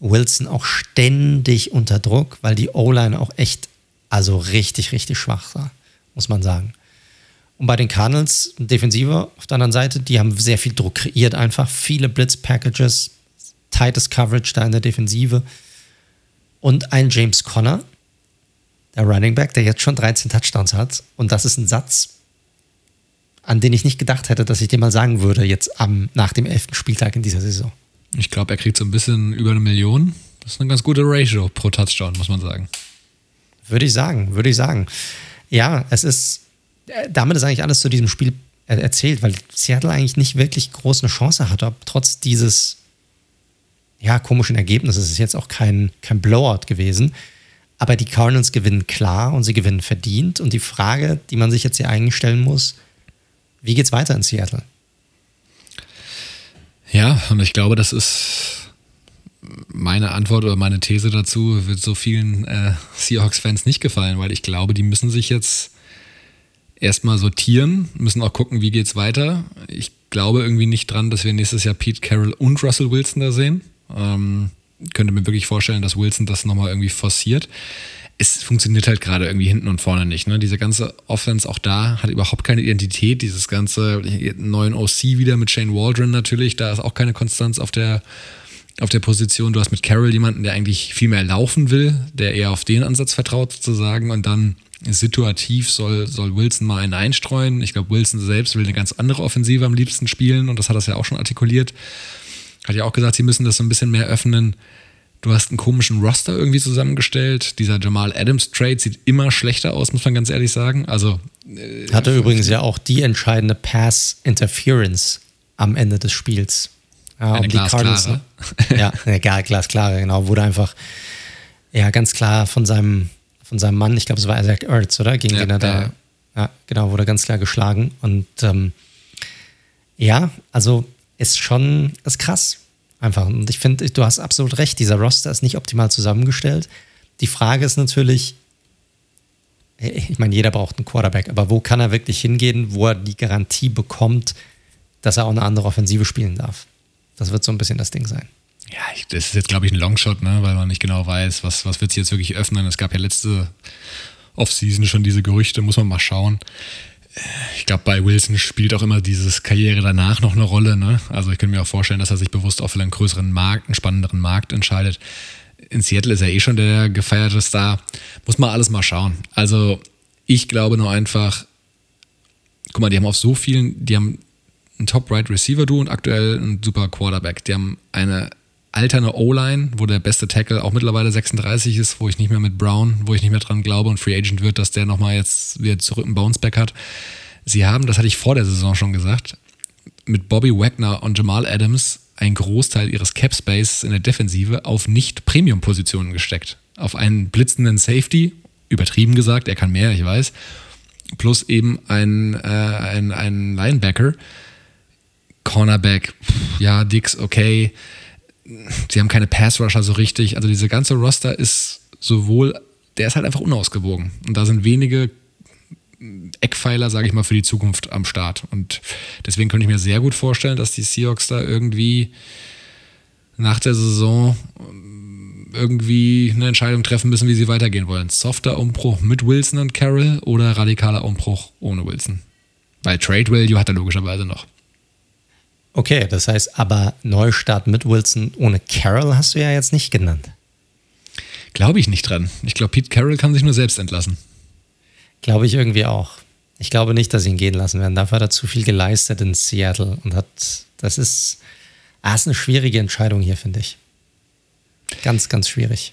Wilson auch ständig unter Druck, weil die O-Line auch echt, also richtig, richtig schwach war, muss man sagen. Und bei den Cardinals, Defensive auf der anderen Seite, die haben sehr viel Druck kreiert, einfach viele Blitz-Packages, tightes Coverage da in der Defensive. Und ein James Conner, Running Back, der jetzt schon 13 Touchdowns hat. Und das ist ein Satz, an den ich nicht gedacht hätte, dass ich den mal sagen würde, jetzt am, nach dem 11. Spieltag in dieser Saison. Ich glaube, er kriegt so ein bisschen über eine Million. Das ist eine ganz gute Ratio pro Touchdown, muss man sagen. Würde ich sagen, würde ich sagen. Ja, es ist, äh, damit ist eigentlich alles zu diesem Spiel erzählt, weil Seattle eigentlich nicht wirklich groß eine Chance hatte, trotz dieses ja, komischen Ergebnisses. Es ist jetzt auch kein, kein Blowout gewesen. Aber die Cardinals gewinnen klar und sie gewinnen verdient. Und die Frage, die man sich jetzt hier eigentlich stellen muss, wie geht's weiter in Seattle? Ja, und ich glaube, das ist meine Antwort oder meine These dazu, wird so vielen äh, Seahawks-Fans nicht gefallen, weil ich glaube, die müssen sich jetzt erstmal sortieren, müssen auch gucken, wie geht's weiter. Ich glaube irgendwie nicht dran, dass wir nächstes Jahr Pete Carroll und Russell Wilson da sehen. Ähm, könnte mir wirklich vorstellen, dass Wilson das nochmal irgendwie forciert. Es funktioniert halt gerade irgendwie hinten und vorne nicht. Ne? Diese ganze Offense auch da hat überhaupt keine Identität. Dieses ganze neuen OC wieder mit Shane Waldron natürlich, da ist auch keine Konstanz auf der, auf der Position. Du hast mit Carroll jemanden, der eigentlich viel mehr laufen will, der eher auf den Ansatz vertraut sozusagen und dann situativ soll, soll Wilson mal einen einstreuen. Ich glaube, Wilson selbst will eine ganz andere Offensive am liebsten spielen und das hat er ja auch schon artikuliert. Hat ja auch gesagt, sie müssen das so ein bisschen mehr öffnen. Du hast einen komischen Roster irgendwie zusammengestellt. Dieser Jamal Adams Trade sieht immer schlechter aus, muss man ganz ehrlich sagen. Also äh, hatte übrigens ja auch die entscheidende Pass Interference am Ende des Spiels. Ja, Eine um die Cardinals. Ne? ja, eine glasklare, genau. Wurde einfach ja ganz klar von seinem von seinem Mann, ich glaube, es war Isaac Ertz, oder? Gegen ja, den er da, ja. ja, genau, wurde ganz klar geschlagen. Und ähm, ja, also ist schon ist krass. Einfach. Und ich finde, du hast absolut recht, dieser Roster ist nicht optimal zusammengestellt. Die Frage ist natürlich, ich meine, jeder braucht einen Quarterback, aber wo kann er wirklich hingehen, wo er die Garantie bekommt, dass er auch eine andere Offensive spielen darf? Das wird so ein bisschen das Ding sein. Ja, das ist jetzt, glaube ich, ein Longshot, ne? weil man nicht genau weiß, was, was wird sich jetzt wirklich öffnen. Es gab ja letzte Offseason schon diese Gerüchte, muss man mal schauen ich glaube, bei Wilson spielt auch immer dieses Karriere danach noch eine Rolle. Ne? Also ich könnte mir auch vorstellen, dass er sich bewusst auch für einen größeren Markt, einen spannenderen Markt entscheidet. In Seattle ist er eh schon der gefeierte Star. Muss man alles mal schauen. Also ich glaube nur einfach, guck mal, die haben auf so vielen, die haben ein Top-Right-Receiver-Duo und aktuell ein super Quarterback. Die haben eine alterne O-Line, wo der beste Tackle auch mittlerweile 36 ist, wo ich nicht mehr mit Brown, wo ich nicht mehr dran glaube und Free Agent wird, dass der nochmal jetzt wieder zurück einen Bounceback hat. Sie haben, das hatte ich vor der Saison schon gesagt, mit Bobby Wagner und Jamal Adams einen Großteil ihres Cap Space in der Defensive auf nicht Premium-Positionen gesteckt. Auf einen blitzenden Safety, übertrieben gesagt, er kann mehr, ich weiß, plus eben ein, äh, ein, ein Linebacker. Cornerback, ja, Dix, okay. Sie haben keine Pass-Rusher so richtig. Also diese ganze Roster ist sowohl, der ist halt einfach unausgewogen. Und da sind wenige Eckpfeiler, sage ich mal, für die Zukunft am Start. Und deswegen könnte ich mir sehr gut vorstellen, dass die Seahawks da irgendwie nach der Saison irgendwie eine Entscheidung treffen müssen, wie sie weitergehen wollen. Softer Umbruch mit Wilson und Carroll oder radikaler Umbruch ohne Wilson? Weil Trade Value hat er logischerweise noch. Okay, das heißt aber Neustart mit Wilson ohne Carroll hast du ja jetzt nicht genannt. Glaube ich nicht dran. Ich glaube, Pete Carroll kann sich nur selbst entlassen. Glaube ich irgendwie auch. Ich glaube nicht, dass sie ihn gehen lassen werden. Dafür hat er zu viel geleistet in Seattle und hat, das ist, ah, ist eine schwierige Entscheidung hier, finde ich. Ganz, ganz schwierig.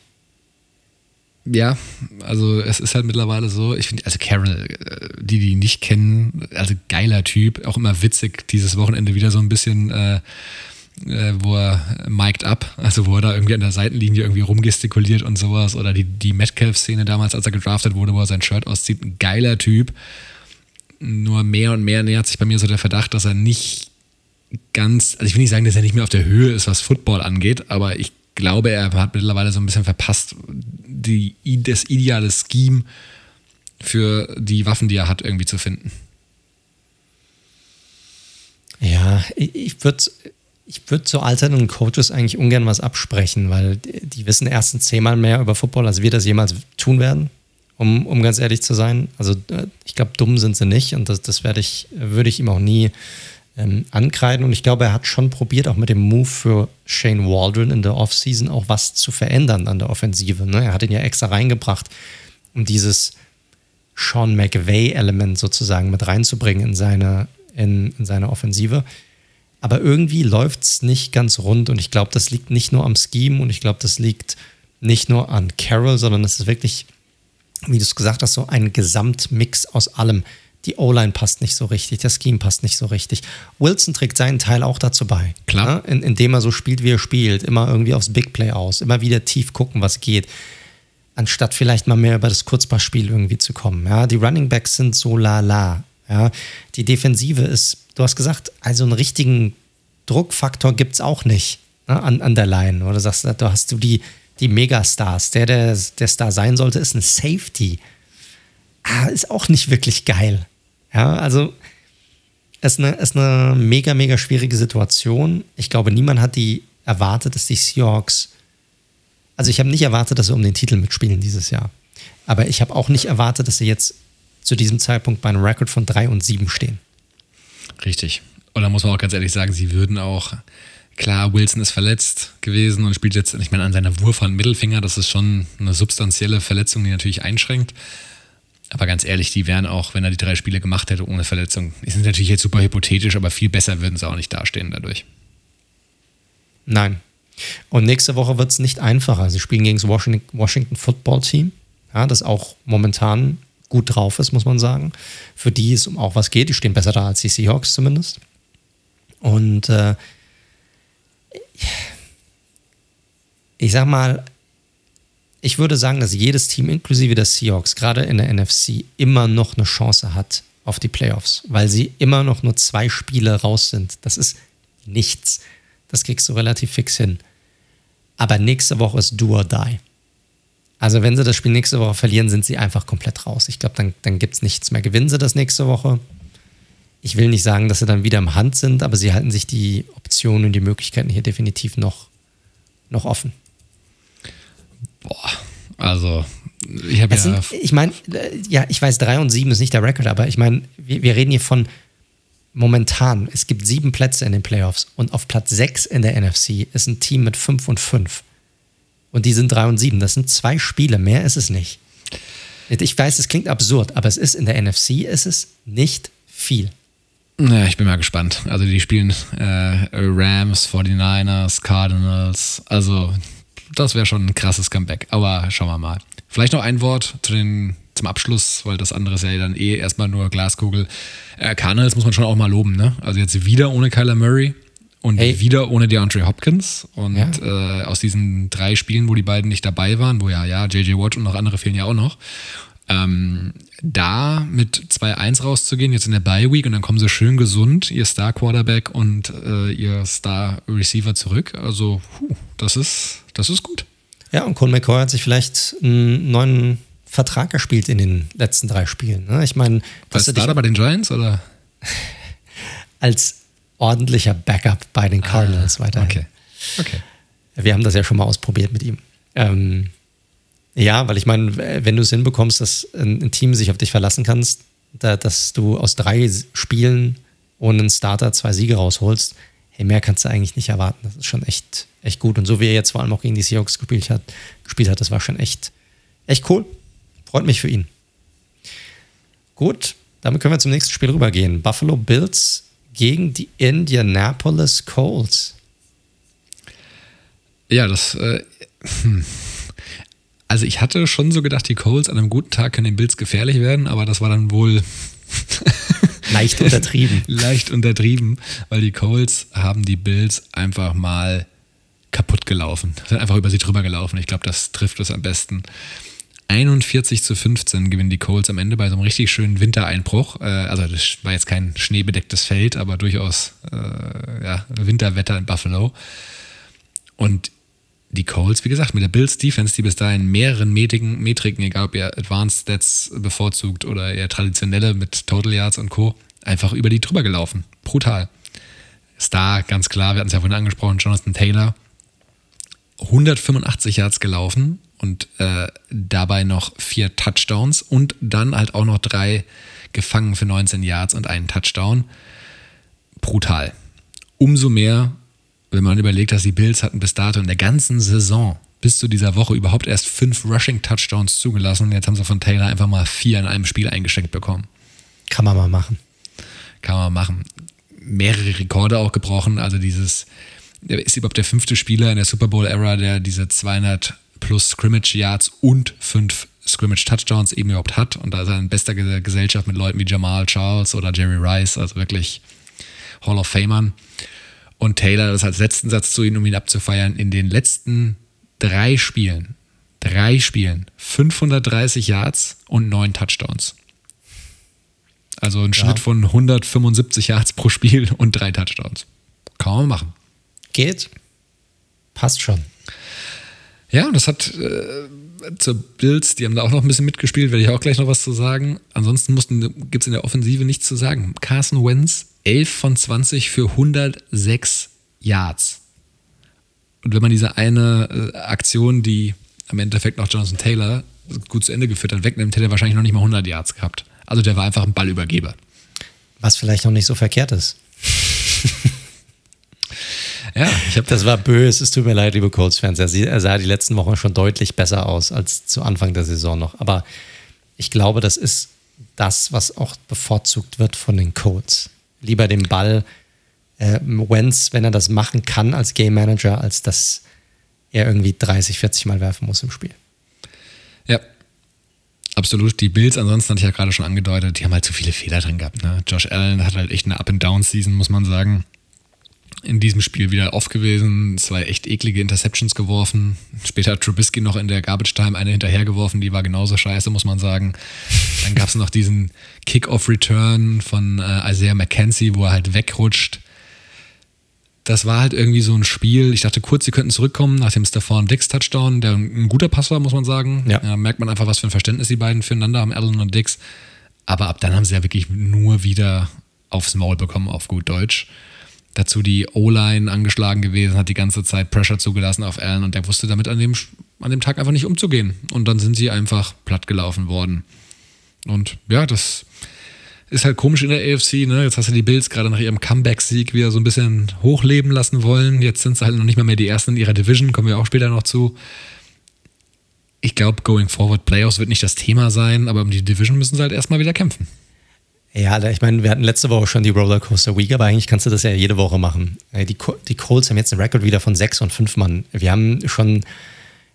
Ja, also es ist halt mittlerweile so, ich finde, also Carol, äh, die, die ihn nicht kennen, also geiler Typ, auch immer witzig, dieses Wochenende wieder so ein bisschen, äh, äh, wo er mic'd up, also wo er da irgendwie an der Seitenlinie irgendwie rumgestikuliert und sowas, oder die, die Metcalf-Szene damals, als er gedraftet wurde, wo er sein Shirt auszieht, ein geiler Typ. Nur mehr und mehr nähert sich bei mir so der Verdacht, dass er nicht ganz, also ich will nicht sagen, dass er nicht mehr auf der Höhe ist, was Football angeht, aber ich glaube, er hat mittlerweile so ein bisschen verpasst, die, das ideale Scheme für die Waffen, die er hat, irgendwie zu finden. Ja, ich würde ich würd so alternden Coaches eigentlich ungern was absprechen, weil die wissen erstens zehnmal mehr über Football, als wir das jemals tun werden, um, um ganz ehrlich zu sein. Also äh, ich glaube, dumm sind sie nicht und das, das werde ich, würde ich ihm auch nie ähm, ankreiden. Und ich glaube, er hat schon probiert, auch mit dem Move für Shane Waldron in der Offseason auch was zu verändern an der Offensive. Ne? Er hat ihn ja extra reingebracht, um dieses Sean McVay-Element sozusagen mit reinzubringen in seine, in, in seine Offensive. Aber irgendwie läuft es nicht ganz rund und ich glaube, das liegt nicht nur am Scheme und ich glaube, das liegt nicht nur an Carroll, sondern es ist wirklich, wie du es gesagt hast, so ein Gesamtmix aus allem. Die O-Line passt nicht so richtig, der Scheme passt nicht so richtig. Wilson trägt seinen Teil auch dazu bei. Klar. Ne? In, indem er so spielt, wie er spielt. Immer irgendwie aufs Big Play aus. Immer wieder tief gucken, was geht. Anstatt vielleicht mal mehr über das Kurzpassspiel irgendwie zu kommen. Ja? Die Running Backs sind so la la. Ja? Die Defensive ist, du hast gesagt, also einen richtigen Druckfaktor gibt es auch nicht ne? an, an der Line. Oder sagst du, da hast du die, die Megastars. Der, der der Star sein sollte, ist ein Safety. Ah, ist auch nicht wirklich geil. Ja, also es ist eine, ist eine mega, mega schwierige Situation. Ich glaube, niemand hat die erwartet, dass die Seahawks. Also ich habe nicht erwartet, dass sie um den Titel mitspielen dieses Jahr. Aber ich habe auch nicht erwartet, dass sie jetzt zu diesem Zeitpunkt bei einem Rekord von 3 und 7 stehen. Richtig. Und da muss man auch ganz ehrlich sagen, sie würden auch, klar, Wilson ist verletzt gewesen und spielt jetzt, ich meine, an seiner Wurfhand Mittelfinger, das ist schon eine substanzielle Verletzung, die natürlich einschränkt. Aber ganz ehrlich, die wären auch, wenn er die drei Spiele gemacht hätte ohne Verletzung, sind natürlich jetzt super hypothetisch, aber viel besser würden sie auch nicht dastehen dadurch. Nein. Und nächste Woche wird es nicht einfacher. Sie spielen gegen das Washington, Washington Football Team, ja, das auch momentan gut drauf ist, muss man sagen. Für die es um auch was geht. Die stehen besser da als die Seahawks zumindest. Und äh, ich sag mal, ich würde sagen, dass jedes Team, inklusive der Seahawks, gerade in der NFC, immer noch eine Chance hat auf die Playoffs, weil sie immer noch nur zwei Spiele raus sind. Das ist nichts. Das kriegst du relativ fix hin. Aber nächste Woche ist do or die. Also wenn sie das Spiel nächste Woche verlieren, sind sie einfach komplett raus. Ich glaube, dann, dann gibt es nichts mehr. Gewinnen sie das nächste Woche. Ich will nicht sagen, dass sie dann wieder im Hand sind, aber sie halten sich die Optionen und die Möglichkeiten hier definitiv noch, noch offen. Boah, also ich habe ja. Sind, ich meine, ja, ich weiß, 3 und 7 ist nicht der Rekord, aber ich meine, wir, wir, reden hier von momentan. Es gibt sieben Plätze in den Playoffs und auf Platz 6 in der NFC ist ein Team mit 5 und 5. Und die sind 3 und 7. Das sind zwei Spiele, mehr ist es nicht. Ich weiß, es klingt absurd, aber es ist in der NFC ist es nicht viel. Ja, ich bin mal gespannt. Also die spielen äh, Rams, 49ers, Cardinals. Also das wäre schon ein krasses Comeback. Aber schauen wir mal. Vielleicht noch ein Wort zu den, zum Abschluss, weil das andere ist ja dann eh erstmal nur Glaskugel. Äh, Cardinals muss man schon auch mal loben. Ne? Also jetzt wieder ohne Kyler Murray und hey. wieder ohne DeAndre Hopkins. Und ja. äh, aus diesen drei Spielen, wo die beiden nicht dabei waren, wo ja, ja, JJ Watt und noch andere fehlen ja auch noch ähm, da mit 2-1 rauszugehen, jetzt in der Bye Week und dann kommen sie schön gesund, ihr Star Quarterback und äh, ihr Star Receiver zurück. Also, puh, das ist, das ist gut. Ja, und Cole McCoy hat sich vielleicht einen neuen Vertrag gespielt in den letzten drei Spielen. Ne? Ich meine, als Starter bei den Giants oder? als ordentlicher Backup bei den Cardinals ah, weiterhin. Okay. okay. Wir haben das ja schon mal ausprobiert mit ihm. Ähm, ja, weil ich meine, wenn du es hinbekommst, dass ein, Team sich auf dich verlassen kannst, da, dass du aus drei Spielen ohne einen Starter zwei Siege rausholst, hey, mehr kannst du eigentlich nicht erwarten. Das ist schon echt, echt gut. Und so wie er jetzt vor allem auch gegen die Seahawks gespielt hat, gespielt hat, das war schon echt, echt cool. Freut mich für ihn. Gut, damit können wir zum nächsten Spiel rübergehen. Buffalo Bills gegen die Indianapolis Colts. Ja, das äh, hm. Also ich hatte schon so gedacht, die Coles an einem guten Tag können den Bills gefährlich werden, aber das war dann wohl leicht untertrieben. leicht untertrieben, weil die Coles haben die Bills einfach mal kaputt gelaufen. Sind einfach über sie drüber gelaufen. Ich glaube, das trifft es am besten. 41 zu 15 gewinnen die Coles am Ende bei so einem richtig schönen Wintereinbruch. Äh, also das war jetzt kein schneebedecktes Feld, aber durchaus äh, ja, Winterwetter in Buffalo. Und die Colts, wie gesagt, mit der Bills Defense, die bis dahin mehreren Metriken, Metriken, egal ob ihr Advanced Stats bevorzugt oder eher traditionelle mit Total Yards und Co., einfach über die drüber gelaufen. Brutal. Star, ganz klar, wir hatten es ja vorhin angesprochen, Jonathan Taylor. 185 Yards gelaufen und äh, dabei noch vier Touchdowns und dann halt auch noch drei gefangen für 19 Yards und einen Touchdown. Brutal. Umso mehr wenn man überlegt, dass die Bills hatten bis dato in der ganzen Saison bis zu dieser Woche überhaupt erst fünf Rushing-Touchdowns zugelassen. Jetzt haben sie von Taylor einfach mal vier in einem Spiel eingeschenkt bekommen. Kann man mal machen. Kann man machen. Mehrere Rekorde auch gebrochen. Also dieses, ist überhaupt der fünfte Spieler in der Super Bowl-Ära, der diese 200 plus Scrimmage Yards und fünf Scrimmage Touchdowns eben überhaupt hat. Und da ist er in bester Gesellschaft mit Leuten wie Jamal Charles oder Jerry Rice, also wirklich Hall of Famern. Und Taylor, das als letzten Satz zu ihm, um ihn abzufeiern, in den letzten drei Spielen, drei Spielen, 530 Yards und neun Touchdowns. Also ein ja. Schnitt von 175 Yards pro Spiel und drei Touchdowns. Kann man machen. Geht. Passt schon. Ja, und das hat äh, zur Bills, die haben da auch noch ein bisschen mitgespielt, werde ich auch gleich noch was zu sagen. Ansonsten gibt es in der Offensive nichts zu sagen. Carson Wentz 11 von 20 für 106 Yards. Und wenn man diese eine äh, Aktion, die am Endeffekt noch Jonathan Taylor gut zu Ende geführt hat, wegnimmt, hätte er wahrscheinlich noch nicht mal 100 Yards gehabt. Also der war einfach ein Ballübergeber. Was vielleicht noch nicht so verkehrt ist. ja, ich habe das war böse. Es tut mir leid, liebe Colts-Fans. Er sah die letzten Wochen schon deutlich besser aus als zu Anfang der Saison noch. Aber ich glaube, das ist das, was auch bevorzugt wird von den Colts lieber den Ball äh, Wentz, wenn er das machen kann als Game Manager, als dass er irgendwie 30, 40 Mal werfen muss im Spiel. Ja, absolut. Die Bills, ansonsten hatte ich ja gerade schon angedeutet, die haben halt zu viele Fehler drin gehabt. Ne? Josh Allen hat halt echt eine Up-and-Down-Season, muss man sagen. In diesem Spiel wieder off gewesen, zwei echt eklige Interceptions geworfen. Später hat Trubisky noch in der Garbage Time eine hinterhergeworfen, die war genauso scheiße, muss man sagen. Dann gab es noch diesen Kick-Off-Return von äh, Isaiah McKenzie, wo er halt wegrutscht. Das war halt irgendwie so ein Spiel. Ich dachte kurz, sie könnten zurückkommen nach dem Stefan Dix Touchdown, der ein guter Pass war, muss man sagen. Ja. Da merkt man einfach, was für ein Verständnis die beiden füreinander haben, Allen und Dix. Aber ab dann haben sie ja wirklich nur wieder aufs Maul bekommen, auf gut Deutsch. Dazu die O-Line angeschlagen gewesen, hat die ganze Zeit Pressure zugelassen auf Allen und der wusste damit an dem, an dem Tag einfach nicht umzugehen. Und dann sind sie einfach platt gelaufen worden. Und ja, das ist halt komisch in der AFC. Ne? Jetzt hast du die Bills gerade nach ihrem Comeback-Sieg wieder so ein bisschen hochleben lassen wollen. Jetzt sind sie halt noch nicht mal mehr die Ersten in ihrer Division, kommen wir auch später noch zu. Ich glaube, going forward, Playoffs wird nicht das Thema sein, aber um die Division müssen sie halt erstmal wieder kämpfen. Ja, ich meine, wir hatten letzte Woche schon die Rollercoaster Week, aber eigentlich kannst du das ja jede Woche machen. Äh, die, die Colts haben jetzt einen Rekord wieder von sechs und fünf Mann. Wir haben schon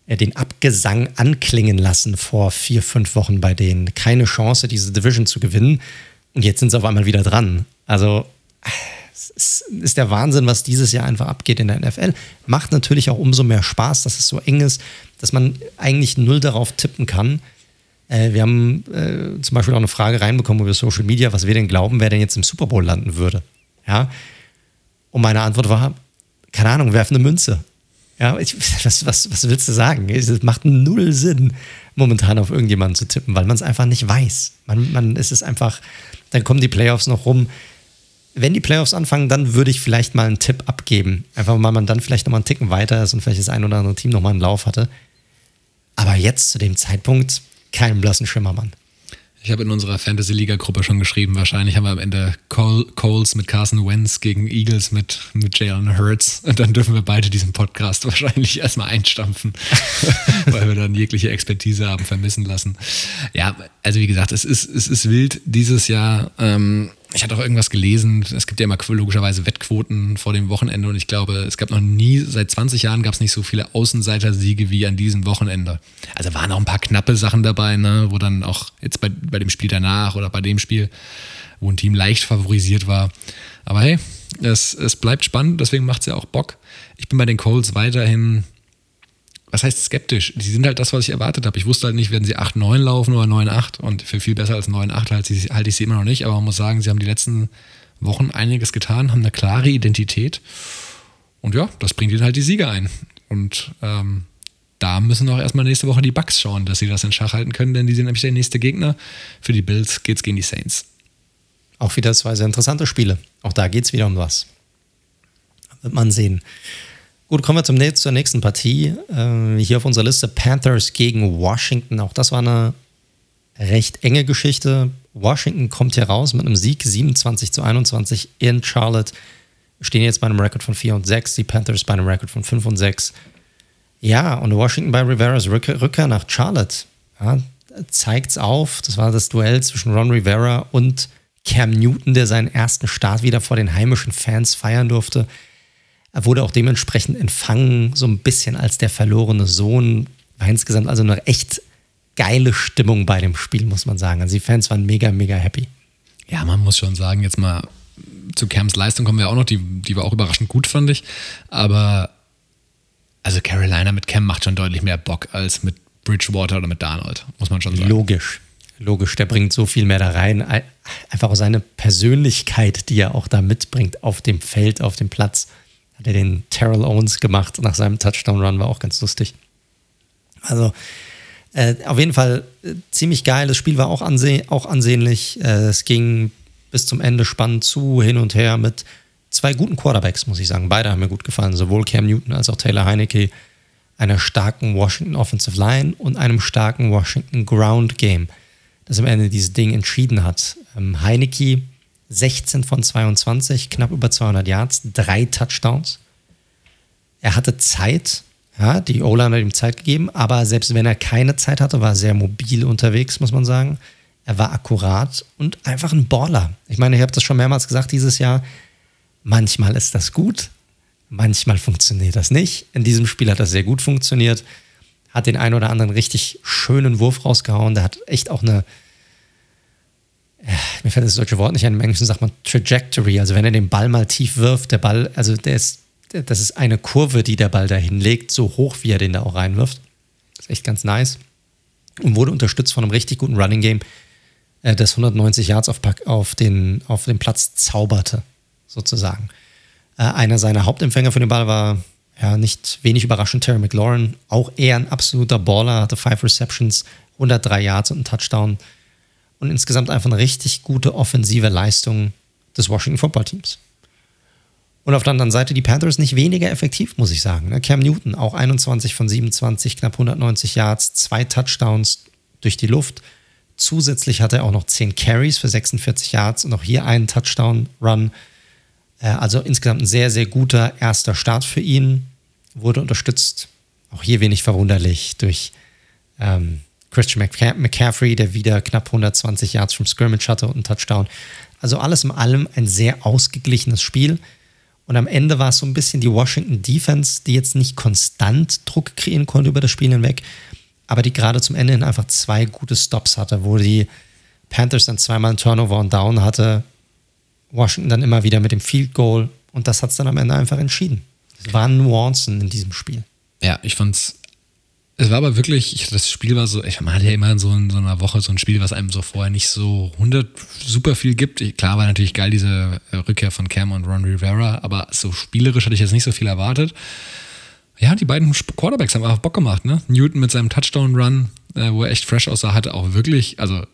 äh, den Abgesang anklingen lassen vor vier, fünf Wochen bei denen. Keine Chance, diese Division zu gewinnen. Und jetzt sind sie auf einmal wieder dran. Also es ist der Wahnsinn, was dieses Jahr einfach abgeht in der NFL. Macht natürlich auch umso mehr Spaß, dass es so eng ist, dass man eigentlich null darauf tippen kann. Äh, wir haben äh, zum Beispiel auch eine Frage reinbekommen über Social Media, was wir denn glauben, wer denn jetzt im Super Bowl landen würde. Ja. Und meine Antwort war, keine Ahnung, werf eine Münze. Ja, ich, was, was, was willst du sagen? Es macht null Sinn, momentan auf irgendjemanden zu tippen, weil man es einfach nicht weiß. Man, man ist es einfach, dann kommen die Playoffs noch rum. Wenn die Playoffs anfangen, dann würde ich vielleicht mal einen Tipp abgeben. Einfach weil man dann vielleicht nochmal einen Ticken weiter ist und vielleicht das ein oder andere Team nochmal einen Lauf hatte. Aber jetzt zu dem Zeitpunkt, keinen blassen Schimmer, Mann. Ich habe in unserer Fantasy-Liga-Gruppe schon geschrieben, wahrscheinlich haben wir am Ende Col Coles mit Carson Wentz gegen Eagles mit, mit Jalen Hurts. Und dann dürfen wir beide diesen Podcast wahrscheinlich erstmal einstampfen, weil wir dann jegliche Expertise haben vermissen lassen. Ja, also wie gesagt, es ist, es ist wild dieses Jahr. Ähm, ich hatte auch irgendwas gelesen, es gibt ja immer logischerweise Wettquoten vor dem Wochenende und ich glaube, es gab noch nie, seit 20 Jahren gab es nicht so viele Außenseiter-Siege wie an diesem Wochenende. Also waren auch ein paar knappe Sachen dabei, ne, wo dann auch jetzt bei, bei dem Spiel danach oder bei dem Spiel, wo ein Team leicht favorisiert war. Aber hey, es, es bleibt spannend, deswegen macht es ja auch Bock. Ich bin bei den Colts weiterhin was heißt skeptisch? Die sind halt das, was ich erwartet habe. Ich wusste halt nicht, werden sie 8-9 laufen oder 9-8 und für viel besser als 9-8 halte ich, halte ich sie immer noch nicht, aber man muss sagen, sie haben die letzten Wochen einiges getan, haben eine klare Identität und ja, das bringt ihnen halt die Siege ein. Und ähm, da müssen auch erstmal nächste Woche die Bucks schauen, dass sie das in Schach halten können, denn die sind nämlich der nächste Gegner. Für die Bills geht es gegen die Saints. Auch wieder zwei sehr interessante Spiele. Auch da geht es wieder um was. Wird man sehen. Gut, kommen wir zum, zur nächsten Partie. Äh, hier auf unserer Liste Panthers gegen Washington. Auch das war eine recht enge Geschichte. Washington kommt hier raus mit einem Sieg 27 zu 21 in Charlotte. Stehen jetzt bei einem Rekord von 4 und 6, die Panthers bei einem Rekord von 5 und 6. Ja, und Washington bei Riveras Rückkehr, Rückkehr nach Charlotte. Ja, es auf. Das war das Duell zwischen Ron Rivera und Cam Newton, der seinen ersten Start wieder vor den heimischen Fans feiern durfte. Er wurde auch dementsprechend empfangen, so ein bisschen als der verlorene Sohn. War insgesamt also eine echt geile Stimmung bei dem Spiel, muss man sagen. Also die Fans waren mega, mega happy. Ja, man muss schon sagen, jetzt mal zu Cams Leistung kommen wir auch noch, die, die war auch überraschend gut, fand ich. Aber also Carolina mit Cam macht schon deutlich mehr Bock als mit Bridgewater oder mit Darnold, muss man schon sagen. Logisch. Logisch, der bringt so viel mehr da rein. Einfach auch seine Persönlichkeit, die er auch da mitbringt auf dem Feld, auf dem Platz hat er den Terrell Owens gemacht nach seinem Touchdown-Run, war auch ganz lustig. Also äh, auf jeden Fall äh, ziemlich geil. Das Spiel war auch, anseh auch ansehnlich. Äh, es ging bis zum Ende spannend zu, hin und her mit zwei guten Quarterbacks, muss ich sagen. Beide haben mir gut gefallen, sowohl Cam Newton als auch Taylor Heinecke. Einer starken Washington Offensive Line und einem starken Washington Ground Game, das am Ende dieses Ding entschieden hat. Ähm, Heinecke 16 von 22, knapp über 200 Yards, drei Touchdowns. Er hatte Zeit, ja, die O-Line hat ihm Zeit gegeben, aber selbst wenn er keine Zeit hatte, war er sehr mobil unterwegs, muss man sagen. Er war akkurat und einfach ein Baller. Ich meine, ich habe das schon mehrmals gesagt dieses Jahr. Manchmal ist das gut, manchmal funktioniert das nicht. In diesem Spiel hat das sehr gut funktioniert. Hat den einen oder anderen richtig schönen Wurf rausgehauen. Der hat echt auch eine, mir fällt das deutsche Wort nicht ein, im Englischen sagt man Trajectory, also wenn er den Ball mal tief wirft, der Ball, also der ist, das ist eine Kurve, die der Ball da hinlegt, so hoch, wie er den da auch reinwirft. Das ist echt ganz nice. Und wurde unterstützt von einem richtig guten Running Game, äh, das 190 Yards auf, auf, den, auf den Platz zauberte, sozusagen. Äh, einer seiner Hauptempfänger für den Ball war ja nicht wenig überraschend Terry McLaurin, auch eher ein absoluter Baller, hatte five Receptions, 103 Yards und einen Touchdown und insgesamt einfach eine richtig gute offensive Leistung des Washington Football Teams. Und auf der anderen Seite die Panthers nicht weniger effektiv, muss ich sagen. Ne? Cam Newton auch 21 von 27, knapp 190 Yards, zwei Touchdowns durch die Luft. Zusätzlich hat er auch noch 10 Carries für 46 Yards und auch hier einen Touchdown-Run. Äh, also insgesamt ein sehr, sehr guter erster Start für ihn. Wurde unterstützt, auch hier wenig verwunderlich, durch ähm, Christian McCaffrey, der wieder knapp 120 Yards vom Scrimmage hatte und einen Touchdown. Also alles in allem ein sehr ausgeglichenes Spiel. Und am Ende war es so ein bisschen die Washington Defense, die jetzt nicht konstant Druck kreieren konnte über das Spiel hinweg, aber die gerade zum Ende hin einfach zwei gute Stops hatte, wo die Panthers dann zweimal einen Turnover und Down hatte. Washington dann immer wieder mit dem Field Goal und das hat es dann am Ende einfach entschieden. Es waren Nuancen in diesem Spiel. Ja, ich fand's. Es war aber wirklich, ich, das Spiel war so, ich man hat ja immer in so, in so, einer Woche so ein Spiel, was einem so vorher nicht so 100 super viel gibt. Ich, klar war natürlich geil diese äh, Rückkehr von Cam und Ron Rivera, aber so spielerisch hatte ich jetzt nicht so viel erwartet. Ja, die beiden Quarterbacks haben einfach Bock gemacht, ne? Newton mit seinem Touchdown-Run, äh, wo er echt fresh aussah, hatte auch wirklich, also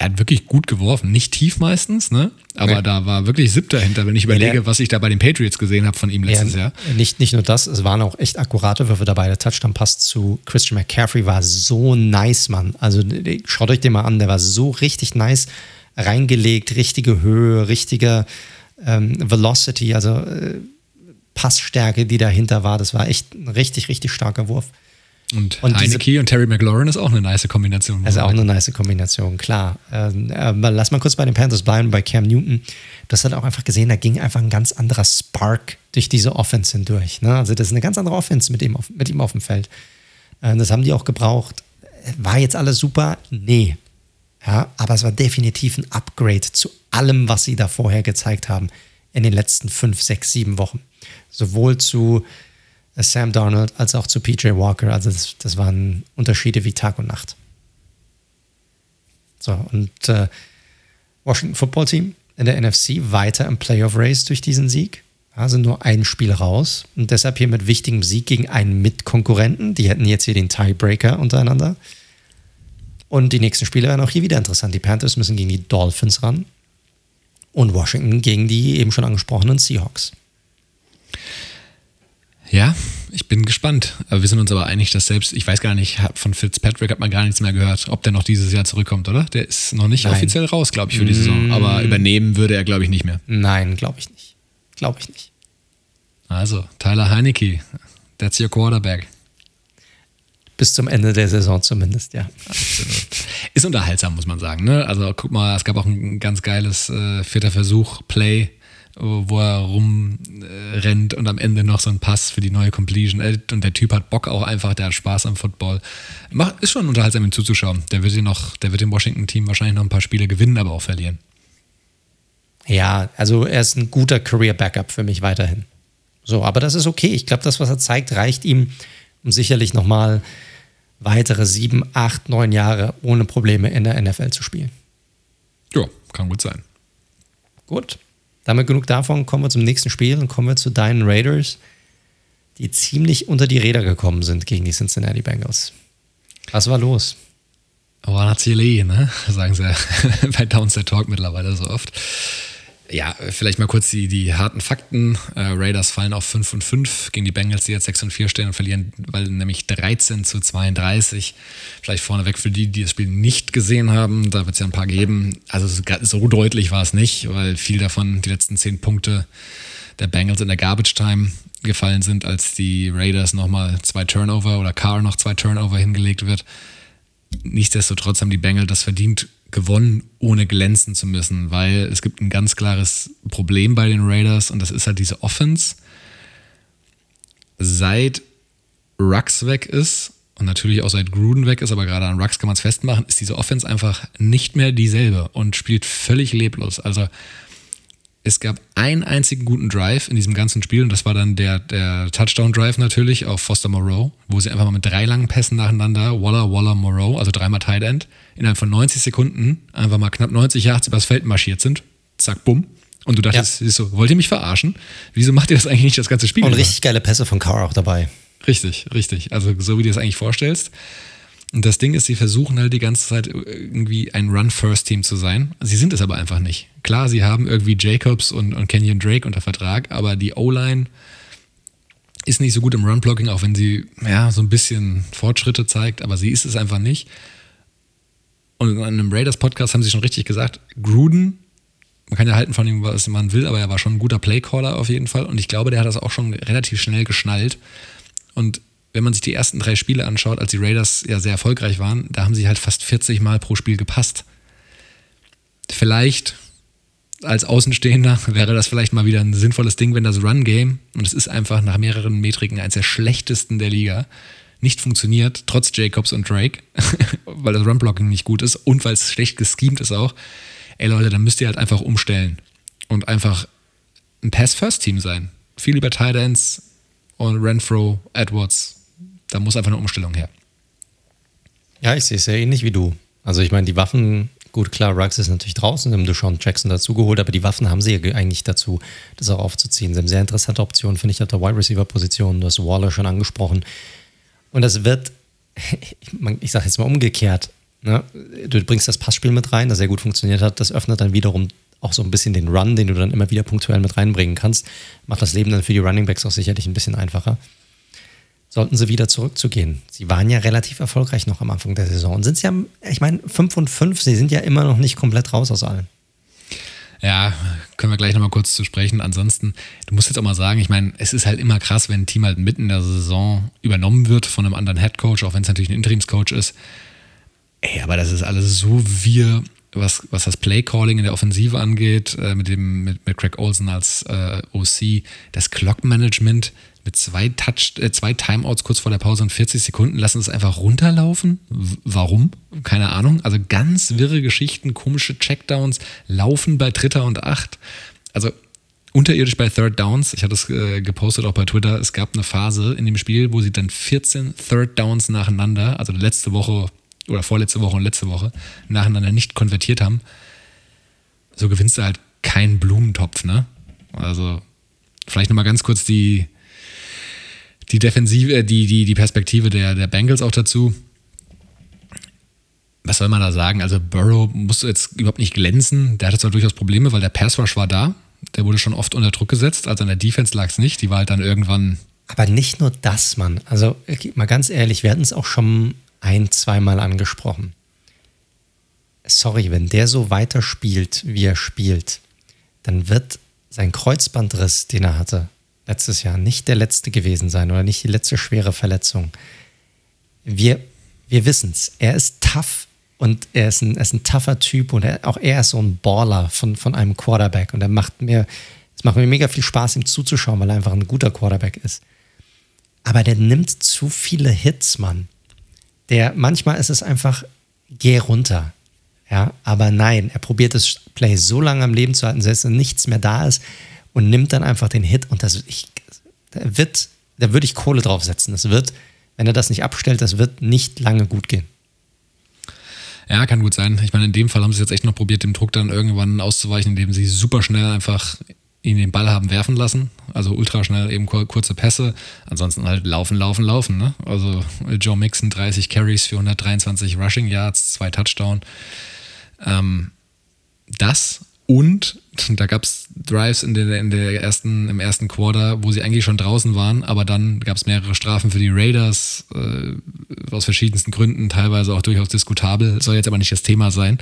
er hat wirklich gut geworfen. Nicht tief meistens, ne? Aber ja. da war wirklich siebter hinter, wenn ich überlege, ja, was ich da bei den Patriots gesehen habe von ihm letztes ja, Jahr. Nicht, nicht nur das, es waren auch echt akkurate Würfe dabei. Der Touchdown-Pass zu Christian McCaffrey war so nice, Mann. Also schaut euch den mal an, der war so richtig nice reingelegt, richtige Höhe, richtige ähm, Velocity, also äh, Passstärke, die dahinter war. Das war echt ein richtig, richtig starker Wurf. Und, und Heineke diese, und Terry McLaurin ist auch eine nice Kombination. Also auch eine nice Kombination, klar. Ähm, aber lass mal kurz bei den Panthers bleiben, bei Cam Newton. Das hat auch einfach gesehen, da ging einfach ein ganz anderer Spark durch diese Offense hindurch. Ne? Also das ist eine ganz andere Offense mit ihm auf, mit ihm auf dem Feld. Äh, das haben die auch gebraucht. War jetzt alles super? Nee. Ja, aber es war definitiv ein Upgrade zu allem, was sie da vorher gezeigt haben in den letzten fünf, sechs, sieben Wochen. Sowohl zu Sam Darnold als auch zu PJ Walker. Also das, das waren Unterschiede wie Tag und Nacht. So, und äh, Washington Football Team in der NFC weiter im Playoff Race durch diesen Sieg. Also nur ein Spiel raus und deshalb hier mit wichtigem Sieg gegen einen Mitkonkurrenten. Die hätten jetzt hier den Tiebreaker untereinander. Und die nächsten Spiele werden auch hier wieder interessant. Die Panthers müssen gegen die Dolphins ran und Washington gegen die eben schon angesprochenen Seahawks. Ja, ich bin gespannt. Aber wir sind uns aber einig, dass selbst, ich weiß gar nicht, von Fitzpatrick hat man gar nichts mehr gehört, ob der noch dieses Jahr zurückkommt, oder? Der ist noch nicht Nein. offiziell raus, glaube ich, für die Saison. Mm. Aber übernehmen würde er, glaube ich, nicht mehr. Nein, glaube ich nicht. Glaube ich nicht. Also, Tyler Heinecke, that's your quarterback. Bis zum Ende der Saison zumindest, ja. Absolut. Ist unterhaltsam, muss man sagen. Ne? Also guck mal, es gab auch ein ganz geiles äh, vierter Versuch, Play wo er rumrennt und am Ende noch so ein Pass für die neue Completion. Äh, und der Typ hat Bock auch einfach, der hat Spaß am Football. Ist schon unterhaltsam, ihm zuzuschauen. Der wird, noch, der wird dem Washington-Team wahrscheinlich noch ein paar Spiele gewinnen, aber auch verlieren. Ja, also er ist ein guter Career-Backup für mich weiterhin. So, aber das ist okay. Ich glaube, das, was er zeigt, reicht ihm, um sicherlich nochmal weitere sieben, acht, neun Jahre ohne Probleme in der NFL zu spielen. Ja, kann gut sein. Gut. Damit genug davon, kommen wir zum nächsten Spiel und kommen wir zu deinen Raiders, die ziemlich unter die Räder gekommen sind gegen die Cincinnati Bengals. Was war los? One ne? Sagen sie bei Downset Talk mittlerweile so oft. Ja, vielleicht mal kurz die, die harten Fakten. Äh, Raiders fallen auf 5 und 5 gegen die Bengals, die jetzt 6 und 4 stehen und verlieren, weil nämlich 13 zu 32. Vielleicht vorneweg für die, die das Spiel nicht gesehen haben, da wird es ja ein paar geben. Also so deutlich war es nicht, weil viel davon, die letzten 10 Punkte der Bengals in der Garbage Time gefallen sind, als die Raiders nochmal zwei Turnover oder Carr noch zwei Turnover hingelegt wird. Nichtsdestotrotz haben die Bengals das verdient gewonnen, ohne glänzen zu müssen, weil es gibt ein ganz klares Problem bei den Raiders und das ist halt diese Offense. Seit Rux weg ist und natürlich auch seit Gruden weg ist, aber gerade an Rux kann man es festmachen, ist diese Offense einfach nicht mehr dieselbe und spielt völlig leblos. Also es gab einen einzigen guten Drive in diesem ganzen Spiel und das war dann der, der Touchdown-Drive natürlich auf Foster Moreau, wo sie einfach mal mit drei langen Pässen nacheinander, Waller, Waller, Moreau, also dreimal Tight End, innerhalb von 90 Sekunden einfach mal knapp 90 Yards übers Feld marschiert sind. Zack, bumm. Und du dachtest, ja. so, wollt ihr mich verarschen? Wieso macht ihr das eigentlich nicht das ganze Spiel? Und richtig geile Pässe von Carr auch dabei. Richtig, richtig. Also so wie du es eigentlich vorstellst. Und das Ding ist, sie versuchen halt die ganze Zeit irgendwie ein Run-First-Team zu sein. Sie sind es aber einfach nicht. Klar, sie haben irgendwie Jacobs und, und Kenyon Drake unter Vertrag, aber die O-Line ist nicht so gut im Run-Blocking, auch wenn sie ja so ein bisschen Fortschritte zeigt, aber sie ist es einfach nicht. Und in einem Raiders-Podcast haben sie schon richtig gesagt, Gruden, man kann ja halten von ihm, was man will, aber er war schon ein guter Playcaller auf jeden Fall. Und ich glaube, der hat das auch schon relativ schnell geschnallt. Und wenn man sich die ersten drei Spiele anschaut, als die Raiders ja sehr erfolgreich waren, da haben sie halt fast 40 Mal pro Spiel gepasst. Vielleicht als Außenstehender wäre das vielleicht mal wieder ein sinnvolles Ding, wenn das Run-Game, und es ist einfach nach mehreren Metriken eines der schlechtesten der Liga, nicht funktioniert, trotz Jacobs und Drake, weil das Run-Blocking nicht gut ist und weil es schlecht geschemt ist auch. Ey Leute, dann müsst ihr halt einfach umstellen und einfach ein Pass-First-Team sein. Viel über Tight Ends und Renfro, Edwards. Da muss einfach eine Umstellung her. Ja, ich sehe es sehr ähnlich wie du. Also ich meine, die Waffen, gut, klar, Ruggs ist natürlich draußen, haben Deshaun Jackson dazugeholt, aber die Waffen haben sie ja eigentlich dazu, das auch aufzuziehen. Sie haben sehr interessante Optionen, finde ich, auf der Wide Receiver Position. Du hast Waller schon angesprochen. Und das wird, ich sage jetzt mal umgekehrt, ne? du bringst das Passspiel mit rein, das sehr gut funktioniert hat, das öffnet dann wiederum auch so ein bisschen den Run, den du dann immer wieder punktuell mit reinbringen kannst, macht das Leben dann für die Running Backs auch sicherlich ein bisschen einfacher. Sollten sie wieder zurückzugehen. Sie waren ja relativ erfolgreich noch am Anfang der Saison und sind sie ja, ich meine, 5 und 5, sie sind ja immer noch nicht komplett raus aus allem. Ja, können wir gleich nochmal kurz zu sprechen. Ansonsten, du musst jetzt auch mal sagen, ich meine, es ist halt immer krass, wenn ein Team halt mitten in der Saison übernommen wird von einem anderen Headcoach, auch wenn es natürlich ein Interimscoach ist. Ey, aber das ist alles so wir, was, was das Playcalling in der Offensive angeht, äh, mit, dem, mit, mit Craig Olsen als äh, OC, das Clock-Management mit zwei, Touch, äh, zwei Timeouts kurz vor der Pause und 40 Sekunden lassen es einfach runterlaufen. W warum? Keine Ahnung. Also ganz wirre Geschichten, komische Checkdowns, laufen bei Dritter und Acht. Also unterirdisch bei Third Downs. Ich hatte es äh, gepostet auch bei Twitter. Es gab eine Phase in dem Spiel, wo sie dann 14 Third Downs nacheinander, also letzte Woche oder vorletzte Woche und letzte Woche, nacheinander nicht konvertiert haben. So gewinnst du halt keinen Blumentopf, ne? Also vielleicht nochmal ganz kurz die, die Defensive, äh, die, die, die Perspektive der, der Bengals auch dazu. Was soll man da sagen? Also Burrow musste jetzt überhaupt nicht glänzen. Der hatte zwar durchaus Probleme, weil der Pass Rush war da. Der wurde schon oft unter Druck gesetzt. Also an der Defense lag es nicht. Die war halt dann irgendwann. Aber nicht nur das, Mann. Also mal ganz ehrlich, wir hatten es auch schon ein, zweimal angesprochen. Sorry, wenn der so weiterspielt, wie er spielt, dann wird sein Kreuzbandriss, den er hatte, letztes Jahr nicht der letzte gewesen sein oder nicht die letzte schwere Verletzung. Wir, wir wissen es. Er ist tough und er ist ein, er ist ein tougher Typ und er, auch er ist so ein Baller von, von einem Quarterback und er macht mir, es macht mir mega viel Spaß, ihm zuzuschauen, weil er einfach ein guter Quarterback ist. Aber der nimmt zu viele Hits, Mann. Der, manchmal ist es einfach, geh runter. Ja, aber nein, er probiert das Play so lange am Leben zu halten, selbst wenn nichts mehr da ist, und nimmt dann einfach den Hit und das ich, da wird, da würde ich Kohle draufsetzen. Das wird, wenn er das nicht abstellt, das wird nicht lange gut gehen. Ja, kann gut sein. Ich meine, in dem Fall haben sie jetzt echt noch probiert, dem Druck dann irgendwann auszuweichen, indem sie super schnell einfach ihn den Ball haben werfen lassen. Also ultra schnell eben kurze Pässe. Ansonsten halt laufen, laufen, laufen. Ne? Also Joe Mixon 30 Carries für 123 Rushing Yards, zwei Touchdown. Ähm, das und da gab es Drives in der, in der ersten, im ersten Quarter, wo sie eigentlich schon draußen waren, aber dann gab es mehrere Strafen für die Raiders äh, aus verschiedensten Gründen, teilweise auch durchaus diskutabel, soll jetzt aber nicht das Thema sein.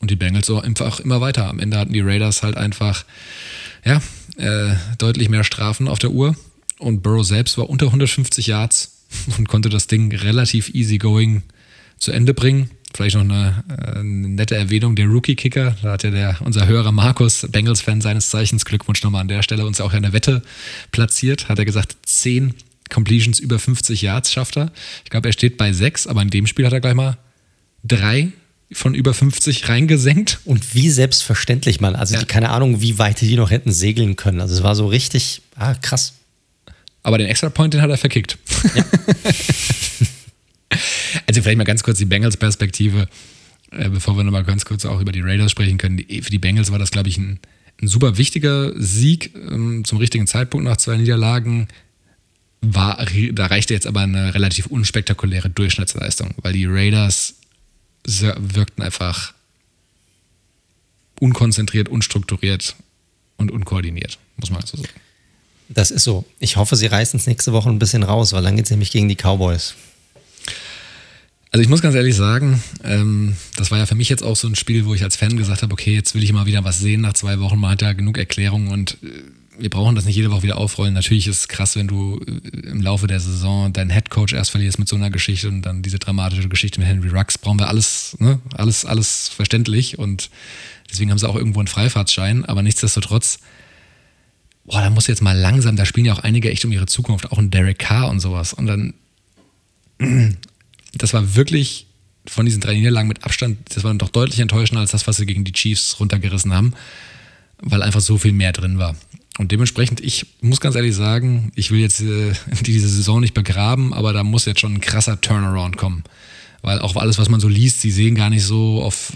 Und die Bengals so einfach immer weiter. Am Ende hatten die Raiders halt einfach ja, äh, deutlich mehr Strafen auf der Uhr. Und Burrow selbst war unter 150 Yards und konnte das Ding relativ easygoing zu Ende bringen. Vielleicht noch eine, äh, eine nette Erwähnung, der Rookie-Kicker, da hat ja der, unser Hörer Markus, Bengals-Fan seines Zeichens, Glückwunsch nochmal an der Stelle, uns auch eine Wette platziert, hat er gesagt, 10 Completions über 50 Yards schafft er. Ich glaube, er steht bei 6, aber in dem Spiel hat er gleich mal drei von über 50 reingesenkt. Und wie selbstverständlich, Mann. Also ja. die, keine Ahnung, wie weit die noch hätten segeln können. Also es war so richtig, ah, krass. Aber den Extra Point, den hat er verkickt. Ja. Also vielleicht mal ganz kurz die Bengals-Perspektive, äh, bevor wir nochmal ganz kurz auch über die Raiders sprechen können. für die Bengals war das, glaube ich, ein, ein super wichtiger Sieg ähm, zum richtigen Zeitpunkt nach zwei Niederlagen. War, da reichte jetzt aber eine relativ unspektakuläre Durchschnittsleistung, weil die Raiders wirkten einfach unkonzentriert, unstrukturiert und unkoordiniert, muss man so sagen. Das ist so. Ich hoffe, sie reißen es nächste Woche ein bisschen raus, weil dann geht es nämlich gegen die Cowboys. Also ich muss ganz ehrlich sagen, ähm, das war ja für mich jetzt auch so ein Spiel, wo ich als Fan gesagt habe, okay, jetzt will ich mal wieder was sehen nach zwei Wochen. Man hat ja genug Erklärungen und äh, wir brauchen das nicht jede Woche wieder aufrollen. Natürlich ist es krass, wenn du äh, im Laufe der Saison deinen Headcoach erst verlierst mit so einer Geschichte und dann diese dramatische Geschichte mit Henry Rux. Brauchen wir alles, ne? alles, alles verständlich und deswegen haben sie auch irgendwo einen Freifahrtschein. Aber nichtsdestotrotz, boah, da muss jetzt mal langsam, da spielen ja auch einige echt um ihre Zukunft, auch ein Derek Carr und sowas. Und dann, das war wirklich von diesen drei Niederlagen mit Abstand, das war doch deutlich enttäuschender als das, was sie gegen die Chiefs runtergerissen haben, weil einfach so viel mehr drin war. Und dementsprechend, ich muss ganz ehrlich sagen, ich will jetzt äh, diese Saison nicht begraben, aber da muss jetzt schon ein krasser Turnaround kommen. Weil auch alles, was man so liest, sie sehen gar nicht so auf,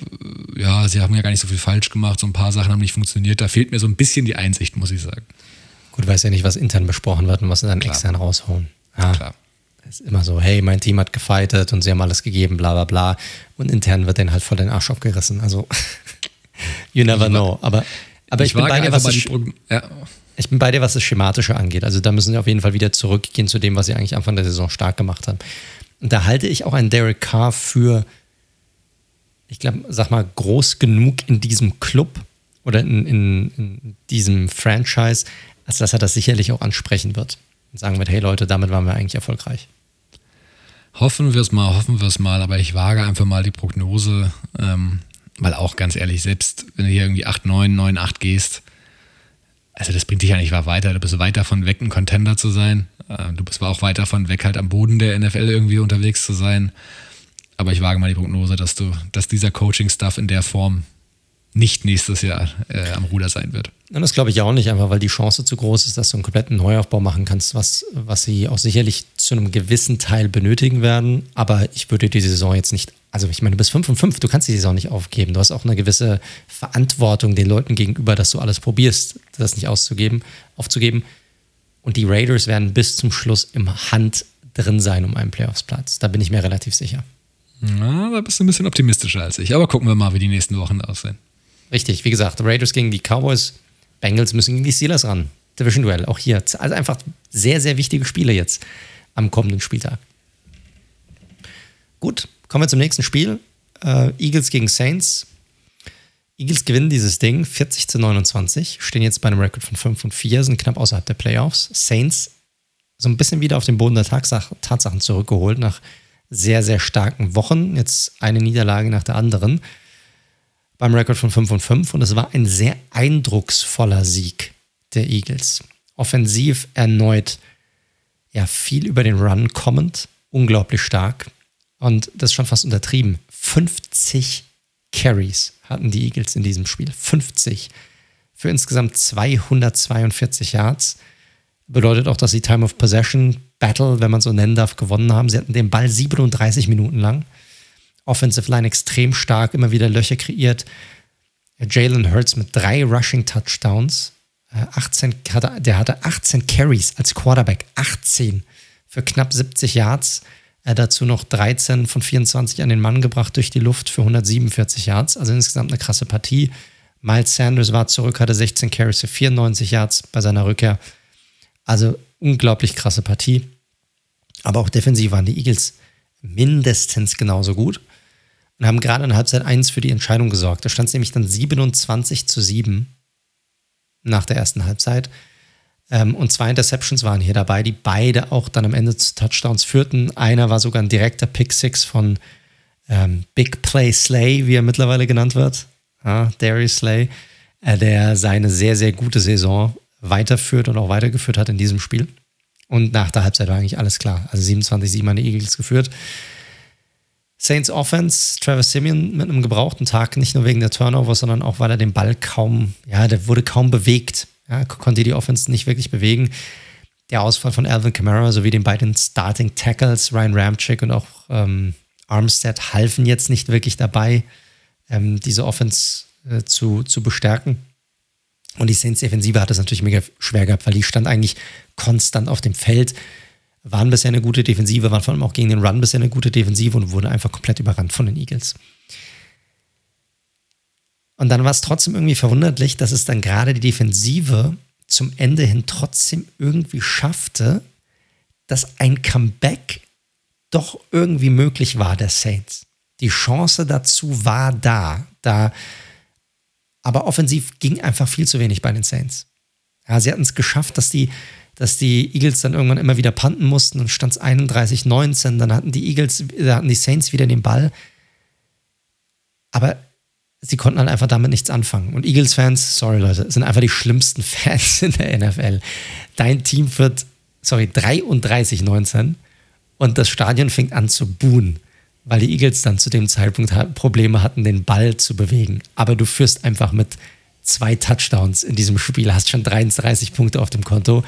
ja, sie haben ja gar nicht so viel falsch gemacht, so ein paar Sachen haben nicht funktioniert. Da fehlt mir so ein bisschen die Einsicht, muss ich sagen. Gut, weiß ja nicht, was intern besprochen wird und was sie dann Klar. extern rausholen. Ja. Klar. Ist immer so, hey, mein Team hat gefightet und sie haben alles gegeben, bla bla bla. Und intern wird denen halt voll den Arsch aufgerissen. Also, you never know. Aber aber ich, ich bin bei dir, was das, ja. ich bin bei dir, was das Schematische angeht. Also da müssen sie auf jeden Fall wieder zurückgehen zu dem, was sie eigentlich Anfang der Saison stark gemacht haben. Und da halte ich auch einen Derek Carr für, ich glaube, sag mal, groß genug in diesem Club oder in, in, in diesem Franchise, als dass er das sicherlich auch ansprechen wird. Und sagen wird, hey Leute, damit waren wir eigentlich erfolgreich. Hoffen wir es mal, hoffen wir es mal, aber ich wage einfach mal die Prognose, ähm, weil auch ganz ehrlich, selbst wenn du hier irgendwie 8, 9, 9, 8 gehst, also das bringt dich ja nicht weiter. Du bist weit davon weg, ein Contender zu sein. Äh, du bist auch weit davon weg, halt am Boden der NFL irgendwie unterwegs zu sein. Aber ich wage mal die Prognose, dass du, dass dieser Coaching-Stuff in der Form nicht nächstes Jahr äh, am Ruder sein wird. Und das glaube ich auch nicht, einfach weil die Chance zu groß ist, dass du einen kompletten Neuaufbau machen kannst, was, was sie auch sicherlich zu einem gewissen Teil benötigen werden. Aber ich würde die Saison jetzt nicht, also ich meine, du bist 5 und 5, du kannst die Saison nicht aufgeben. Du hast auch eine gewisse Verantwortung den Leuten gegenüber, dass du alles probierst, das nicht auszugeben, aufzugeben. Und die Raiders werden bis zum Schluss im Hand drin sein um einen Playoffs-Platz. Da bin ich mir relativ sicher. Na, da bist du ein bisschen optimistischer als ich. Aber gucken wir mal, wie die nächsten Wochen aussehen. Richtig, wie gesagt, Raiders gegen die Cowboys, Bengals müssen gegen die Steelers ran. Division-Duell, auch hier. Also einfach sehr, sehr wichtige Spiele jetzt am kommenden Spieltag. Gut, kommen wir zum nächsten Spiel. Äh, Eagles gegen Saints. Eagles gewinnen dieses Ding 40 zu 29, stehen jetzt bei einem Rekord von 5 und 4, sind knapp außerhalb der Playoffs. Saints so ein bisschen wieder auf den Boden der Tatsachen zurückgeholt nach sehr, sehr starken Wochen. Jetzt eine Niederlage nach der anderen beim Rekord von 5 und 5 und es war ein sehr eindrucksvoller Sieg der Eagles. Offensiv erneut ja viel über den Run kommend, unglaublich stark und das ist schon fast untertrieben. 50 Carries hatten die Eagles in diesem Spiel. 50 für insgesamt 242 Yards. Bedeutet auch, dass sie Time of Possession Battle, wenn man so nennen darf, gewonnen haben. Sie hatten den Ball 37 Minuten lang. Offensive Line extrem stark, immer wieder Löcher kreiert. Jalen Hurts mit drei Rushing Touchdowns. 18, äh, der hatte 18 Carries als Quarterback. 18 für knapp 70 Yards. Er dazu noch 13 von 24 an den Mann gebracht durch die Luft für 147 Yards. Also insgesamt eine krasse Partie. Miles Sanders war zurück, hatte 16 Carries für 94 Yards bei seiner Rückkehr. Also unglaublich krasse Partie. Aber auch defensiv waren die Eagles mindestens genauso gut und haben gerade in Halbzeit 1 für die Entscheidung gesorgt. Da stand es nämlich dann 27 zu 7 nach der ersten Halbzeit. Ähm, und zwei Interceptions waren hier dabei, die beide auch dann am Ende zu Touchdowns führten. Einer war sogar ein direkter Pick Six von ähm, Big Play Slay, wie er mittlerweile genannt wird. Ja, Darius Slay, äh, der seine sehr, sehr gute Saison weiterführt und auch weitergeführt hat in diesem Spiel. Und nach der Halbzeit war eigentlich alles klar. Also 27-7 an die Eagles geführt. Saints Offense, Travis Simeon mit einem gebrauchten Tag, nicht nur wegen der Turnover, sondern auch, weil er den Ball kaum, ja, der wurde kaum bewegt. Ja, konnte die Offense nicht wirklich bewegen. Der Ausfall von Alvin Kamara sowie den beiden Starting Tackles, Ryan Ramchick und auch ähm, Armstead, halfen jetzt nicht wirklich dabei, ähm, diese Offense äh, zu, zu bestärken. Und die Saints Defensive hat es natürlich mega schwer gehabt, weil die stand eigentlich konstant auf dem Feld waren bisher eine gute Defensive, waren vor allem auch gegen den Run bisher eine gute Defensive und wurden einfach komplett überrannt von den Eagles. Und dann war es trotzdem irgendwie verwunderlich, dass es dann gerade die Defensive zum Ende hin trotzdem irgendwie schaffte, dass ein Comeback doch irgendwie möglich war der Saints. Die Chance dazu war da, da aber offensiv ging einfach viel zu wenig bei den Saints. Ja, sie hatten es geschafft, dass die, dass die Eagles dann irgendwann immer wieder panten mussten und stand es 31-19. Dann hatten die Eagles, da hatten die Saints wieder den Ball. Aber sie konnten halt einfach damit nichts anfangen. Und Eagles-Fans, sorry Leute, sind einfach die schlimmsten Fans in der NFL. Dein Team wird, sorry, 33-19 und das Stadion fängt an zu buhen, weil die Eagles dann zu dem Zeitpunkt Probleme hatten, den Ball zu bewegen. Aber du führst einfach mit zwei Touchdowns in diesem Spiel, hast schon 33 Punkte auf dem Konto.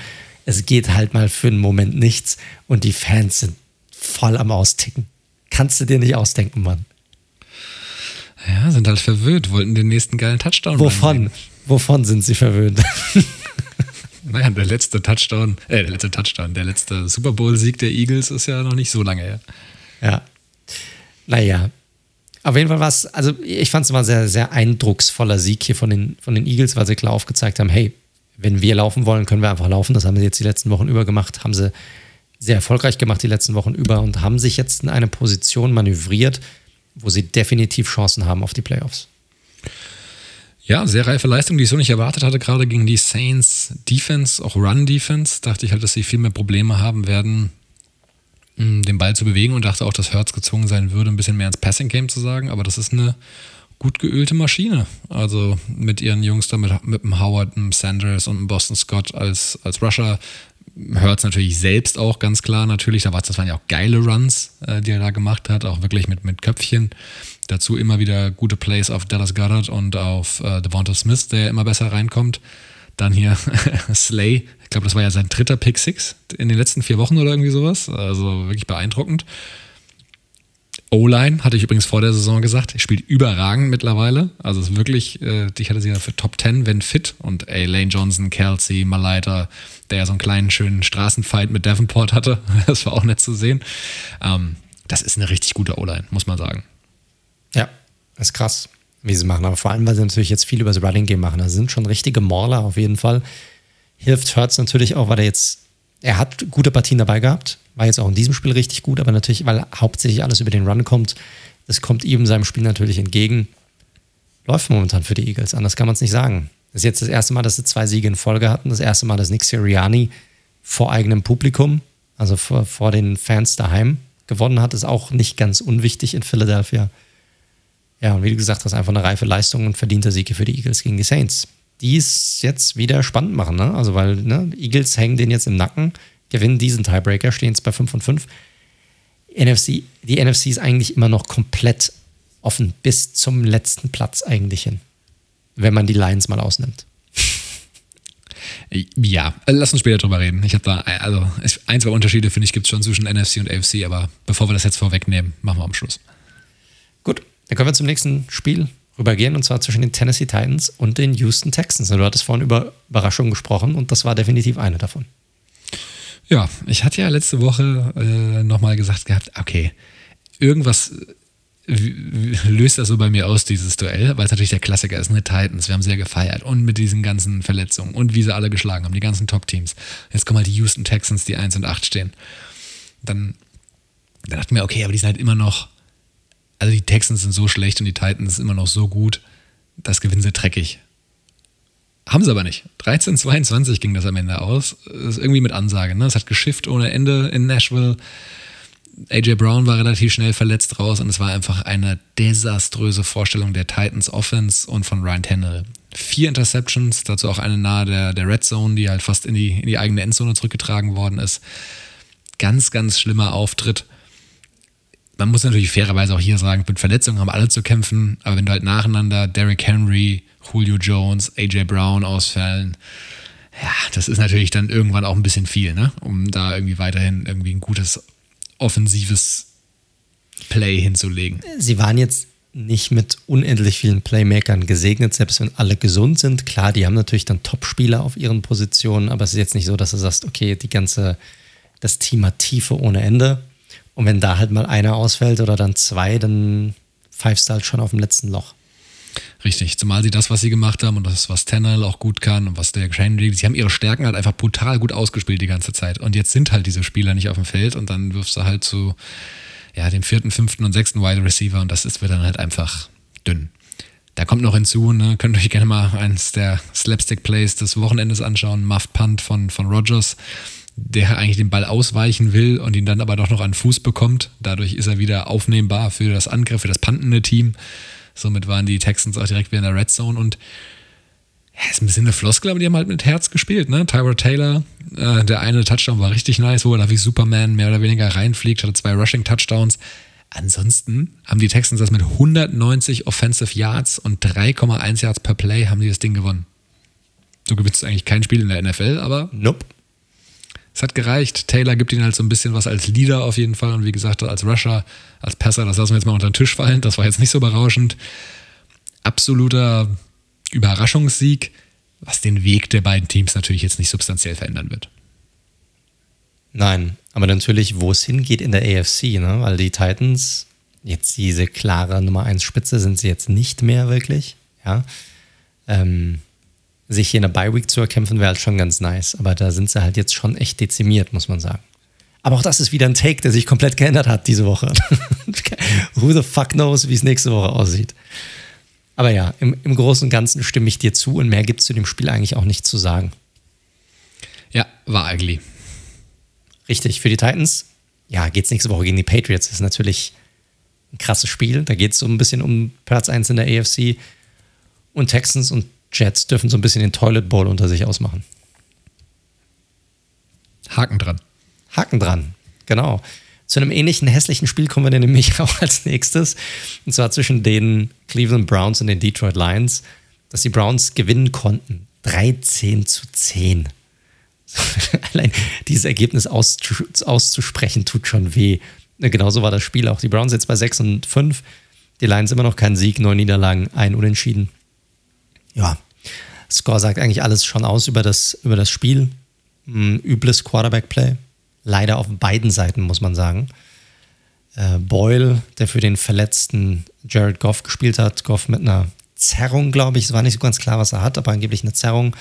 Es geht halt mal für einen Moment nichts und die Fans sind voll am Austicken. Kannst du dir nicht ausdenken, Mann. Ja, sind halt verwöhnt, wollten den nächsten geilen Touchdown. Wovon? Wovon sind sie verwöhnt? naja, der letzte Touchdown, äh, der letzte Touchdown, der letzte Super Bowl-Sieg der Eagles ist ja noch nicht so lange her. Ja. Naja. Auf jeden Fall war es, also ich fand es immer sehr, sehr eindrucksvoller Sieg hier von den, von den Eagles, weil sie klar aufgezeigt haben, hey, wenn wir laufen wollen, können wir einfach laufen. Das haben sie jetzt die letzten Wochen über gemacht, haben sie sehr erfolgreich gemacht die letzten Wochen über und haben sich jetzt in eine Position manövriert, wo sie definitiv Chancen haben auf die Playoffs. Ja, sehr reife Leistung, die ich so nicht erwartet hatte, gerade gegen die Saints Defense, auch Run Defense. Dachte ich halt, dass sie viel mehr Probleme haben werden, mm, den Ball zu bewegen und dachte auch, dass Hertz gezwungen sein würde, ein bisschen mehr ins Passing Game zu sagen. Aber das ist eine gut geölte Maschine. Also mit ihren Jungs da, mit, mit dem Howard, dem Sanders und dem Boston Scott als, als Rusher, hört es natürlich selbst auch ganz klar natürlich. Da war das waren ja auch geile Runs, äh, die er da gemacht hat, auch wirklich mit, mit Köpfchen. Dazu immer wieder gute Plays auf Dallas Goddard und auf äh, Devonta Smith, der immer besser reinkommt. Dann hier Slay, ich glaube, das war ja sein dritter Pick Six in den letzten vier Wochen oder irgendwie sowas. Also wirklich beeindruckend. O-Line, hatte ich übrigens vor der Saison gesagt, spielt überragend mittlerweile. Also ist wirklich, äh, ich hatte sie ja für Top 10, wenn fit. Und ey, Lane Johnson, Kelsey, Malaita, der ja so einen kleinen, schönen Straßenfight mit Davenport hatte. Das war auch nett zu sehen. Ähm, das ist eine richtig gute O-Line, muss man sagen. Ja, ist krass, wie sie machen. Aber vor allem, weil sie natürlich jetzt viel über das Running Game machen. Da sind schon richtige Mauler auf jeden Fall. Hilft Hurts natürlich auch, weil er jetzt, er hat gute Partien dabei gehabt war jetzt auch in diesem Spiel richtig gut, aber natürlich, weil hauptsächlich alles über den Run kommt, das kommt ihm seinem Spiel natürlich entgegen. Läuft momentan für die Eagles, anders kann man es nicht sagen. Das ist jetzt das erste Mal, dass sie zwei Siege in Folge hatten. Das erste Mal, dass Nick Sirianni vor eigenem Publikum, also vor, vor den Fans daheim, gewonnen hat, ist auch nicht ganz unwichtig in Philadelphia. Ja, und wie du gesagt hast, einfach eine reife Leistung und verdienter Siege für die Eagles gegen die Saints. Die es jetzt wieder spannend machen, ne? Also, weil ne, Eagles hängen den jetzt im Nacken gewinnen diesen Tiebreaker, stehen es bei 5 und 5. NFC, die NFC ist eigentlich immer noch komplett offen bis zum letzten Platz eigentlich hin, wenn man die Lions mal ausnimmt. Ja, lass uns später drüber reden. Ich habe da, also ein, zwei Unterschiede, finde ich, gibt es schon zwischen NFC und AFC, aber bevor wir das jetzt vorwegnehmen, machen wir am Schluss. Gut, dann können wir zum nächsten Spiel rübergehen und zwar zwischen den Tennessee Titans und den Houston Texans. Du hattest vorhin über Überraschungen gesprochen und das war definitiv eine davon. Ja, ich hatte ja letzte Woche äh, nochmal gesagt gehabt, okay, irgendwas äh, löst das so bei mir aus, dieses Duell, weil es natürlich der Klassiker ist, ne? Titans, wir haben sehr gefeiert und mit diesen ganzen Verletzungen und wie sie alle geschlagen haben, die ganzen Top-Teams. Jetzt kommen halt die Houston Texans, die 1 und 8 stehen. Dann, dann dachte ich mir, okay, aber die sind halt immer noch, also die Texans sind so schlecht und die Titans sind immer noch so gut, das gewinnen sie dreckig. Haben sie aber nicht. 13-22 ging das am Ende aus. Das ist irgendwie mit Ansage. Ne? Es hat geschifft ohne Ende in Nashville. AJ Brown war relativ schnell verletzt raus und es war einfach eine desaströse Vorstellung der Titans Offense und von Ryan Tannehill. Vier Interceptions, dazu auch eine nahe der, der Red Zone, die halt fast in die, in die eigene Endzone zurückgetragen worden ist. Ganz, ganz schlimmer Auftritt. Man muss natürlich fairerweise auch hier sagen, mit Verletzungen haben alle zu kämpfen, aber wenn du halt nacheinander Derrick Henry, Julio Jones, AJ Brown ausfallen. Ja, das ist natürlich dann irgendwann auch ein bisschen viel, ne? um da irgendwie weiterhin irgendwie ein gutes offensives Play hinzulegen. Sie waren jetzt nicht mit unendlich vielen Playmakern gesegnet, selbst wenn alle gesund sind. Klar, die haben natürlich dann Top-Spieler auf ihren Positionen, aber es ist jetzt nicht so, dass du sagst, okay, die ganze, das Team hat Tiefe ohne Ende. Und wenn da halt mal einer ausfällt oder dann zwei, dann pfeifst du halt schon auf dem letzten Loch. Richtig, zumal sie das, was sie gemacht haben und das, was Tennell auch gut kann und was der Henry, sie haben ihre Stärken halt einfach brutal gut ausgespielt die ganze Zeit. Und jetzt sind halt diese Spieler nicht auf dem Feld und dann wirfst du halt zu ja, dem vierten, fünften und sechsten Wide Receiver und das ist, wird dann halt einfach dünn. Da kommt noch hinzu, ne, könnt ihr euch gerne mal eins der Slapstick-Plays des Wochenendes anschauen, Muff Punt von, von Rogers, der eigentlich den Ball ausweichen will und ihn dann aber doch noch an Fuß bekommt. Dadurch ist er wieder aufnehmbar für das Angriff, für das pantende Team. Somit waren die Texans auch direkt wieder in der Red Zone und ja, ist ein bisschen eine Floskel, aber die haben halt mit Herz gespielt, ne? Tyra Taylor, äh, der eine Touchdown war richtig nice, wo er da wie Superman mehr oder weniger reinfliegt, hatte zwei Rushing-Touchdowns. Ansonsten haben die Texans das mit 190 Offensive Yards und 3,1 Yards per Play haben die das Ding gewonnen. Du gewinnst eigentlich kein Spiel in der NFL, aber Nope. Es hat gereicht. Taylor gibt ihnen halt so ein bisschen was als Leader auf jeden Fall und wie gesagt, als Rusher, als Passer, das lassen wir jetzt mal unter den Tisch fallen. Das war jetzt nicht so berauschend. Absoluter Überraschungssieg, was den Weg der beiden Teams natürlich jetzt nicht substanziell verändern wird. Nein, aber natürlich, wo es hingeht in der AFC, ne? weil die Titans, jetzt diese klare Nummer 1 Spitze sind sie jetzt nicht mehr wirklich. Ja. Ähm, sich hier in der Bye-Week zu erkämpfen, wäre halt schon ganz nice. Aber da sind sie halt jetzt schon echt dezimiert, muss man sagen. Aber auch das ist wieder ein Take, der sich komplett geändert hat diese Woche. Who the fuck knows, wie es nächste Woche aussieht. Aber ja, im, im Großen und Ganzen stimme ich dir zu und mehr gibt es zu dem Spiel eigentlich auch nicht zu sagen. Ja, war ugly. Richtig, für die Titans, ja, geht es nächste Woche gegen die Patriots. Das ist natürlich ein krasses Spiel. Da geht es so ein bisschen um Platz 1 in der AFC. Und Texans und Jets dürfen so ein bisschen den Toilet Bowl unter sich ausmachen. Haken dran. Haken dran, genau. Zu einem ähnlichen hässlichen Spiel kommen wir dann nämlich auch als nächstes. Und zwar zwischen den Cleveland Browns und den Detroit Lions, dass die Browns gewinnen konnten. 13 zu 10. Allein dieses Ergebnis auszusprechen tut schon weh. Genauso war das Spiel auch. Die Browns jetzt bei 6 und 5. Die Lions immer noch kein Sieg, neun Niederlagen, ein Unentschieden. Ja, Score sagt eigentlich alles schon aus über das, über das Spiel. Ein übles Quarterback-Play. Leider auf beiden Seiten, muss man sagen. Äh, Boyle, der für den verletzten Jared Goff gespielt hat. Goff mit einer Zerrung, glaube ich. Es war nicht so ganz klar, was er hat, aber angeblich eine Zerrung.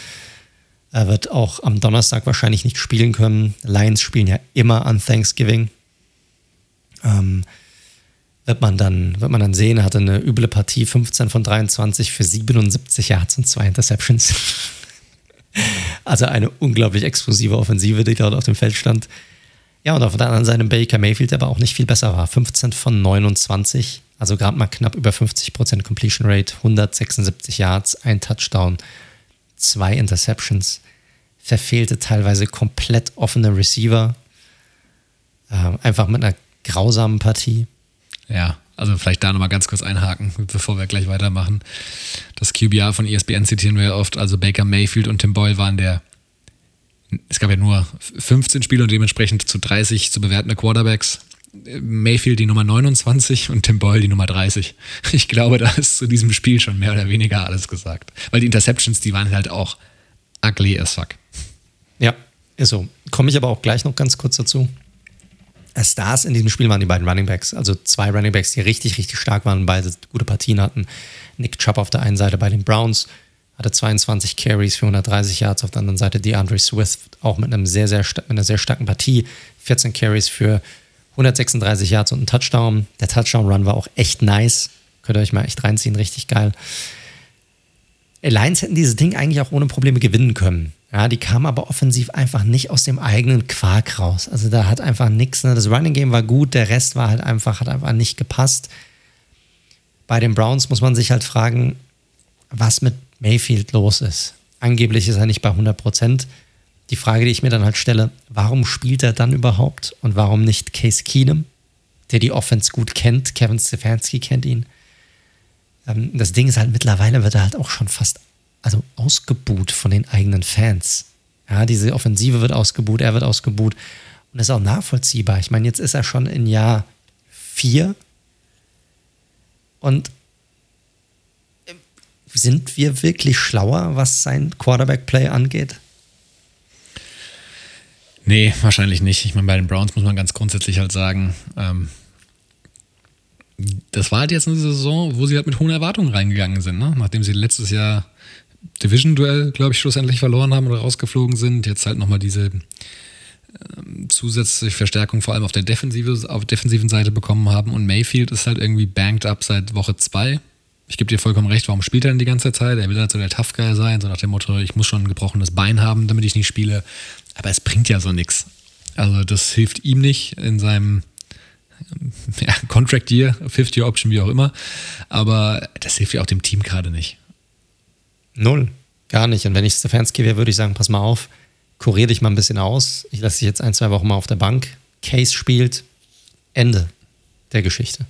Er wird auch am Donnerstag wahrscheinlich nicht spielen können. Lions spielen ja immer an Thanksgiving. Ähm, wird man dann, wird man dann sehen, er hatte eine üble Partie, 15 von 23 für 77 Yards und zwei Interceptions. also eine unglaublich explosive Offensive, die dort auf dem Feld stand. Ja, und auf der anderen Seite Baker Mayfield, der aber auch nicht viel besser war. 15 von 29, also gerade mal knapp über 50% Completion Rate, 176 Yards, ein Touchdown, zwei Interceptions, verfehlte teilweise komplett offene Receiver. Äh, einfach mit einer grausamen Partie. Ja, also vielleicht da nochmal ganz kurz einhaken, bevor wir gleich weitermachen. Das QBR von ESPN zitieren wir ja oft, also Baker Mayfield und Tim Boyle waren der, es gab ja nur 15 Spiele und dementsprechend zu 30 zu bewertende Quarterbacks. Mayfield die Nummer 29 und Tim Boyle die Nummer 30. Ich glaube, da ist zu diesem Spiel schon mehr oder weniger alles gesagt. Weil die Interceptions, die waren halt auch ugly as fuck. Ja, ist so. Komme ich aber auch gleich noch ganz kurz dazu. Stars in diesem Spiel waren die beiden Running Backs. Also zwei Running Backs, die richtig, richtig stark waren, beide gute Partien hatten. Nick Chubb auf der einen Seite bei den Browns hatte 22 Carries für 130 Yards, auf der anderen Seite DeAndre Swift auch mit, einem sehr, sehr, mit einer sehr starken Partie. 14 Carries für 136 Yards und ein Touchdown. Der Touchdown-Run war auch echt nice. Könnt ihr euch mal echt reinziehen, richtig geil. Lions hätten dieses Ding eigentlich auch ohne Probleme gewinnen können. Ja, die kamen aber offensiv einfach nicht aus dem eigenen Quark raus. Also da hat einfach nichts. Ne? Das Running Game war gut, der Rest war halt einfach, hat einfach nicht gepasst. Bei den Browns muss man sich halt fragen, was mit Mayfield los ist. Angeblich ist er nicht bei 100 Prozent. Die Frage, die ich mir dann halt stelle, warum spielt er dann überhaupt und warum nicht Case Keenum, der die Offense gut kennt? Kevin Stefanski kennt ihn. Ähm, das Ding ist halt, mittlerweile wird er halt auch schon fast also ausgebuht von den eigenen Fans. Ja, diese Offensive wird ausgebuht, er wird ausgebuht. Und das ist auch nachvollziehbar. Ich meine, jetzt ist er schon in Jahr vier. Und ähm, sind wir wirklich schlauer, was sein Quarterback-Play angeht? Nee, wahrscheinlich nicht. Ich meine, bei den Browns muss man ganz grundsätzlich halt sagen, ähm, das war halt jetzt eine Saison, wo sie halt mit hohen Erwartungen reingegangen sind, ne? nachdem sie letztes Jahr Division-Duell, glaube ich, schlussendlich verloren haben oder rausgeflogen sind. Jetzt halt nochmal diese ähm, zusätzliche Verstärkung vor allem auf der Defensive, auf defensiven Seite bekommen haben. Und Mayfield ist halt irgendwie banked up seit Woche zwei. Ich gebe dir vollkommen recht, warum spielt er denn die ganze Zeit? Er will halt so der Tough Guy sein, so nach dem Motto, ich muss schon ein gebrochenes Bein haben, damit ich nicht spiele. Aber es bringt ja so nichts. Also das hilft ihm nicht in seinem ja, Contract Year, 50 Year Option, wie auch immer. Aber das hilft ja auch dem Team gerade nicht. Null. Gar nicht. Und wenn ich Stefanski wäre, würde ich sagen, pass mal auf, kurier dich mal ein bisschen aus. Ich lasse dich jetzt ein, zwei Wochen mal auf der Bank. Case spielt. Ende der Geschichte.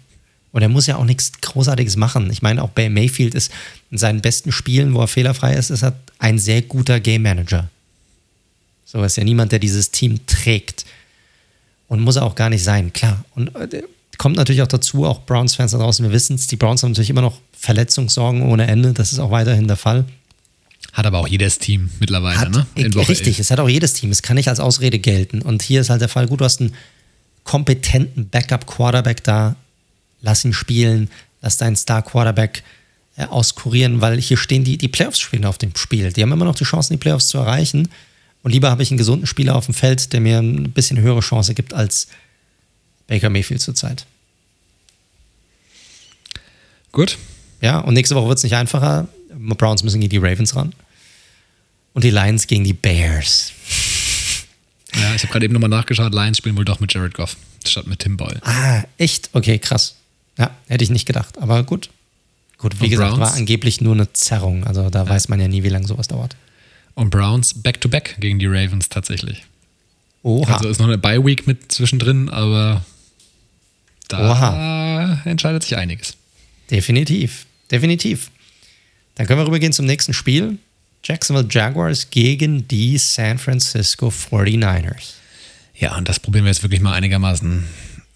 Und er muss ja auch nichts Großartiges machen. Ich meine, auch Bay Mayfield ist in seinen besten Spielen, wo er fehlerfrei ist, ist er ein sehr guter Game Manager. So ist ja niemand, der dieses Team trägt. Und muss er auch gar nicht sein, klar. Und äh, kommt natürlich auch dazu, auch Browns-Fans da draußen, wir wissen es, die Browns haben natürlich immer noch Verletzungssorgen ohne Ende. Das ist auch weiterhin der Fall. Hat aber auch jedes Team mittlerweile, Hat, ne? In richtig, 11. es hat auch jedes Team. Es kann nicht als Ausrede gelten. Und hier ist halt der Fall, gut, du hast einen kompetenten Backup-Quarterback da. Lass ihn spielen. Lass deinen Star-Quarterback äh, auskurieren, weil hier stehen die, die Playoffs spielen auf dem Spiel. Die haben immer noch die Chance, die Playoffs zu erreichen. Und lieber habe ich einen gesunden Spieler auf dem Feld, der mir ein bisschen höhere Chance gibt als Baker Mayfield zurzeit. Gut. Ja, und nächste Woche wird es nicht einfacher. Browns müssen gegen die Ravens ran. Und die Lions gegen die Bears. Ja, ich habe gerade eben nochmal nachgeschaut. Lions spielen wohl doch mit Jared Goff statt mit Tim Boyle. Ah, echt? Okay, krass. Ja, hätte ich nicht gedacht. Aber gut. Gut, wie und gesagt, Browns? war angeblich nur eine Zerrung. Also da ja. weiß man ja nie, wie lange sowas dauert. Und Browns back-to-back -back gegen die Ravens tatsächlich. Oha. Also ist noch eine Bye-Week mit zwischendrin, aber da Oha. entscheidet sich einiges. Definitiv, definitiv. Dann können wir rübergehen zum nächsten Spiel. Jacksonville Jaguars gegen die San Francisco 49ers. Ja, und das probieren wir jetzt wirklich mal einigermaßen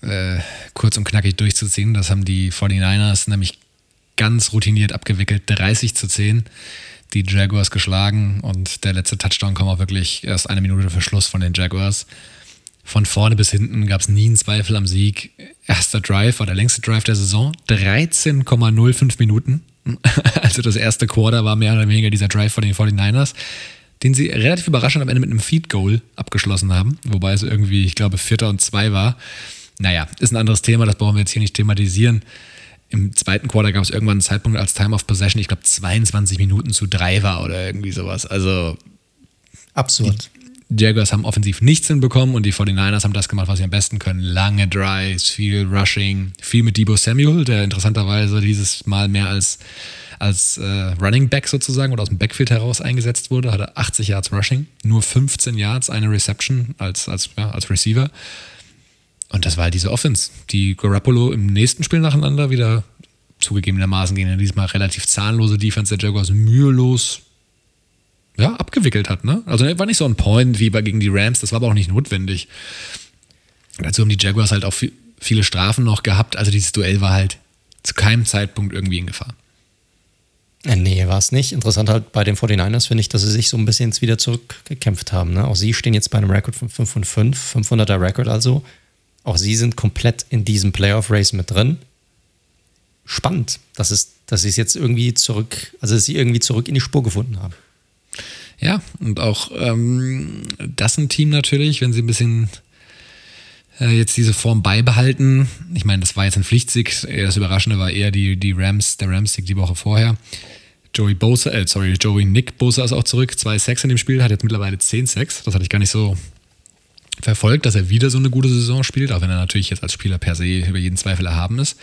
äh, kurz und knackig durchzuziehen. Das haben die 49ers nämlich ganz routiniert abgewickelt. 30 zu 10 die Jaguars geschlagen und der letzte Touchdown kam auch wirklich erst eine Minute für Schluss von den Jaguars. Von vorne bis hinten gab es nie einen Zweifel am Sieg. Erster Drive war der längste Drive der Saison. 13,05 Minuten. Also das erste Quarter war mehr oder weniger dieser Drive von den 49ers, den sie relativ überraschend am Ende mit einem Feed Goal abgeschlossen haben. Wobei es irgendwie, ich glaube, Vierter und Zwei war. Naja, ist ein anderes Thema, das brauchen wir jetzt hier nicht thematisieren. Im zweiten Quarter gab es irgendwann einen Zeitpunkt als Time of Possession, ich glaube 22 Minuten zu drei war oder irgendwie sowas. Also absurd. Die Jaguars haben offensiv nichts hinbekommen und die 49ers haben das gemacht, was sie am besten können. Lange Drives, viel Rushing, viel mit Debo Samuel, der interessanterweise dieses Mal mehr als, als äh, Running Back sozusagen oder aus dem Backfield heraus eingesetzt wurde. Hatte 80 Yards Rushing, nur 15 Yards, eine Reception als, als, ja, als Receiver. Und das war halt diese Offense, die Garoppolo im nächsten Spiel nacheinander wieder zugegebenermaßen gegen diesmal relativ zahnlose Defense der Jaguars mühelos ja, abgewickelt hat. Ne? Also war nicht so ein Point wie bei gegen die Rams, das war aber auch nicht notwendig. dazu haben die Jaguars halt auch viele Strafen noch gehabt. Also dieses Duell war halt zu keinem Zeitpunkt irgendwie in Gefahr. Äh, nee, war es nicht. Interessant halt bei den 49ers finde ich, dass sie sich so ein bisschen wieder zurückgekämpft haben. Ne? Auch sie stehen jetzt bei einem Rekord von 5 und 5, 500er Rekord also. Auch sie sind komplett in diesem Playoff-Race mit drin. Spannend, dass, es, dass sie es jetzt irgendwie zurück, also dass sie irgendwie zurück in die Spur gefunden haben. Ja, und auch ähm, das ein Team natürlich, wenn sie ein bisschen äh, jetzt diese Form beibehalten. Ich meine, das war jetzt ein Pflichtsieg. Das Überraschende war eher die, die Rams, der Rams-Sieg die Woche vorher. Joey Bosa, äh, sorry, Joey Nick Bosa ist auch zurück. Zwei Sacks in dem Spiel, hat jetzt mittlerweile zehn Sacks. Das hatte ich gar nicht so verfolgt, dass er wieder so eine gute Saison spielt, auch wenn er natürlich jetzt als Spieler per se über jeden Zweifel erhaben ist.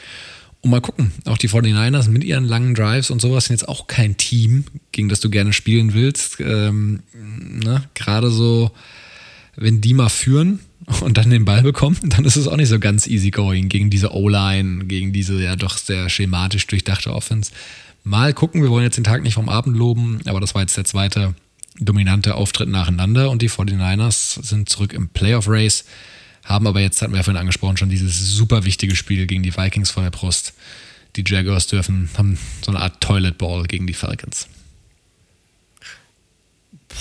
Und mal gucken, auch die 49ers mit ihren langen Drives und sowas sind jetzt auch kein Team, gegen das du gerne spielen willst. Ähm, ne? Gerade so, wenn die mal führen und dann den Ball bekommen, dann ist es auch nicht so ganz easy going gegen diese O-Line, gegen diese ja doch sehr schematisch durchdachte Offense. Mal gucken, wir wollen jetzt den Tag nicht vom Abend loben, aber das war jetzt der zweite dominante Auftritt nacheinander und die 49ers sind zurück im Playoff-Race, haben aber jetzt, hatten wir ja vorhin angesprochen, schon dieses super wichtige Spiel gegen die Vikings vor der Brust. Die Jaguars dürfen, haben so eine Art Toilet Ball gegen die Falcons.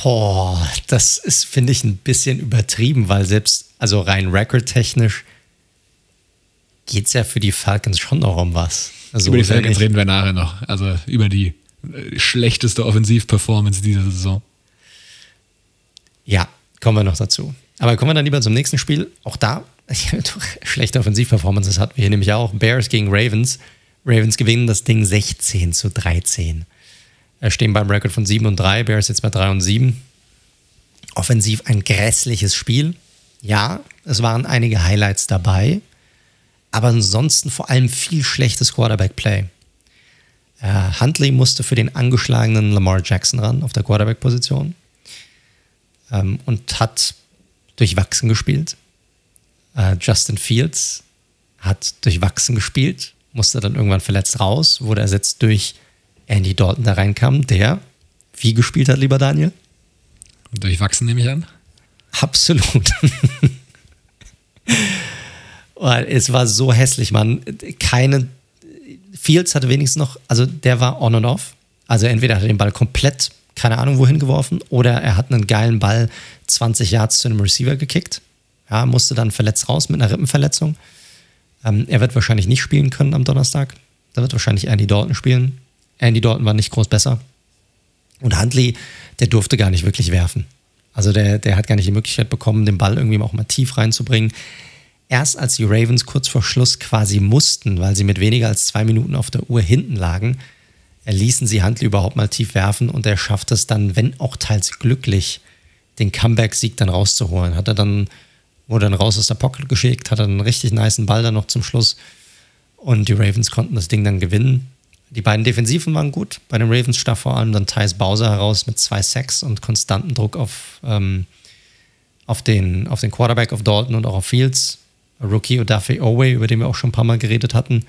Boah, das ist, finde ich, ein bisschen übertrieben, weil selbst, also rein recordtechnisch, geht es ja für die Falcons schon noch um was. Also, über die Falcons reden wir nachher noch. Also über die äh, schlechteste Offensivperformance dieser Saison. Ja, kommen wir noch dazu. Aber kommen wir dann lieber zum nächsten Spiel. Auch da, schlechte Offensivperformances hatten wir hier nämlich auch. Bears gegen Ravens. Ravens gewinnen das Ding 16 zu 13. Er stehen beim Record von 7 und 3, Bears jetzt bei 3 und 7. Offensiv ein grässliches Spiel. Ja, es waren einige Highlights dabei, aber ansonsten vor allem viel schlechtes Quarterback-Play. Äh, Huntley musste für den angeschlagenen Lamar Jackson ran auf der Quarterback-Position ähm, und hat durchwachsen gespielt. Äh, Justin Fields hat durchwachsen gespielt, musste dann irgendwann verletzt raus, wurde ersetzt durch Andy Dalton, der reinkam, der wie gespielt hat, lieber Daniel? Durchwachsen nehme ich an. Absolut. es war so hässlich, man. Keine. Fields hatte wenigstens noch, also der war on und off. Also entweder hat er den Ball komplett, keine Ahnung wohin geworfen, oder er hat einen geilen Ball 20 Yards zu einem Receiver gekickt. Ja, musste dann verletzt raus mit einer Rippenverletzung. Ähm, er wird wahrscheinlich nicht spielen können am Donnerstag. Da wird wahrscheinlich Andy Dalton spielen. Andy Dalton war nicht groß besser. Und Huntley, der durfte gar nicht wirklich werfen. Also der, der hat gar nicht die Möglichkeit bekommen, den Ball irgendwie auch mal tief reinzubringen. Erst als die Ravens kurz vor Schluss quasi mussten, weil sie mit weniger als zwei Minuten auf der Uhr hinten lagen, ließen sie Huntley überhaupt mal tief werfen und er schafft es dann, wenn auch teils glücklich, den Comeback-Sieg dann rauszuholen. Hat er dann, wurde dann raus aus der Pocket geschickt, hat einen richtig niceen Ball dann noch zum Schluss und die Ravens konnten das Ding dann gewinnen. Die beiden Defensiven waren gut. Bei den Ravens stach vor allem dann Thais Bowser heraus mit zwei Sacks und konstantem Druck auf, ähm, auf, den, auf den Quarterback auf Dalton und auch auf Fields. Rookie Odafe Owe, über den wir auch schon ein paar Mal geredet hatten.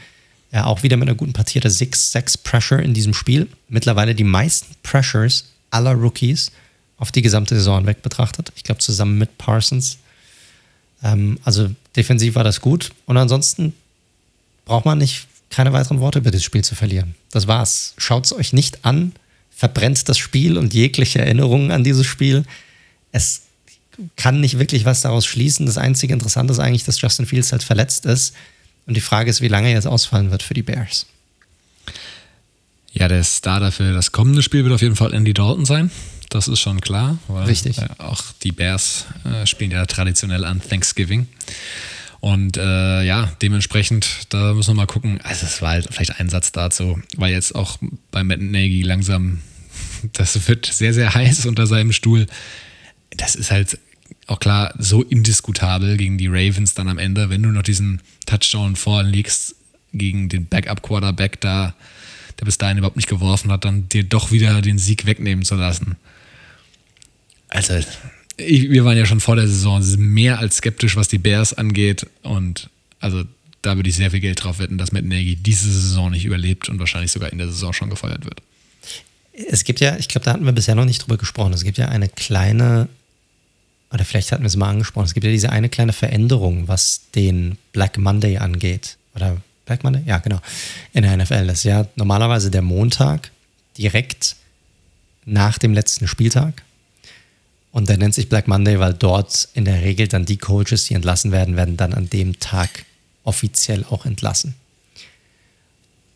Er auch wieder mit einer guten Partie der 6-6 Pressure in diesem Spiel. Mittlerweile die meisten Pressures aller Rookies auf die gesamte Saison weg betrachtet. Ich glaube, zusammen mit Parsons. Ähm, also defensiv war das gut. Und ansonsten braucht man nicht keine weiteren Worte über das Spiel zu verlieren. Das war's. Schaut es euch nicht an, verbrennt das Spiel und jegliche Erinnerungen an dieses Spiel. Es kann nicht wirklich was daraus schließen. Das einzige Interessante ist eigentlich, dass Justin Fields halt verletzt ist. Und die Frage ist, wie lange er jetzt ausfallen wird für die Bears. Ja, der Starter für das kommende Spiel wird auf jeden Fall Andy Dalton sein. Das ist schon klar. Richtig. Äh, auch die Bears äh, spielen ja traditionell an Thanksgiving. Und äh, ja, dementsprechend, da müssen wir mal gucken. Also es war halt vielleicht ein Satz dazu, weil jetzt auch bei Matt Nagy langsam, das wird sehr, sehr heiß unter seinem Stuhl. Das ist halt auch klar so indiskutabel gegen die Ravens dann am Ende, wenn du noch diesen Touchdown vorlegst gegen den Backup-Quarterback da, der bis dahin überhaupt nicht geworfen hat, dann dir doch wieder den Sieg wegnehmen zu lassen. Also, ich, wir waren ja schon vor der Saison mehr als skeptisch, was die Bears angeht. Und also da würde ich sehr viel Geld drauf wetten, dass Matt Nagy diese Saison nicht überlebt und wahrscheinlich sogar in der Saison schon gefeuert wird. Es gibt ja, ich glaube, da hatten wir bisher noch nicht drüber gesprochen. Es gibt ja eine kleine, oder vielleicht hatten wir es mal angesprochen, es gibt ja diese eine kleine Veränderung, was den Black Monday angeht. Oder Black Monday? Ja, genau. In der NFL. Das ist ja normalerweise der Montag direkt nach dem letzten Spieltag. Und der nennt sich Black Monday, weil dort in der Regel dann die Coaches, die entlassen werden, werden dann an dem Tag offiziell auch entlassen.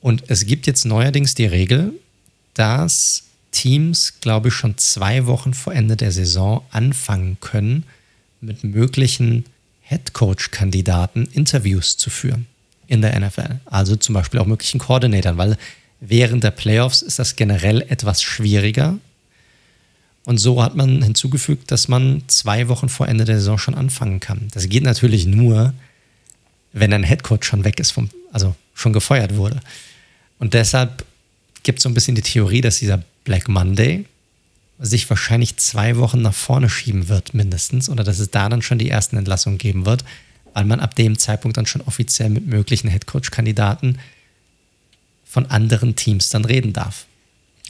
Und es gibt jetzt neuerdings die Regel, dass Teams, glaube ich, schon zwei Wochen vor Ende der Saison anfangen können, mit möglichen Headcoach-Kandidaten Interviews zu führen in der NFL. Also zum Beispiel auch möglichen Koordinatoren, weil während der Playoffs ist das generell etwas schwieriger, und so hat man hinzugefügt, dass man zwei Wochen vor Ende der Saison schon anfangen kann. Das geht natürlich nur, wenn ein Headcoach schon weg ist, vom, also schon gefeuert wurde. Und deshalb gibt es so ein bisschen die Theorie, dass dieser Black Monday sich wahrscheinlich zwei Wochen nach vorne schieben wird, mindestens, oder dass es da dann schon die ersten Entlassungen geben wird, weil man ab dem Zeitpunkt dann schon offiziell mit möglichen Headcoach-Kandidaten von anderen Teams dann reden darf.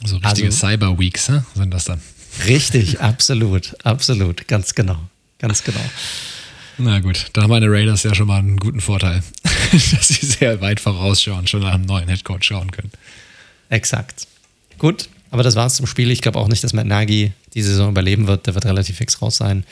So richtige also, Cyber Weeks ne? sind das dann. Richtig, absolut, absolut, ganz genau, ganz genau. Na gut, da haben meine Raiders ja schon mal einen guten Vorteil, dass sie sehr weit vorausschauen, schon nach einem neuen Headcoach schauen können. Exakt. Gut, aber das war es zum Spiel. Ich glaube auch nicht, dass Matt Nagy die Saison überleben wird. Der wird relativ fix raus sein.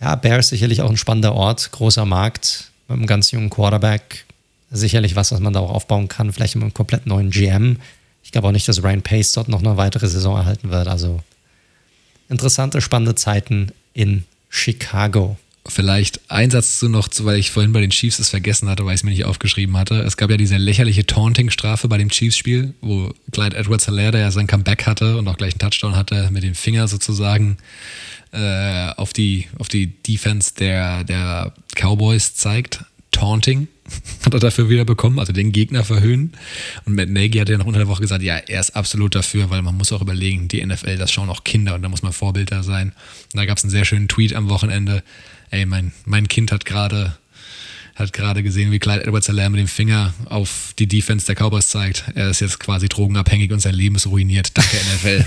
Ja, Bears sicherlich auch ein spannender Ort, großer Markt mit einem ganz jungen Quarterback. Sicherlich was, was man da auch aufbauen kann. Vielleicht mit einem komplett neuen GM. Ich glaube auch nicht, dass Ryan Pace dort noch eine weitere Saison erhalten wird. Also interessante, spannende Zeiten in Chicago. Vielleicht ein Satz zu noch, weil ich vorhin bei den Chiefs es vergessen hatte, weil ich es mir nicht aufgeschrieben hatte. Es gab ja diese lächerliche Taunting-Strafe bei dem Chiefs-Spiel, wo Clyde Edwards-Hilaire, der ja sein Comeback hatte und auch gleich einen Touchdown hatte, mit dem Finger sozusagen äh, auf, die, auf die Defense der, der Cowboys zeigt. Taunting hat er dafür wieder bekommen, also den Gegner verhöhnen. Und Matt Nagy hat ja noch unter der Woche gesagt, ja, er ist absolut dafür, weil man muss auch überlegen, die NFL, das schauen auch Kinder und da muss man Vorbilder sein. Und da gab es einen sehr schönen Tweet am Wochenende. Ey, mein, mein Kind hat gerade hat gerade gesehen, wie Clyde edwards helaire mit dem Finger auf die Defense der Cowboys zeigt. Er ist jetzt quasi drogenabhängig und sein Leben ist ruiniert. Danke, NFL.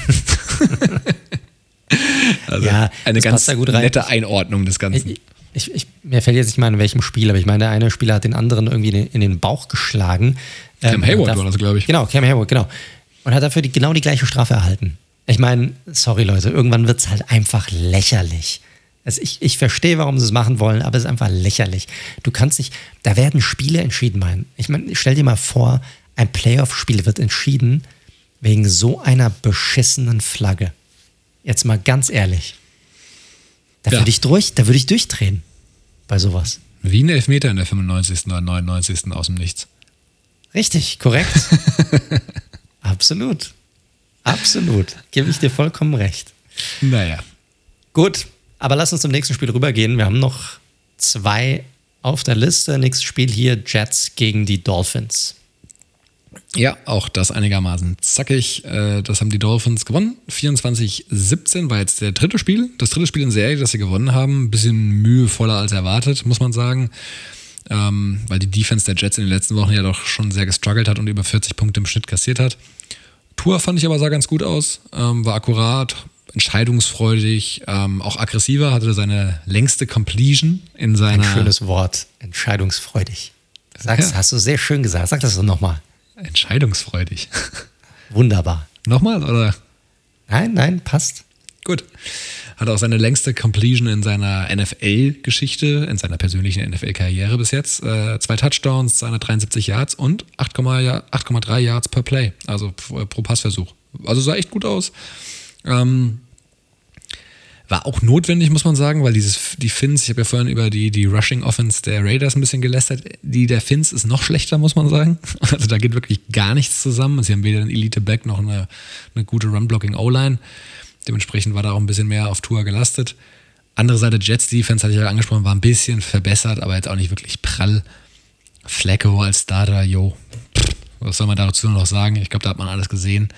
also ja, eine ganz nette Einordnung des Ganzen. Ich, ich, ich, mir fällt jetzt nicht mal in welchem Spiel, aber ich meine, der eine Spieler hat den anderen irgendwie in den, in den Bauch geschlagen. Cam ähm, Hayward war das, glaube ich. Genau, Cam Hayward, genau. Und hat dafür die, genau die gleiche Strafe erhalten. Ich meine, sorry Leute, irgendwann wird es halt einfach lächerlich. Also ich, ich verstehe, warum sie es machen wollen, aber es ist einfach lächerlich. Du kannst nicht, da werden Spiele entschieden, mein. Ich meine, stell dir mal vor, ein Playoff-Spiel wird entschieden wegen so einer beschissenen Flagge. Jetzt mal ganz ehrlich. Da ja. würde ich durch, da würde ich durchdrehen bei sowas. Wie ein Elfmeter in der 95. oder 99. aus dem Nichts. Richtig, korrekt. Absolut. Absolut. Gebe ich dir vollkommen recht. Naja. Gut, aber lass uns zum nächsten Spiel rübergehen. Wir haben noch zwei auf der Liste. Nächstes Spiel hier: Jets gegen die Dolphins. Ja, auch das einigermaßen zackig. Äh, das haben die Dolphins gewonnen. 24-17 war jetzt der dritte Spiel. Das dritte Spiel in Serie, das sie gewonnen haben. Ein bisschen mühevoller als erwartet, muss man sagen. Ähm, weil die Defense der Jets in den letzten Wochen ja doch schon sehr gestruggelt hat und über 40 Punkte im Schnitt kassiert hat. Tour fand ich aber sah ganz gut aus, ähm, war akkurat, entscheidungsfreudig, ähm, auch aggressiver, hatte seine längste Completion in seiner. Ein schönes Wort, entscheidungsfreudig. Sag's, ja. hast du sehr schön gesagt. Sag das doch nochmal. Entscheidungsfreudig. Wunderbar. Nochmal, oder? Nein, nein, passt. Gut. Hat auch seine längste Completion in seiner NFL-Geschichte, in seiner persönlichen NFL-Karriere bis jetzt. Äh, zwei Touchdowns, 273 Yards und 8,3 Yards per Play, also pro Passversuch. Also sah echt gut aus. Ähm, war auch notwendig, muss man sagen, weil dieses, die Finns, ich habe ja vorhin über die, die Rushing Offense der Raiders ein bisschen gelästert, die der Finns ist noch schlechter, muss man sagen. Also da geht wirklich gar nichts zusammen. Sie haben weder einen Elite-Back noch eine, eine gute Run-Blocking-O-Line. Dementsprechend war da auch ein bisschen mehr auf Tour gelastet. Andere Seite Jets Defense, hatte ich ja angesprochen, war ein bisschen verbessert, aber jetzt auch nicht wirklich prall. Flacco als Starter, yo. Was soll man dazu noch sagen? Ich glaube, da hat man alles gesehen.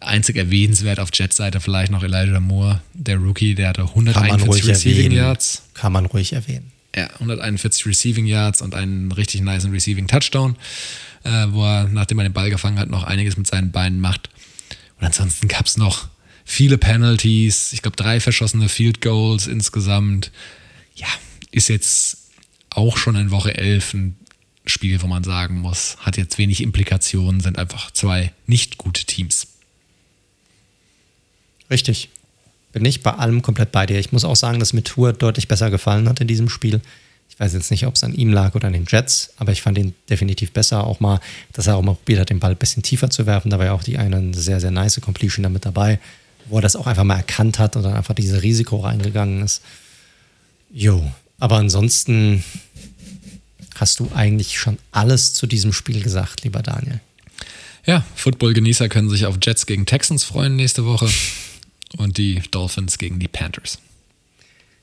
Einzig erwähnenswert auf Jets-Seite vielleicht noch Elijah Moore, der Rookie, der hatte 141 Receiving erwähnen. Yards. Kann man ruhig erwähnen. Ja, 141 Receiving Yards und einen richtig nice Receiving Touchdown, äh, wo er, nachdem er den Ball gefangen hat, noch einiges mit seinen Beinen macht. Und ansonsten gab es noch viele Penalties, ich glaube drei verschossene Field Goals insgesamt. Ja, ist jetzt auch schon in Woche 11 ein Spiel, wo man sagen muss, hat jetzt wenig Implikationen, sind einfach zwei nicht gute Teams. Richtig. Bin ich bei allem komplett bei dir. Ich muss auch sagen, dass mir Tour deutlich besser gefallen hat in diesem Spiel. Ich weiß jetzt nicht, ob es an ihm lag oder an den Jets, aber ich fand ihn definitiv besser. Auch mal, dass er auch mal probiert hat, den Ball ein bisschen tiefer zu werfen. Da war ja auch die eine sehr, sehr nice Completion damit dabei, wo er das auch einfach mal erkannt hat und dann einfach dieses Risiko reingegangen ist. Jo, aber ansonsten hast du eigentlich schon alles zu diesem Spiel gesagt, lieber Daniel. Ja, Football-Genießer können sich auf Jets gegen Texans freuen nächste Woche und die Dolphins gegen die Panthers.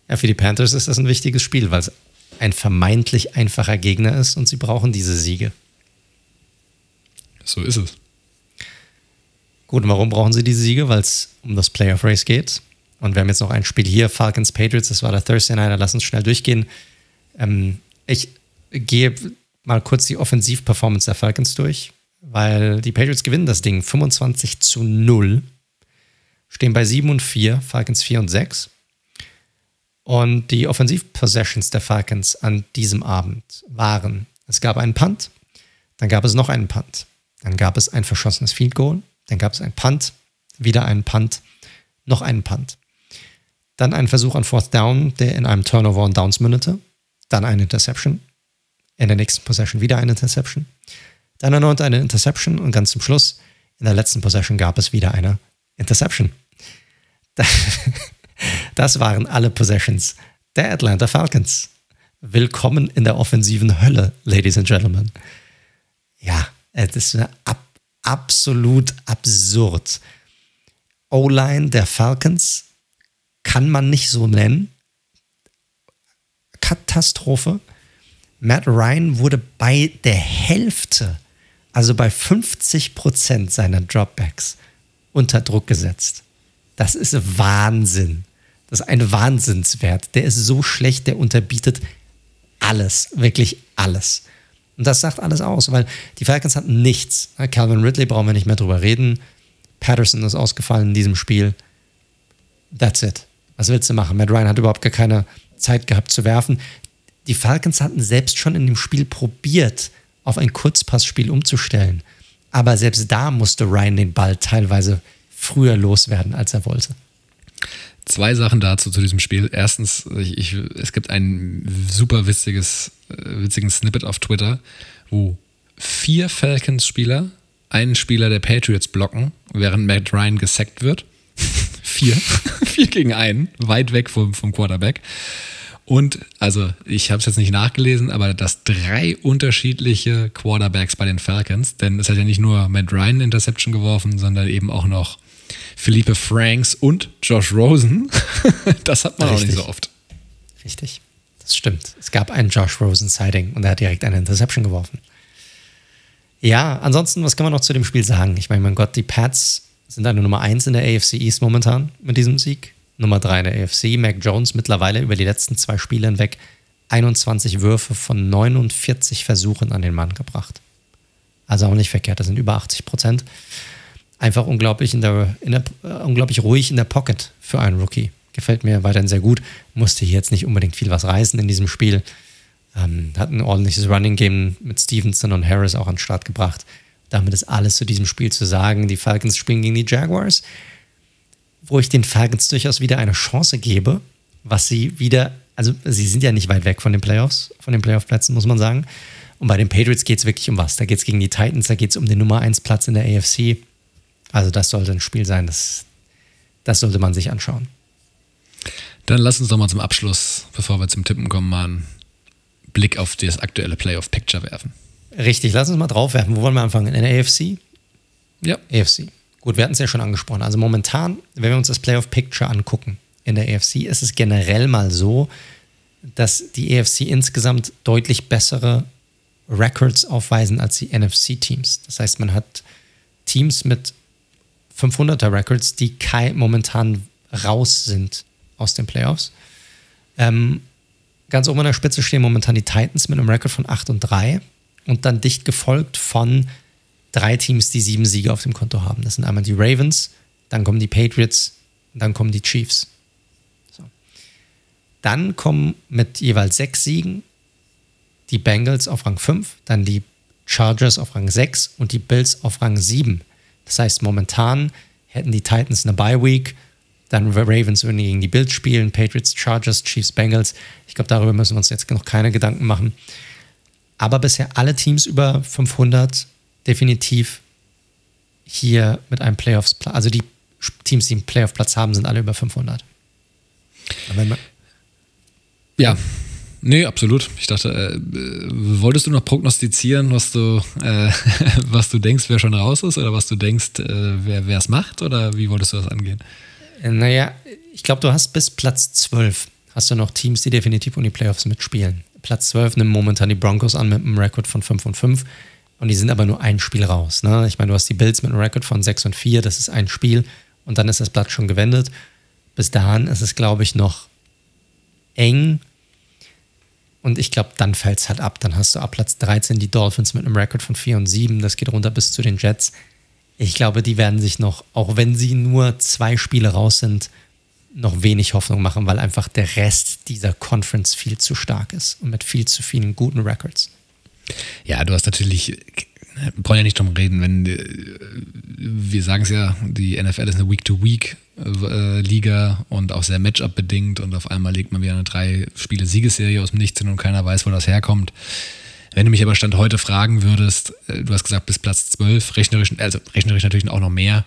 Ja, für die Panthers ist das ein wichtiges Spiel, weil es ein vermeintlich einfacher Gegner ist und sie brauchen diese Siege. So ist es. Gut, und warum brauchen sie diese Siege? Weil es um das Playoff Race geht. Und wir haben jetzt noch ein Spiel hier, Falcons Patriots, das war der Thursday Night, lass uns schnell durchgehen. Ähm, ich gehe mal kurz die Offensiv-Performance der Falcons durch, weil die Patriots gewinnen das Ding 25 zu 0 stehen bei 7 und 4, Falcons 4 und 6. Und die Offensiv-Possessions der Falcons an diesem Abend waren, es gab einen Punt, dann gab es noch einen Punt, dann gab es ein verschossenes Field Goal, dann gab es einen Punt, wieder einen Punt, noch einen Punt. Dann ein Versuch an Fourth Down, der in einem Turnover und Downs mündete. Dann eine Interception. In der nächsten Possession wieder eine Interception. Dann erneut eine Interception und ganz zum Schluss, in der letzten Possession gab es wieder eine Interception. Das waren alle Possessions der Atlanta Falcons. Willkommen in der offensiven Hölle, Ladies and Gentlemen. Ja, es ist ab, absolut absurd. O-Line der Falcons kann man nicht so nennen. Katastrophe. Matt Ryan wurde bei der Hälfte, also bei 50 Prozent seiner Dropbacks, unter Druck gesetzt. Das ist Wahnsinn. Das ist ein Wahnsinnswert. Der ist so schlecht, der unterbietet alles, wirklich alles. Und das sagt alles aus, weil die Falcons hatten nichts. Calvin Ridley brauchen wir nicht mehr drüber reden. Patterson ist ausgefallen in diesem Spiel. That's it. Was willst du machen? Matt Ryan hat überhaupt gar keine Zeit gehabt zu werfen. Die Falcons hatten selbst schon in dem Spiel probiert, auf ein Kurzpassspiel umzustellen. Aber selbst da musste Ryan den Ball teilweise früher loswerden, als er wollte. Zwei Sachen dazu zu diesem Spiel. Erstens, ich, ich, es gibt ein super witziges, äh, witzigen Snippet auf Twitter, wo vier Falcons-Spieler einen Spieler der Patriots blocken, während Matt Ryan gesackt wird. vier. vier gegen einen, weit weg vom, vom Quarterback. Und, also, ich habe es jetzt nicht nachgelesen, aber dass drei unterschiedliche Quarterbacks bei den Falcons, denn es hat ja nicht nur Matt Ryan Interception geworfen, sondern eben auch noch Philippe Franks und Josh Rosen. das hat man Richtig. auch nicht so oft. Richtig, das stimmt. Es gab ein Josh Rosen-Sighting und er hat direkt eine Interception geworfen. Ja, ansonsten, was kann man noch zu dem Spiel sagen? Ich meine, mein Gott, die Pats sind eine Nummer 1 in der AFC East momentan mit diesem Sieg. Nummer 3 in der AFC. Mac Jones mittlerweile über die letzten zwei Spiele hinweg 21 Würfe von 49 Versuchen an den Mann gebracht. Also auch nicht verkehrt, das sind über 80 Prozent einfach unglaublich, in der, in der, äh, unglaublich ruhig in der Pocket für einen Rookie. Gefällt mir weiterhin sehr gut. Musste hier jetzt nicht unbedingt viel was reißen in diesem Spiel. Ähm, hat ein ordentliches Running Game mit Stevenson und Harris auch an den Start gebracht. Damit ist alles zu diesem Spiel zu sagen. Die Falcons spielen gegen die Jaguars, wo ich den Falcons durchaus wieder eine Chance gebe, was sie wieder, also sie sind ja nicht weit weg von den Playoffs, von den Playoff-Plätzen, muss man sagen. Und bei den Patriots geht es wirklich um was. Da geht es gegen die Titans, da geht es um den Nummer 1 Platz in der AFC. Also das sollte ein Spiel sein, das, das sollte man sich anschauen. Dann lass uns doch mal zum Abschluss, bevor wir zum Tippen kommen, mal einen Blick auf das aktuelle Playoff-Picture werfen. Richtig, lass uns mal drauf werfen. Wo wollen wir anfangen? In der AFC? Ja. AFC. Gut, wir hatten es ja schon angesprochen. Also momentan, wenn wir uns das Playoff-Picture angucken in der AFC, ist es generell mal so, dass die AFC insgesamt deutlich bessere Records aufweisen als die NFC-Teams. Das heißt, man hat Teams mit 500er Records, die momentan raus sind aus den Playoffs. Ähm, ganz oben an der Spitze stehen momentan die Titans mit einem Record von 8 und 3 und dann dicht gefolgt von drei Teams, die sieben Siege auf dem Konto haben. Das sind einmal die Ravens, dann kommen die Patriots, dann kommen die Chiefs. So. Dann kommen mit jeweils sechs Siegen die Bengals auf Rang 5, dann die Chargers auf Rang 6 und die Bills auf Rang 7. Das heißt, momentan hätten die Titans eine Bye Week, dann Ravens würden gegen die Bills spielen, Patriots, Chargers, Chiefs, Bengals. Ich glaube, darüber müssen wir uns jetzt noch keine Gedanken machen. Aber bisher alle Teams über 500 definitiv hier mit einem Playoffs, also die Teams, die einen Playoff-Platz haben, sind alle über 500. ja, Nee, absolut. Ich dachte, äh, wolltest du noch prognostizieren, was du, äh, was du denkst, wer schon raus ist oder was du denkst, äh, wer es macht oder wie wolltest du das angehen? Äh, naja, ich glaube, du hast bis Platz 12 hast du noch Teams, die definitiv um die Playoffs mitspielen. Platz 12 nimmt momentan die Broncos an mit einem Rekord von 5 und 5 und die sind aber nur ein Spiel raus. Ne? Ich meine, du hast die Bills mit einem Rekord von 6 und 4, das ist ein Spiel und dann ist das Blatt schon gewendet. Bis dahin ist es, glaube ich, noch eng und ich glaube, dann fällt es halt ab. Dann hast du ab Platz 13 die Dolphins mit einem Rekord von 4 und 7. Das geht runter bis zu den Jets. Ich glaube, die werden sich noch, auch wenn sie nur zwei Spiele raus sind, noch wenig Hoffnung machen, weil einfach der Rest dieser Conference viel zu stark ist und mit viel zu vielen guten Records. Ja, du hast natürlich, wir brauchen ja nicht drum reden, wenn wir sagen es ja, die NFL ist eine Week-to-Week äh, und auch sehr Matchup bedingt und auf einmal legt man wieder eine drei Spiele Siegesserie aus dem Nichts hin und keiner weiß, wo das herkommt. Wenn du mich aber Stand heute fragen würdest, äh, du hast gesagt bis Platz 12, rechnerisch, also rechnerisch natürlich auch noch mehr.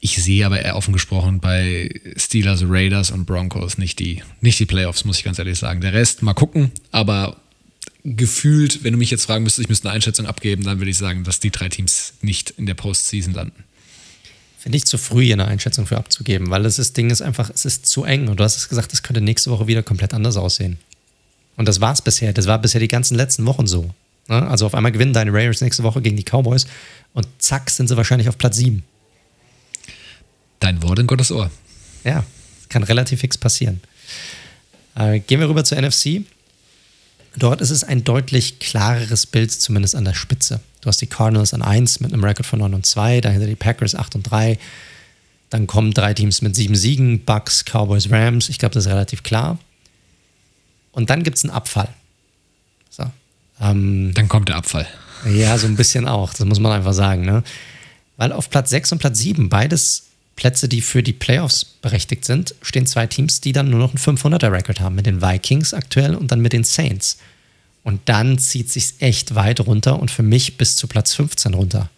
Ich sehe aber eher offen gesprochen bei Steelers, Raiders und Broncos nicht die, nicht die Playoffs, muss ich ganz ehrlich sagen. Der Rest mal gucken, aber gefühlt, wenn du mich jetzt fragen müsstest, ich müsste eine Einschätzung abgeben, dann würde ich sagen, dass die drei Teams nicht in der Postseason landen. Finde ich zu früh, hier eine Einschätzung für abzugeben, weil das, das Ding ist einfach, es ist zu eng. Und du hast es gesagt, es könnte nächste Woche wieder komplett anders aussehen. Und das war es bisher. Das war bisher die ganzen letzten Wochen so. Ne? Also auf einmal gewinnen deine Raiders nächste Woche gegen die Cowboys und zack sind sie wahrscheinlich auf Platz 7. Dein Wort in Gottes Ohr. Ja, kann relativ fix passieren. Äh, gehen wir rüber zur NFC. Dort ist es ein deutlich klareres Bild, zumindest an der Spitze. Du hast die Cardinals an 1 mit einem Rekord von 9 und 2, dahinter die Packers 8 und 3. Dann kommen drei Teams mit sieben Siegen, Bucks, Cowboys, Rams. Ich glaube, das ist relativ klar. Und dann gibt es einen Abfall. So. Ähm, dann kommt der Abfall. Ja, so ein bisschen auch. Das muss man einfach sagen. Ne? Weil auf Platz 6 und Platz 7, beides Plätze, die für die Playoffs berechtigt sind, stehen zwei Teams, die dann nur noch einen 500er-Record haben. Mit den Vikings aktuell und dann mit den Saints. Und dann zieht sich echt weit runter und für mich bis zu Platz 15 runter.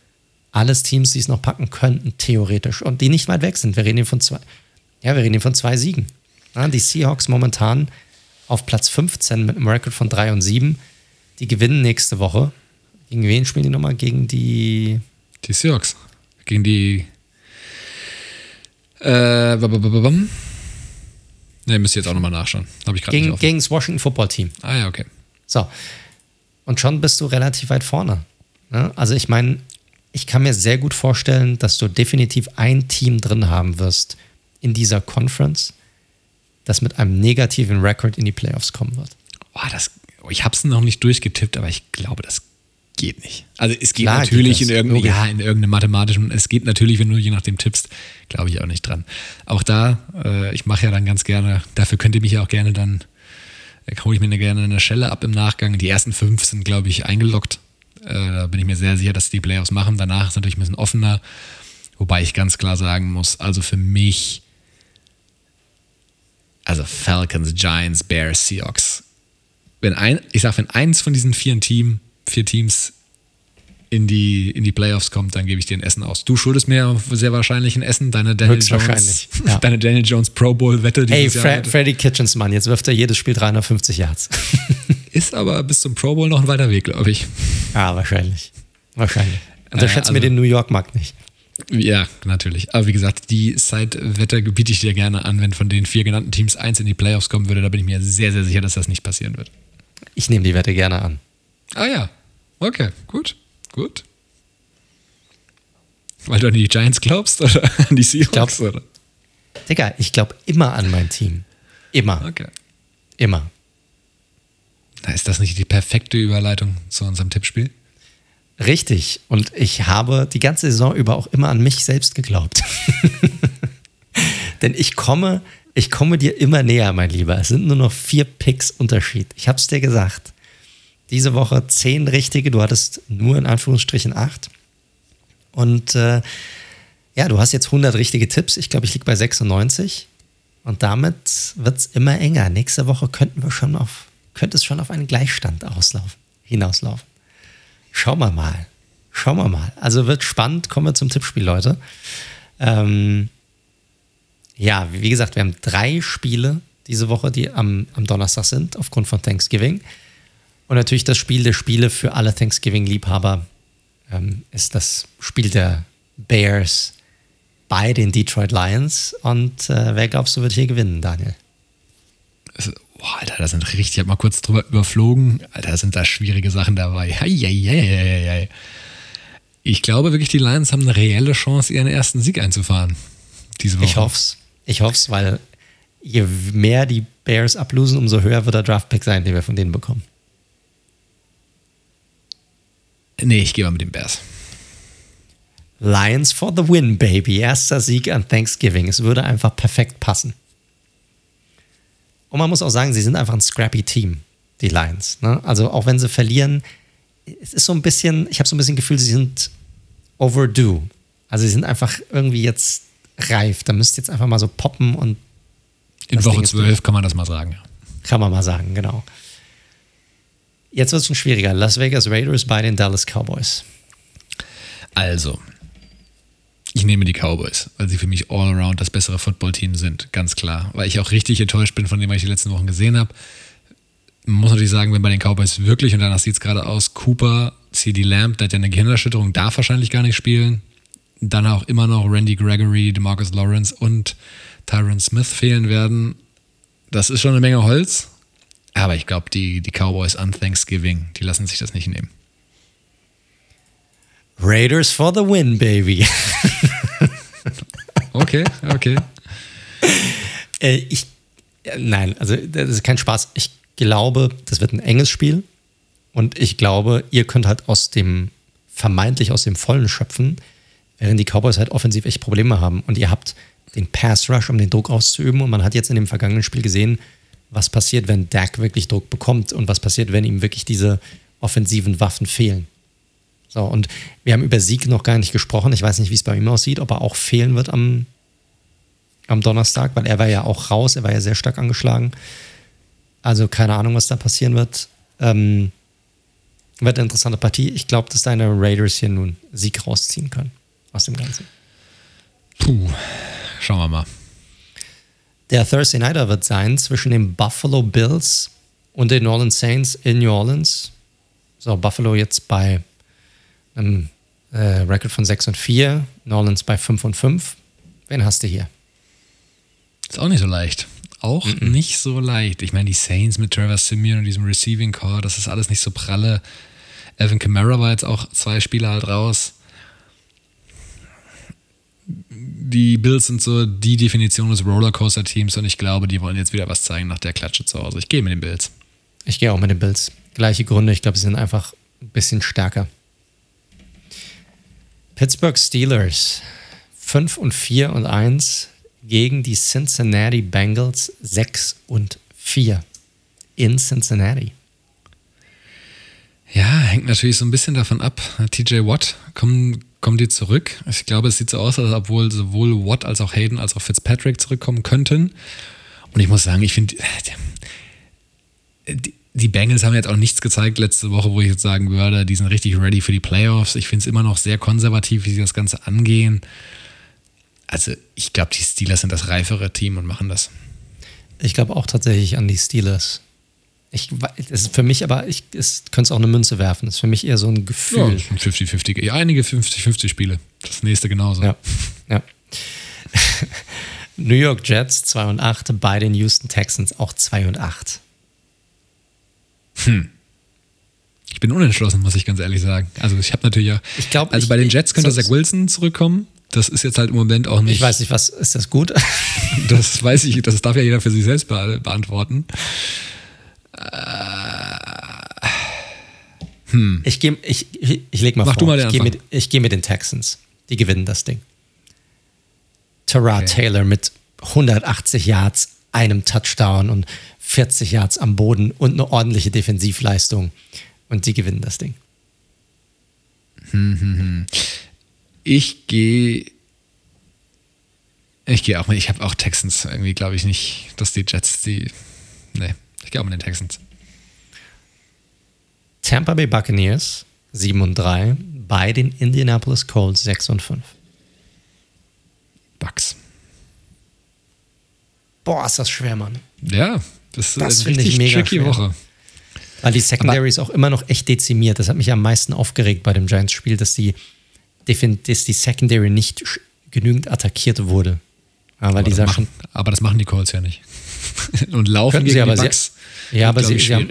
Alles Teams, die es noch packen könnten, theoretisch. Und die nicht weit weg sind. Wir reden hier von zwei, ja, wir reden hier von zwei Siegen. Ja, die Seahawks momentan auf Platz 15 mit einem Record von 3 und 7. Die gewinnen nächste Woche. Gegen wen spielen die nochmal? Gegen die. Die Seahawks. Gegen die äh, ne, müsst ihr jetzt auch nochmal nachschauen. Habe ich gerade gegen, gegen das Washington Football Team. Ah ja, okay. So. Und schon bist du relativ weit vorne. Ne? Also ich meine, ich kann mir sehr gut vorstellen, dass du definitiv ein Team drin haben wirst in dieser Conference, das mit einem negativen Record in die Playoffs kommen wird. Oh, das, ich habe es noch nicht durchgetippt, aber ich glaube, das geht nicht. Also es geht Klar natürlich geht in, irgendeinem, ja, in irgendeinem mathematischen, es geht natürlich, wenn du je nachdem tippst, glaube ich auch nicht dran. Auch da, äh, ich mache ja dann ganz gerne, dafür könnt ihr mich ja auch gerne dann, äh, hole ich mir gerne eine Schelle ab im Nachgang. Die ersten fünf sind, glaube ich, eingeloggt. Äh, da bin ich mir sehr sicher, dass die Playoffs machen. Danach ist natürlich ein bisschen offener. Wobei ich ganz klar sagen muss, also für mich, also Falcons, Giants, Bears, Seahawks. Wenn ein, ich sage, wenn eins von diesen vier Teams vier Teams in die, in die Playoffs kommt, dann gebe ich dir ein Essen aus. Du schuldest mir sehr wahrscheinlich ein Essen, deine Daniel Jones, ja. deine Daniel Jones Pro Bowl Wette. Hey, Fre Freddy Kitchens, Mann, jetzt wirft er jedes Spiel 350 Yards. Ist aber bis zum Pro Bowl noch ein weiter Weg, glaube ich. Ja, wahrscheinlich. Wahrscheinlich. Unterschätze also, mir den New York Markt nicht. Ja, natürlich. Aber wie gesagt, die Side-Wette biete ich dir gerne an, wenn von den vier genannten Teams eins in die Playoffs kommen würde. Da bin ich mir sehr, sehr sicher, dass das nicht passieren wird. Ich nehme die Wette gerne an. Ah ja, okay, gut, gut. Weil du an die Giants glaubst oder an die Seahawks? Ich glaub, Digga, ich glaube immer an mein Team. Immer. Okay. Immer. Na, ist das nicht die perfekte Überleitung zu unserem Tippspiel? Richtig. Und ich habe die ganze Saison über auch immer an mich selbst geglaubt. Denn ich komme, ich komme dir immer näher, mein Lieber. Es sind nur noch vier Picks Unterschied. Ich habe es dir gesagt. Diese Woche zehn richtige, du hattest nur in Anführungsstrichen acht. Und äh, ja, du hast jetzt 100 richtige Tipps. Ich glaube, ich liege bei 96. Und damit wird es immer enger. Nächste Woche könnten wir schon auf, könnte es schon auf einen Gleichstand auslaufen, hinauslaufen. Schauen wir mal. Schauen wir mal. Also wird spannend. Kommen wir zum Tippspiel, Leute. Ähm, ja, wie gesagt, wir haben drei Spiele diese Woche, die am, am Donnerstag sind, aufgrund von Thanksgiving. Und natürlich das Spiel der Spiele für alle Thanksgiving-Liebhaber ähm, ist das Spiel der Bears bei den Detroit Lions. Und äh, wer glaubst du wird hier gewinnen, Daniel? Boah, Alter, da sind richtig, ich habe mal kurz drüber überflogen. Alter, da sind da schwierige Sachen dabei. Heieieiei. Ich glaube wirklich, die Lions haben eine reelle Chance, ihren ersten Sieg einzufahren. Diese Woche. Ich hoffe es. Ich hoffe es, weil je mehr die Bears ablosen, umso höher wird der Draftpick sein, den wir von denen bekommen. Nee, ich gehe mal mit den Bears. Lions for the win, baby. Erster Sieg an Thanksgiving. Es würde einfach perfekt passen. Und man muss auch sagen, sie sind einfach ein scrappy Team, die Lions. Ne? Also auch wenn sie verlieren, es ist so ein bisschen, ich habe so ein bisschen Gefühl, sie sind overdue. Also sie sind einfach irgendwie jetzt reif. Da müsst ihr jetzt einfach mal so poppen und. In Woche 12 kann man das mal sagen, ja. Kann man mal sagen, genau. Jetzt wird es schon schwieriger. Las Vegas Raiders bei den Dallas Cowboys. Also, Ich nehme die Cowboys, weil sie für mich all around das bessere Footballteam sind, ganz klar. Weil ich auch richtig enttäuscht bin von dem, was ich die letzten Wochen gesehen habe. Man muss natürlich sagen, wenn bei den Cowboys wirklich, und danach sieht es gerade aus, Cooper, CD Lamb, der hat ja eine Gehirnerschütterung, darf wahrscheinlich gar nicht spielen. Dann auch immer noch Randy Gregory, DeMarcus Lawrence und Tyron Smith fehlen werden. Das ist schon eine Menge Holz. Aber ich glaube, die, die Cowboys an Thanksgiving, die lassen sich das nicht nehmen. Raiders for the win, baby. okay, okay. Äh, ich, äh, nein, also das ist kein Spaß. Ich glaube, das wird ein enges Spiel. Und ich glaube, ihr könnt halt aus dem, vermeintlich aus dem Vollen schöpfen, während die Cowboys halt offensiv echt Probleme haben. Und ihr habt den Pass Rush, um den Druck auszuüben. Und man hat jetzt in dem vergangenen Spiel gesehen, was passiert, wenn Dak wirklich Druck bekommt und was passiert, wenn ihm wirklich diese offensiven Waffen fehlen. So, und wir haben über Sieg noch gar nicht gesprochen. Ich weiß nicht, wie es bei ihm aussieht, ob er auch fehlen wird am, am Donnerstag, weil er war ja auch raus, er war ja sehr stark angeschlagen. Also keine Ahnung, was da passieren wird. Ähm, wird eine interessante Partie. Ich glaube, dass deine Raiders hier nun Sieg rausziehen können aus dem Ganzen. Puh, schauen wir mal. Der Thursday Nighter wird sein zwischen den Buffalo Bills und den New Orleans Saints in New Orleans. So, Buffalo jetzt bei einem äh, Record von 6 und 4, New Orleans bei 5 und 5. Wen hast du hier? Ist auch nicht so leicht. Auch mm -mm. nicht so leicht. Ich meine, die Saints mit Trevor Simeon und diesem Receiving Core, das ist alles nicht so pralle. Evan Kamara war jetzt auch zwei Spiele halt raus die Bills sind so die Definition des Rollercoaster-Teams und ich glaube, die wollen jetzt wieder was zeigen nach der Klatsche zu Hause. Ich gehe mit den Bills. Ich gehe auch mit den Bills. Gleiche Gründe. Ich glaube, sie sind einfach ein bisschen stärker. Pittsburgh Steelers 5 und 4 und 1 gegen die Cincinnati Bengals 6 und 4 in Cincinnati. Ja, hängt natürlich so ein bisschen davon ab. TJ Watt kommt kommen die zurück. Ich glaube, es sieht so aus, als obwohl sowohl Watt als auch Hayden als auch Fitzpatrick zurückkommen könnten. Und ich muss sagen, ich finde, die Bengals haben jetzt auch nichts gezeigt letzte Woche, wo ich jetzt sagen würde, die sind richtig ready für die Playoffs. Ich finde es immer noch sehr konservativ, wie sie das Ganze angehen. Also, ich glaube, die Steelers sind das reifere Team und machen das. Ich glaube auch tatsächlich an die Steelers. Ich, ist für mich aber, ich könnte es auch eine Münze werfen. Das ist für mich eher so ein Gefühl. Ja, das sind 50-50. Einige 50-50 Spiele. Das nächste genauso. Ja. ja. New York Jets 2 und 8, bei den Houston Texans auch 2 und 8. Hm. Ich bin unentschlossen, muss ich ganz ehrlich sagen. Also ich habe natürlich ja. Ich glaube, also bei den Jets könnte Zach Wilson zurückkommen. Das ist jetzt halt im Moment auch nicht. Ich weiß nicht, was ist das gut? das weiß ich, das darf ja jeder für sich selbst beantworten. Hm. Ich, geh, ich, ich, leg mal Mach vor. Du mal den ich gehe mit, geh mit den Texans. Die gewinnen das Ding. Tara okay. Taylor mit 180 Yards, einem Touchdown und 40 Yards am Boden und eine ordentliche Defensivleistung. Und die gewinnen das Ding. Hm, hm. Ich gehe. Ich gehe auch mit. Ich habe auch Texans irgendwie, glaube ich nicht, dass die Jets die. Nee. Ich glaube mit den Texans. Tampa Bay Buccaneers 7 und 3 bei den Indianapolis Colts 6 und 5. Bucks. Boah, ist das schwer, Mann. Ja, das, das ist eine richtig mega tricky schwer. Woche. Weil die Secondary ist auch immer noch echt dezimiert. Das hat mich am meisten aufgeregt bei dem Giants-Spiel, dass die, dass die Secondary nicht genügend attackiert wurde. Aber, aber, das machen, aber das machen die Colts ja nicht. und laufen Könnten gegen sie, aber die Bucks. Sie, ja, aber sie, sie haben,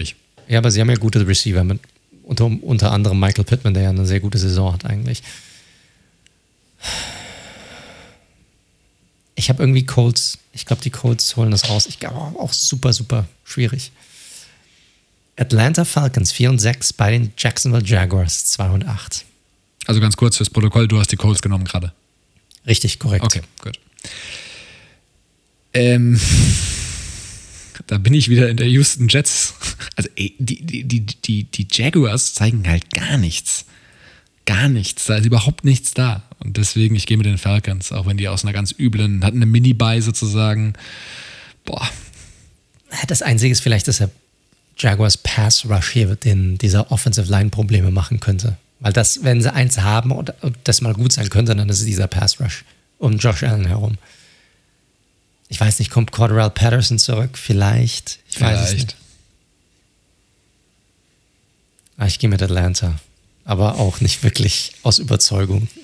ja, aber sie haben ja gute Receiver mit unter, unter anderem Michael Pittman, der ja eine sehr gute Saison hat eigentlich. Ich habe irgendwie Colts, ich glaube, die Colts holen das raus. Ich glaube auch super, super schwierig. Atlanta Falcons 4 und 6 bei den Jacksonville Jaguars 2 und 8. Also ganz kurz fürs Protokoll, du hast die Colts genommen gerade. Richtig, korrekt. Okay, gut. Ähm, da bin ich wieder in der Houston Jets. Also ey, die, die, die, die, die Jaguars zeigen halt gar nichts. Gar nichts. Da ist überhaupt nichts da. Und deswegen, ich gehe mit den Falcons, auch wenn die aus einer ganz üblen, hatten eine Mini-Buy sozusagen. Boah. Das Einzige ist vielleicht, dass der Jaguars Pass Rush hier den, dieser Offensive Line Probleme machen könnte. Weil das, wenn sie eins haben und das mal gut sein könnte, dann ist es dieser Pass Rush um Josh Allen herum. Ich weiß nicht, kommt Cordell Patterson zurück? Vielleicht. Ich Vielleicht. weiß es nicht. Ah, ich gehe mit Atlanta. Aber auch nicht wirklich aus Überzeugung.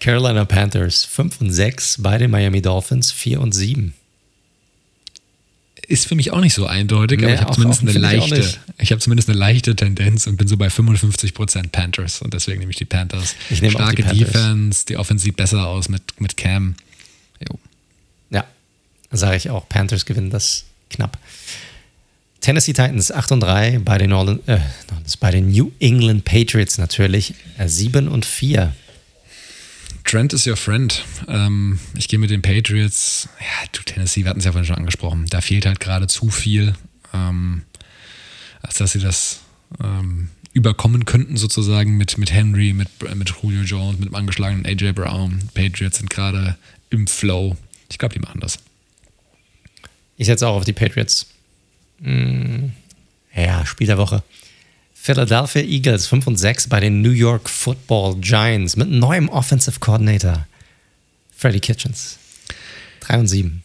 Carolina Panthers 5 und 6 bei den Miami Dolphins 4 und 7 ist für mich auch nicht so eindeutig, nee, aber ich habe zumindest eine leichte, ich, ich habe zumindest eine leichte Tendenz und bin so bei 55% Panthers und deswegen nehme ich die Panthers. Ich nehme Starke die Panthers. Defense, die Offense sieht besser aus mit, mit Cam. Sage ich auch. Panthers gewinnen das knapp. Tennessee Titans 8 und 3 bei den, Orland, äh, bei den New England Patriots natürlich 7 und 4. Trent is your friend. Ähm, ich gehe mit den Patriots. Ja, du Tennessee, wir hatten es ja vorhin schon angesprochen. Da fehlt halt gerade zu viel, ähm, als dass sie das ähm, überkommen könnten, sozusagen mit, mit Henry, mit, mit Julio Jones, mit dem angeschlagenen AJ Brown. Patriots sind gerade im Flow. Ich glaube, die machen das. Ich setze auch auf die Patriots. Hm, ja, Spiel der Woche. Philadelphia Eagles 5 und 6 bei den New York Football Giants mit neuem Offensive Coordinator Freddie Kitchens. 3 und 7.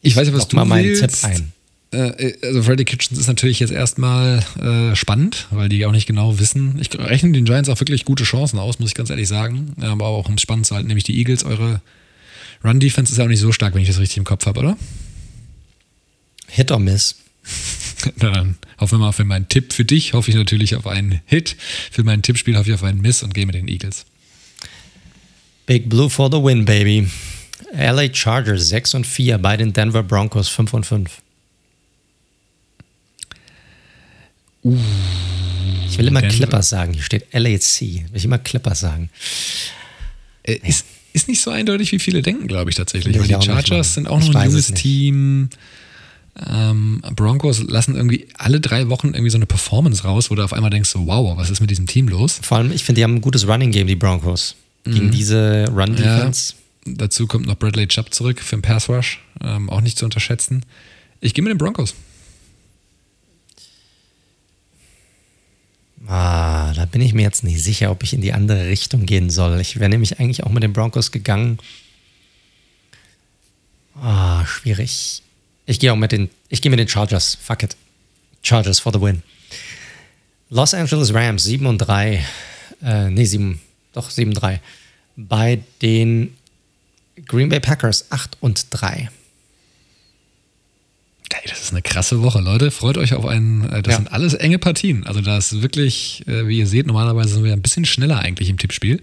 Ich, weiß ja, was du mal meinen Tipp ein. Äh, also Freddie Kitchens ist natürlich jetzt erstmal äh, spannend, weil die auch nicht genau wissen. Ich rechne den Giants auch wirklich gute Chancen aus, muss ich ganz ehrlich sagen. Aber auch um es spannend zu halten, nämlich die Eagles, eure Run-Defense ist ja auch nicht so stark, wenn ich das richtig im Kopf habe, oder? Hit or Miss. dann hoffen wir mal für meinen Tipp für dich, hoffe ich natürlich auf einen Hit. Für mein Tippspiel hoffe ich auf einen Miss und gehe mit den Eagles. Big Blue for the win, baby. LA Chargers 6 und 4 bei den Denver Broncos 5 und 5. Uh, ich will immer Denver. Clippers sagen. Hier steht LAC. Will ich immer Clippers sagen. Äh, ist, ist nicht so eindeutig, wie viele denken, glaube ich tatsächlich. Weil die Chargers sind auch noch ein junges Team. Ähm, Broncos lassen irgendwie alle drei Wochen irgendwie so eine Performance raus, wo du auf einmal denkst, so, wow, was ist mit diesem Team los? Vor allem, ich finde, die haben ein gutes Running Game, die Broncos. Gegen mhm. diese Run-Defense. Ja, dazu kommt noch Bradley Chubb zurück für den Pass Rush. Ähm, auch nicht zu unterschätzen. Ich gehe mit den Broncos. Ah, da bin ich mir jetzt nicht sicher, ob ich in die andere Richtung gehen soll. Ich wäre nämlich eigentlich auch mit den Broncos gegangen. Ah, schwierig. Ich gehe auch mit den, ich gehe mit den Chargers. Fuck it. Chargers for the win. Los Angeles Rams 7 und 3. Äh, nee, 7, doch 7 3. Bei den Green Bay Packers 8 und 3. Hey, das ist eine krasse Woche, Leute. Freut euch auf einen. Äh, das ja. sind alles enge Partien. Also, das ist wirklich, äh, wie ihr seht, normalerweise sind wir ein bisschen schneller eigentlich im Tippspiel.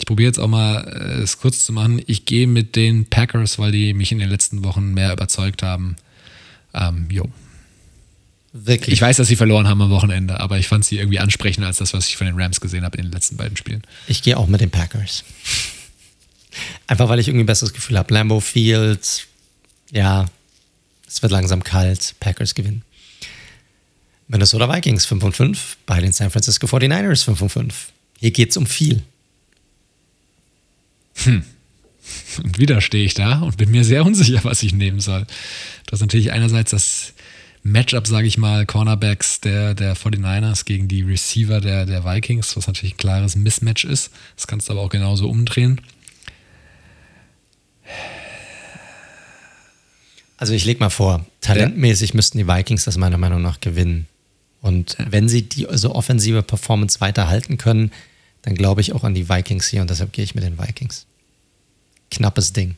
Ich probiere jetzt auch mal äh, es kurz zu machen. Ich gehe mit den Packers, weil die mich in den letzten Wochen mehr überzeugt haben. Ähm, jo. Wirklich. Ich weiß, dass sie verloren haben am Wochenende, aber ich fand sie irgendwie ansprechender als das, was ich von den Rams gesehen habe in den letzten beiden Spielen. Ich gehe auch mit den Packers. Einfach weil ich irgendwie ein besseres Gefühl habe. Lambeau Fields, ja, es wird langsam kalt. Packers gewinnen. Minnesota Vikings 5 und 5 bei den San Francisco 49ers 5 und 5. Hier geht es um viel. Hm. Und wieder stehe ich da und bin mir sehr unsicher, was ich nehmen soll. Das ist natürlich einerseits das Matchup, sage ich mal, Cornerbacks der, der 49ers gegen die Receiver der, der Vikings, was natürlich ein klares Mismatch ist. Das kannst du aber auch genauso umdrehen. Also ich lege mal vor, talentmäßig müssten die Vikings das meiner Meinung nach gewinnen. Und wenn sie die also offensive Performance weiterhalten können, dann glaube ich auch an die Vikings hier und deshalb gehe ich mit den Vikings knappes Ding.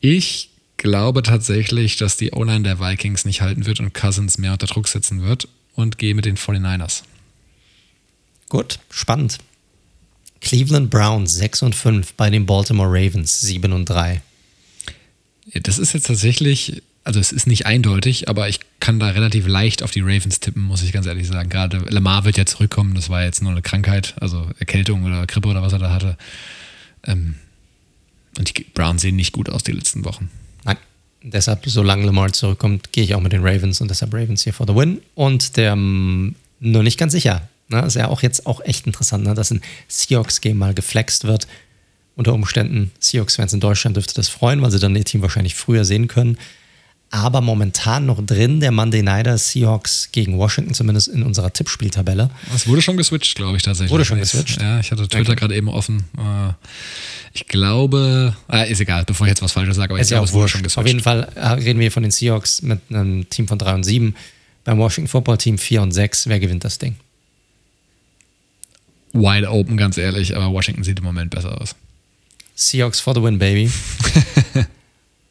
Ich glaube tatsächlich, dass die O-Line der Vikings nicht halten wird und Cousins mehr unter Druck setzen wird und gehe mit den 49ers. Gut, spannend. Cleveland Browns 6 und 5 bei den Baltimore Ravens 7 und 3. Das ist jetzt tatsächlich, also es ist nicht eindeutig, aber ich kann da relativ leicht auf die Ravens tippen, muss ich ganz ehrlich sagen. Gerade Lamar wird ja zurückkommen, das war jetzt nur eine Krankheit, also Erkältung oder Grippe oder was er da hatte. Ähm, und die Browns sehen nicht gut aus die letzten Wochen. Nein. Deshalb, solange Lamar zurückkommt, gehe ich auch mit den Ravens und deshalb Ravens hier for the win. Und der um, nur nicht ganz sicher. Ne? Ist ja auch jetzt auch echt interessant, ne? dass ein Seahawks-Game mal geflext wird. Unter Umständen, Seahawks-Fans in Deutschland dürfte das freuen, weil sie dann ihr Team wahrscheinlich früher sehen können. Aber momentan noch drin, der Monday Nighter Seahawks gegen Washington, zumindest in unserer Tippspieltabelle. Es wurde schon geswitcht, glaube ich tatsächlich. Wurde schon geswitcht? Ja, ich hatte Twitter gerade eben offen. Äh, ich glaube, äh, ist egal, bevor ich jetzt was Falsches sage, aber Ist ich glaube, es wurde wurscht. schon geswitcht. Auf jeden Fall äh, reden wir von den Seahawks mit einem Team von 3 und 7. Beim Washington Football Team 4 und 6. Wer gewinnt das Ding? Wide open, ganz ehrlich, aber Washington sieht im Moment besser aus. Seahawks for the win, baby.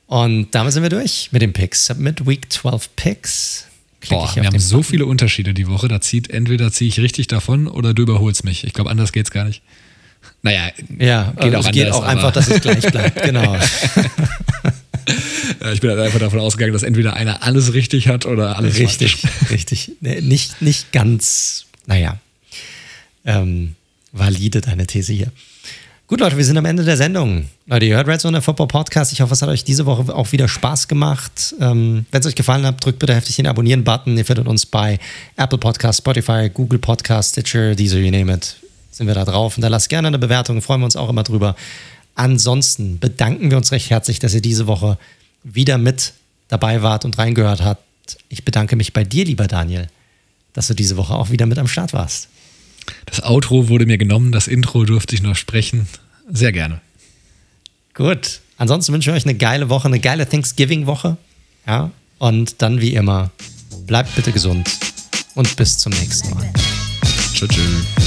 und damit sind wir durch mit den Picks. Mit Week 12 Picks. Boah, wir haben so Button. viele Unterschiede die Woche. Da zieht entweder ziehe ich richtig davon oder du überholst mich. Ich glaube, anders geht's gar nicht. Naja, Ja, geht also auch es geht anders, auch aber- einfach, dass es gleich bleibt. Genau. Ja, ich bin halt einfach davon ausgegangen, dass entweder einer alles richtig hat oder alles Richtig, falsch. richtig. Nicht, nicht ganz, naja, ähm, valide deine These hier. Gut, Leute, wir sind am Ende der Sendung. Leute, ihr hört Red Zone, der Football Podcast. Ich hoffe, es hat euch diese Woche auch wieder Spaß gemacht. Ähm, Wenn es euch gefallen hat, drückt bitte heftig den Abonnieren-Button. Ihr findet uns bei Apple Podcast, Spotify, Google Podcast, Stitcher, Deezer, you name it. Sind wir da drauf. Und da lasst gerne eine Bewertung, freuen wir uns auch immer drüber. Ansonsten bedanken wir uns recht herzlich, dass ihr diese Woche wieder mit dabei wart und reingehört habt. Ich bedanke mich bei dir, lieber Daniel, dass du diese Woche auch wieder mit am Start warst. Das Outro wurde mir genommen, das Intro durfte ich noch sprechen. Sehr gerne. Gut. Ansonsten wünsche ich euch eine geile Woche, eine geile Thanksgiving-Woche. Ja. Und dann wie immer, bleibt bitte gesund und bis zum nächsten Mal. Tschüss. tschüss.